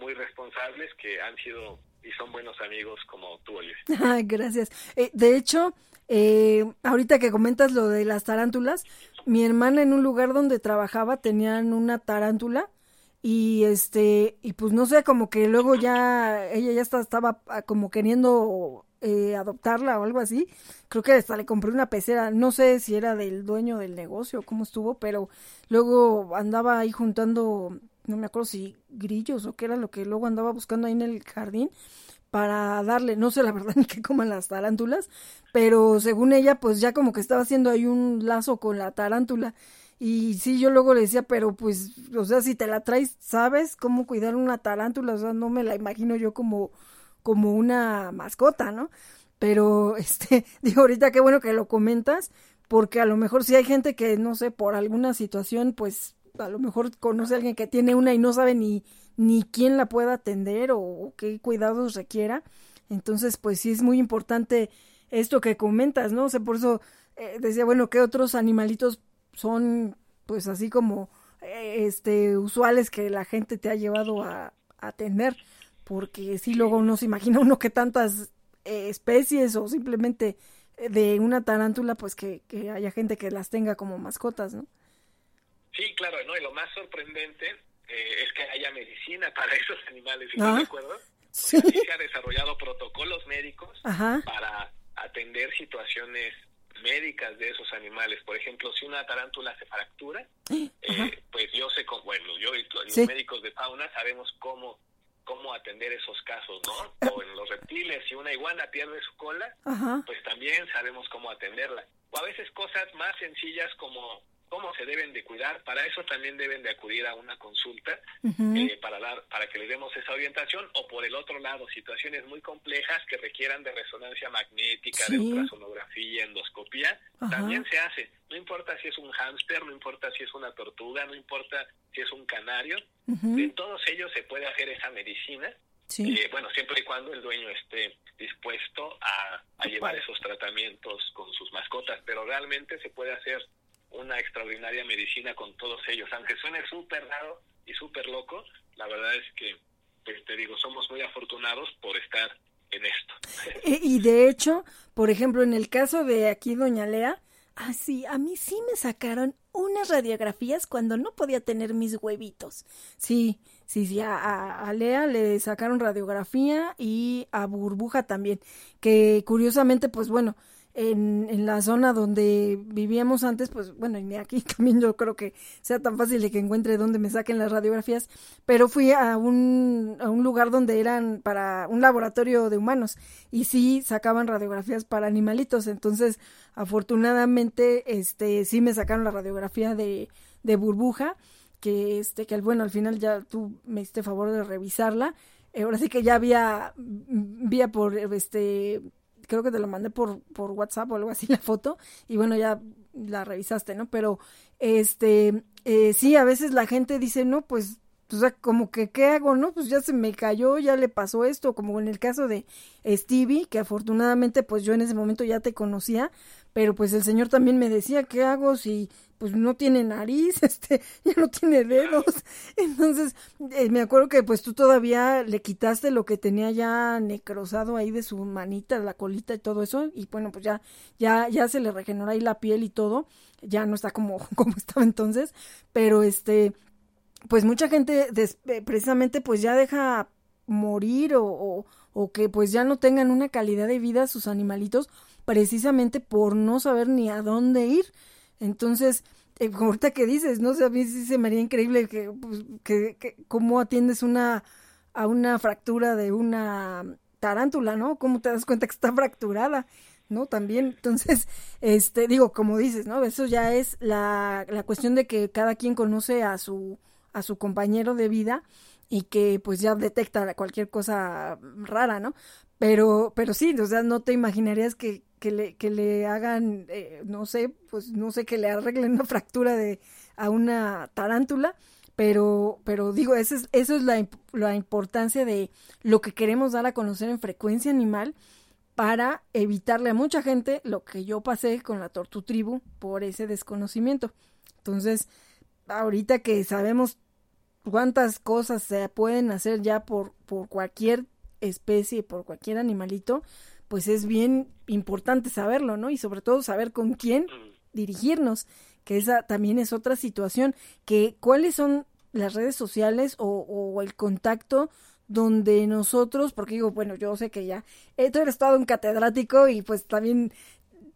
muy responsables que han sido y son buenos amigos como tú, Oliver. Ay, gracias. Eh, de hecho, eh, ahorita que comentas lo de las tarántulas, mi hermana en un lugar donde trabajaba tenían una tarántula y este y pues no sé como que luego ya ella ya está- estaba ah, como queriendo eh, adoptarla o algo así. Creo que hasta le compré una pecera. No sé si era del dueño del negocio cómo estuvo, pero luego andaba ahí juntando, no me acuerdo si grillos o qué era lo que luego andaba buscando ahí en el jardín para darle, no sé la verdad ni qué coman las tarántulas, pero según ella, pues ya como que estaba haciendo ahí un lazo con la tarántula. Y sí, yo luego le decía, pero pues, o sea, si te la traes, ¿sabes cómo cuidar una tarántula? O sea, no me la imagino yo como, como una mascota, ¿no? Pero, este, digo, ahorita qué bueno que lo comentas, porque a lo mejor si hay gente que, no sé, por alguna situación, pues, a lo mejor conoce a alguien que tiene una y no sabe ni, ni quién la pueda atender o, qué cuidados requiera. Entonces, pues sí es muy importante esto que comentas, ¿no? O sea, por eso eh, decía, bueno, ¿qué otros animalitos son, pues así como eh, este usuales que la gente te ha llevado a, a tener, porque si luego no se imagina uno que tantas eh, especies o simplemente de una tarántula, pues que, que haya gente que las tenga como mascotas, ¿no? Sí, claro, ¿no? Y lo más sorprendente eh, es que haya medicina para esos animales, ¿estás de acuerdo? Sí. se han desarrollado protocolos médicos Ajá. para atender situaciones médicas de esos animales. Por ejemplo, si una tarántula se fractura, eh, pues yo sé, cómo, bueno, yo y los sí. médicos de fauna sabemos cómo cómo atender esos casos, ¿no? O en los reptiles, si una iguana pierde su cola, Ajá. pues también sabemos cómo atenderla. O a veces cosas más sencillas como cómo se deben de cuidar, para eso también deben de acudir a una consulta uh -huh. eh, para dar para que les demos esa orientación o por el otro lado situaciones muy complejas que requieran de resonancia magnética, Sí. de ultrasonografía, endoscopía, también se hace. No importa si es un hámster, no importa si es una tortuga, no importa si es un canario, uh -huh. en todos ellos se puede hacer esa medicina. Sí. Eh, bueno, siempre y cuando el dueño esté dispuesto a, a llevar esos tratamientos con sus mascotas, pero realmente se puede hacer una extraordinaria medicina con todos ellos. Aunque suene súper raro y súper loco, la verdad es que, pues te digo, somos muy afortunados por estar en esto. Y, de hecho, por ejemplo, en el caso de aquí Doña Lea, ah, sí, a mí sí me sacaron unas radiografías cuando no podía tener mis huevitos. Sí, sí, sí, a, Lea le sacaron radiografía y a Burbuja también, que curiosamente, pues bueno, en, en, la zona donde vivíamos antes, pues bueno, y aquí también yo creo que sea tan fácil de que encuentre donde me saquen las radiografías, pero fui a un, a un lugar donde eran para un laboratorio de humanos y sí sacaban radiografías para animalitos, entonces afortunadamente este sí me sacaron la radiografía de, de burbuja, que este que bueno, al final ya tú me hiciste favor de revisarla, eh, ahora sí que ya había vía por este creo que te lo mandé por, por WhatsApp o algo así la foto y bueno ya la revisaste, ¿no? Pero este eh, sí, a veces la gente dice, no, pues, o sea, como que, ¿qué hago, no? Pues ya se me cayó, ya le pasó esto, como en el caso de Stevie, que afortunadamente pues yo en ese momento ya te conocía, pero pues el señor también me decía, ¿qué hago si pues no tiene nariz, este, ya no tiene dedos. Entonces, eh, me acuerdo que pues tú todavía le quitaste lo que tenía ya necrosado ahí de su manita, la colita y todo eso, y bueno, pues ya, ya, ya se le regeneró ahí la piel y todo, ya no está como, como estaba entonces, pero este, pues mucha gente des, precisamente pues ya deja morir o, o, o que pues ya no tengan una calidad de vida sus animalitos precisamente por no saber ni a dónde ir. Entonces, eh, ahorita que dices, no sé, a mí sí se me haría increíble que, pues, que, que, cómo atiendes una a una fractura de una tarántula, ¿no? ¿Cómo te das cuenta que está fracturada? ¿no? También, entonces, este, digo, como dices, ¿no? Eso ya es la, la cuestión de que cada quien conoce a su, a su compañero de vida y que pues ya detecta cualquier cosa rara, ¿no? Pero, pero sí, o no te imaginarías que, que le, que le hagan, eh, no sé, pues no sé, que le arreglen una fractura de a una tarántula, pero, pero digo, eso es, eso es la, la importancia de lo que queremos dar a conocer en frecuencia animal para evitarle a mucha gente lo que yo pasé con la tortutribu por ese desconocimiento. Entonces, ahorita que sabemos cuántas cosas se pueden hacer ya por, por cualquier especie, por cualquier animalito, pues es bien importante saberlo, ¿no? Y sobre todo saber con quién dirigirnos, que esa también es otra situación, que cuáles son las redes sociales o, o el contacto donde nosotros, porque digo, bueno, yo sé que ya, tú eres todo un catedrático y pues también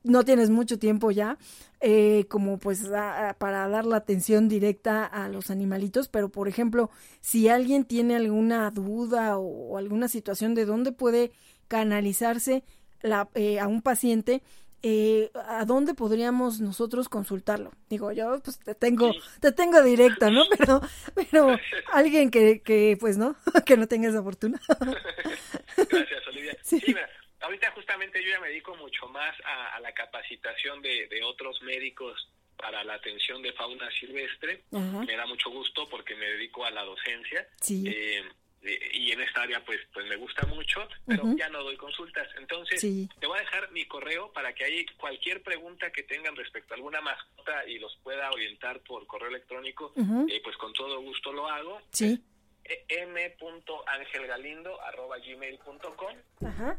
no tienes mucho tiempo ya, eh, como pues a, a, para dar la atención directa a los animalitos, pero por ejemplo, si alguien tiene alguna duda o, o alguna situación de dónde puede canalizarse la, eh, a un paciente, eh, ¿a dónde podríamos nosotros consultarlo? Digo, yo pues te tengo, te tengo directa, ¿no? Pero, pero alguien que, que pues no, que no tenga esa fortuna. Gracias, Olivia. Sí. sí mira, ahorita justamente yo ya me dedico mucho más a, a la capacitación de, de, otros médicos para la atención de fauna silvestre. Ajá. Me da mucho gusto porque me dedico a la docencia. Sí. Eh, y en esta área pues pues me gusta mucho, pero ya no doy consultas. Entonces, te voy a dejar mi correo para que ahí cualquier pregunta que tengan respecto a alguna mascota y los pueda orientar por correo electrónico, eh, pues con todo gusto lo hago. Sí. m.angelgalindo.gmail.com Ajá.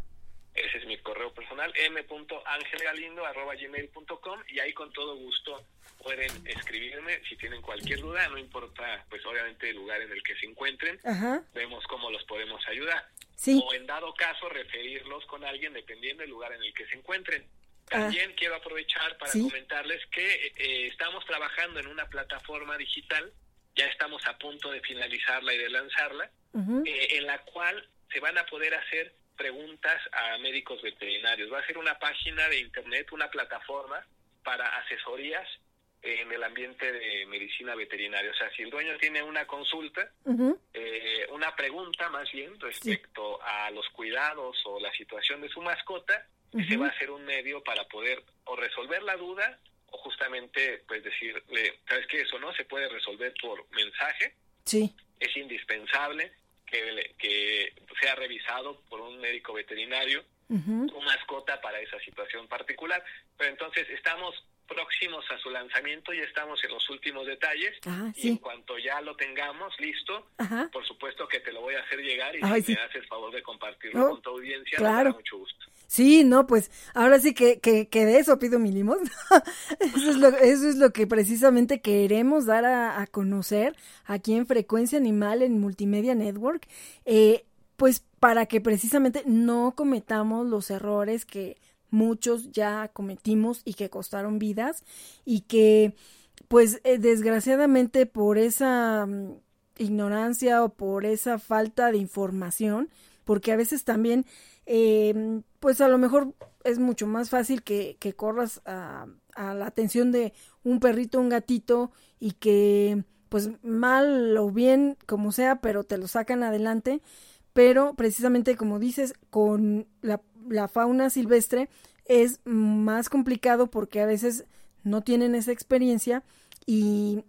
Ese es mi correo personal, m.angelgalindo.gmail.com y ahí con todo gusto pueden escribirme si tienen cualquier duda, no importa pues obviamente el lugar en el que se encuentren, vemos cómo los podemos ayudar. O en dado caso referirlos con alguien dependiendo del lugar en el que se encuentren. También ah. quiero aprovechar para comentarles que eh, estamos trabajando en una plataforma digital, ya estamos a punto de finalizarla y de lanzarla, eh, en la cual se van a poder hacer preguntas a médicos veterinarios. Va a ser una página de internet, una plataforma para asesorías en el ambiente de medicina veterinaria. O sea, si el dueño tiene una consulta, eh, una pregunta más bien respecto a los cuidados o la situación de su mascota, ese va a ser un medio para poder o resolver la duda o justamente pues decirle, ¿sabes qué? Eso no se puede resolver por mensaje. Sí. Es indispensable que, que sea revisado por un médico veterinario tu mascota para esa situación particular. Pero entonces estamos próximos a su lanzamiento, ya estamos en los últimos detalles ah, y en cuanto ya lo tengamos listo, por supuesto que te lo voy a hacer llegar y si me haces favor de compartirlo con tu audiencia, claro. mucho gusto. Sí, no, pues ahora sí que, que, que de eso pido mi limón. eso, es lo, eso es lo que precisamente queremos dar a, a conocer aquí en Frecuencia Animal en Multimedia Network, eh, pues para que precisamente no cometamos los errores que muchos ya cometimos y que costaron vidas y que pues eh, desgraciadamente por esa mm, ignorancia o por esa falta de información, porque a veces también eh, pues a lo mejor es mucho más fácil que, corras a, la atención de un perrito, un gatito y que pues mal o bien como sea, pero te lo sacan adelante, pero precisamente como dices, con la fauna silvestre es más complicado porque a veces no tienen esa experiencia y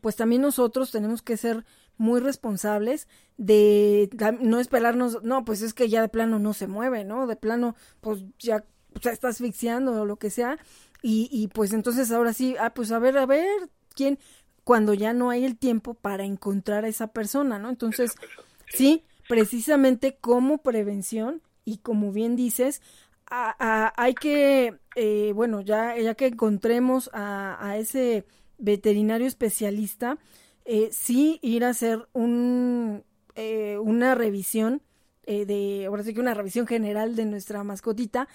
pues también nosotros tenemos que ser muy responsables de no esperarnos, no, pues es que ya de plano no se mueve, ¿no? De plano, pues ya se está asfixiando o lo que sea. Y, y pues entonces ahora sí, ah, pues a ver, a ver, ¿quién? Cuando ya no hay el tiempo para encontrar a esa persona, ¿no? Entonces, sí, precisamente como prevención y como bien dices, hay que, eh, bueno, ya, ya que encontremos a, ese veterinario especialista, eh, sí ir a hacer un, eh, una revisión de, ahora sí que una revisión general de nuestra mascotita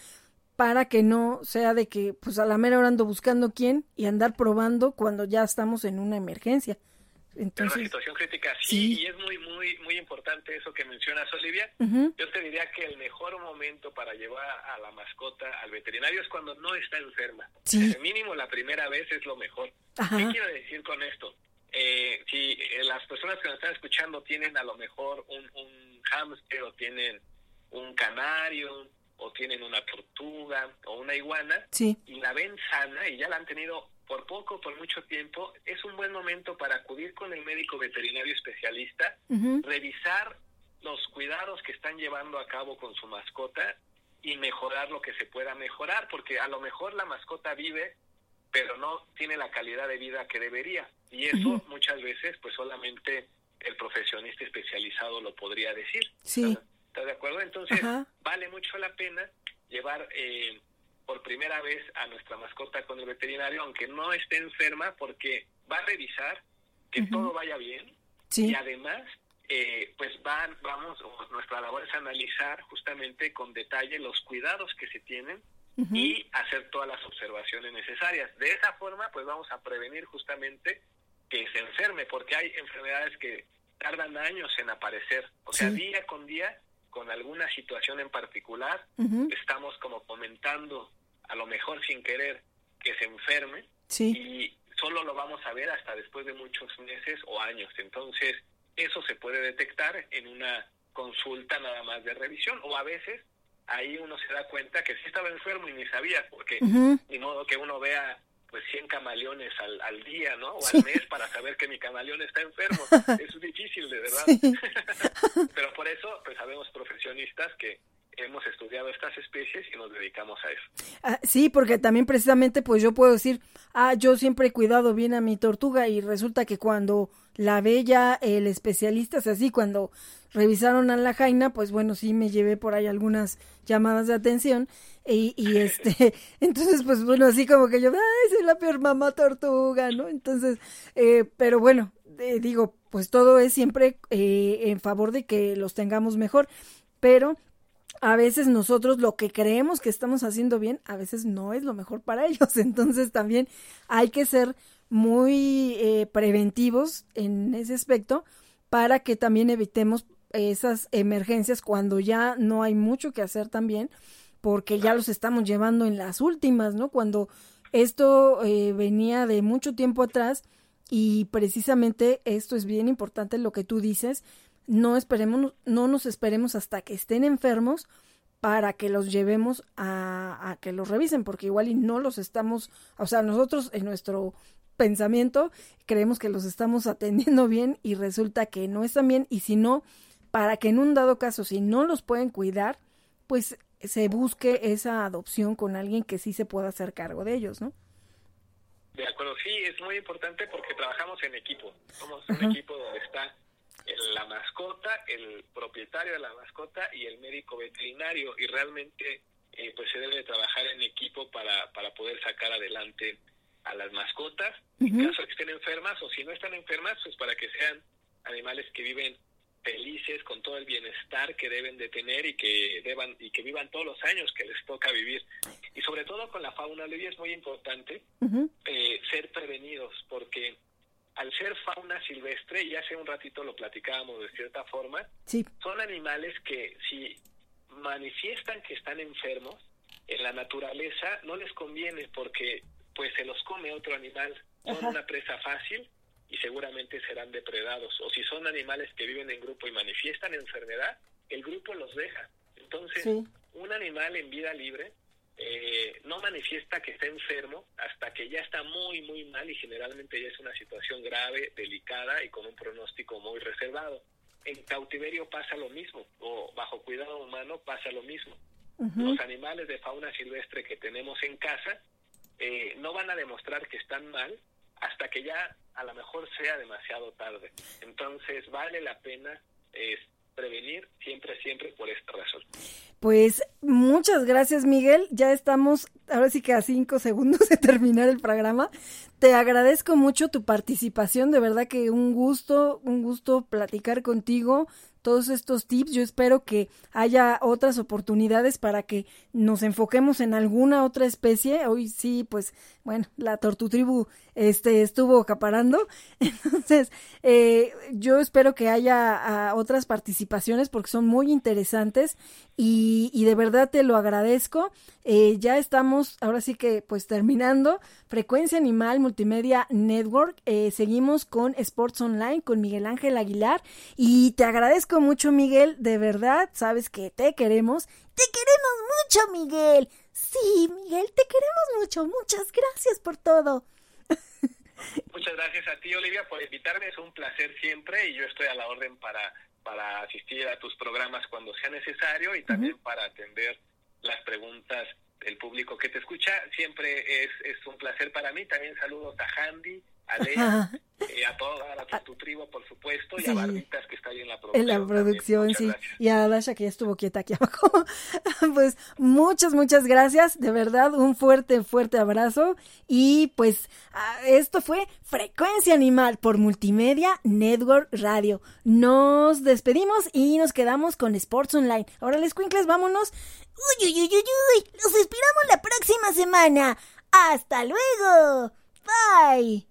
para que no sea de que pues a la mera hora ando buscando quién y andar probando cuando ya estamos en una emergencia. Entonces, una situación crítica, sí, y es muy, muy, muy importante eso que mencionas, Olivia. Yo te diría que el mejor momento para llevar a la mascota al veterinario es cuando no está enferma. Sí. mínimo la primera vez es lo mejor. ¿Qué quiero decir con esto? Eh, si eh, las personas que nos están escuchando tienen a lo mejor un, un hámster o tienen un canario o tienen una tortuga o una iguana sí. y la ven sana y ya la han tenido por poco, por mucho tiempo, es un buen momento para acudir con el médico veterinario especialista, revisar los cuidados que están llevando a cabo con su mascota y mejorar lo que se pueda mejorar, porque a lo mejor la mascota vive, pero no tiene la calidad de vida que debería. Y eso muchas veces, pues solamente el profesionista especializado lo podría decir. Sí. ¿Estás de acuerdo? Entonces, vale mucho la pena llevar eh, por primera vez a nuestra mascota con el veterinario, aunque no esté enferma, porque va a revisar que todo vaya bien y además eh, pues van, vamos, nuestra labor es analizar justamente con detalle los cuidados que se tienen y hacer todas las observaciones necesarias. De esa forma, pues vamos a prevenir justamente que se enferme, porque hay enfermedades que tardan años en aparecer, o sea, día con día, con alguna situación en particular, estamos como comentando a lo mejor sin querer, que se enferme y solo lo vamos a ver hasta después de muchos meses o años. Entonces, eso se puede detectar en una consulta nada más de revisión o a veces ahí uno se da cuenta que sí estaba enfermo y ni sabía, porque ni modo que uno vea pues 100 camaleones al, al día, ¿no? O al mes para saber que mi camaleón está enfermo. es difícil, de verdad. Pero por eso, pues sabemos profesionistas que hemos estudiado estas especies y nos dedicamos a eso. Ah, sí, porque también precisamente pues yo puedo decir, ah, yo siempre he cuidado bien a mi tortuga y resulta que cuando la ve ya el especialista, o sea, sí, cuando revisaron a la jaina, pues bueno, sí me llevé por ahí algunas llamadas de atención y, y este, entonces pues bueno, así como que yo, ay, soy la peor mamá tortuga, ¿no? Entonces, eh, pero bueno, eh, digo, pues todo es siempre eh, en favor de que los tengamos mejor, pero a veces nosotros lo que creemos que estamos haciendo bien, a veces no es lo mejor para ellos. Entonces también hay que ser muy eh, preventivos en ese aspecto para que también evitemos esas emergencias cuando ya no hay mucho que hacer también, porque ya los estamos llevando en las últimas, ¿no? Cuando esto eh, venía de mucho tiempo atrás y precisamente esto es bien importante lo que tú dices, no esperemos, no nos esperemos hasta que estén enfermos para que los llevemos a, a, que los revisen, porque igual y no los estamos, o sea, nosotros en nuestro pensamiento creemos que los estamos atendiendo bien y resulta que no están bien y si no, para que en un dado caso, si no los pueden cuidar, pues se busque esa adopción con alguien que sí se pueda hacer cargo de ellos, ¿no? De acuerdo, sí, es muy importante porque trabajamos en equipo. Somos un equipo donde está la mascota, el propietario de la mascota y el médico veterinario y realmente eh, pues se debe trabajar en equipo para, para poder sacar adelante a las mascotas en caso de que estén enfermas o si no están enfermas pues para que sean animales que viven felices con todo el bienestar que deben de tener y que deban y que vivan todos los años que les toca vivir. Y sobre todo con la fauna Olivia es muy importante eh, ser prevenidos porque al ser fauna silvestre, y hace un ratito lo platicábamos de cierta forma, son animales que si manifiestan que están enfermos, en la naturaleza no les conviene porque pues se los come otro animal, son una presa fácil y seguramente serán depredados. O si son animales que viven en grupo y manifiestan enfermedad, el grupo los deja. Entonces, un animal en vida libre eh, no manifiesta que está enfermo hasta que ya está muy, muy mal y generalmente ya es una situación grave, delicada y con un pronóstico muy reservado. En cautiverio pasa lo mismo, o bajo cuidado humano pasa lo mismo. Los animales de fauna silvestre que tenemos en casa eh, no van a demostrar que están mal hasta que ya a lo mejor sea demasiado tarde. Entonces vale la pena prevenir siempre, siempre por esta razón. Pues muchas gracias Miguel, ya estamos ahora sí que a cinco segundos de terminar el programa. Te agradezco mucho tu participación, de verdad que un gusto, un gusto platicar contigo todos estos tips. Yo espero que haya otras oportunidades para que nos enfoquemos en alguna otra especie. Hoy sí, pues, bueno, la tortutribu este, estuvo acaparando. Entonces, eh, yo espero que haya otras participaciones porque son muy interesantes y, y de verdad te lo agradezco. Eh, ya estamos, ahora sí que, pues, terminando. Frecuencia Animal Multimedia Network. Eh, seguimos con Sports Online con Miguel Ángel Aguilar y te agradezco mucho, Miguel. De verdad, sabes que te queremos. Te queremos mucho, Miguel. Sí, Miguel, te queremos mucho. Muchas gracias por todo. Muchas gracias a ti, Olivia, por invitarme. Es un placer siempre y yo estoy a la orden para, para asistir a tus programas cuando sea necesario y también para atender las preguntas del público que te escucha. Siempre es, es un placer para mí. También saludos a Handy, a Lea, eh, a toda a tu, tribu, por supuesto, y a Barbitas que está ahí en la producción. En la producción, sí. Y a Dasha que ya estuvo quieta aquí abajo. pues muchas, muchas gracias. De verdad, un fuerte, fuerte abrazo. Y pues ah, esto fue Frecuencia Animal por Multimedia Network Radio. Nos despedimos y nos quedamos con Sports Online. Ahora les cuincles, vámonos. Uy, uy, uy, uy, uy. Los esperamos la próxima semana. Hasta luego. Bye.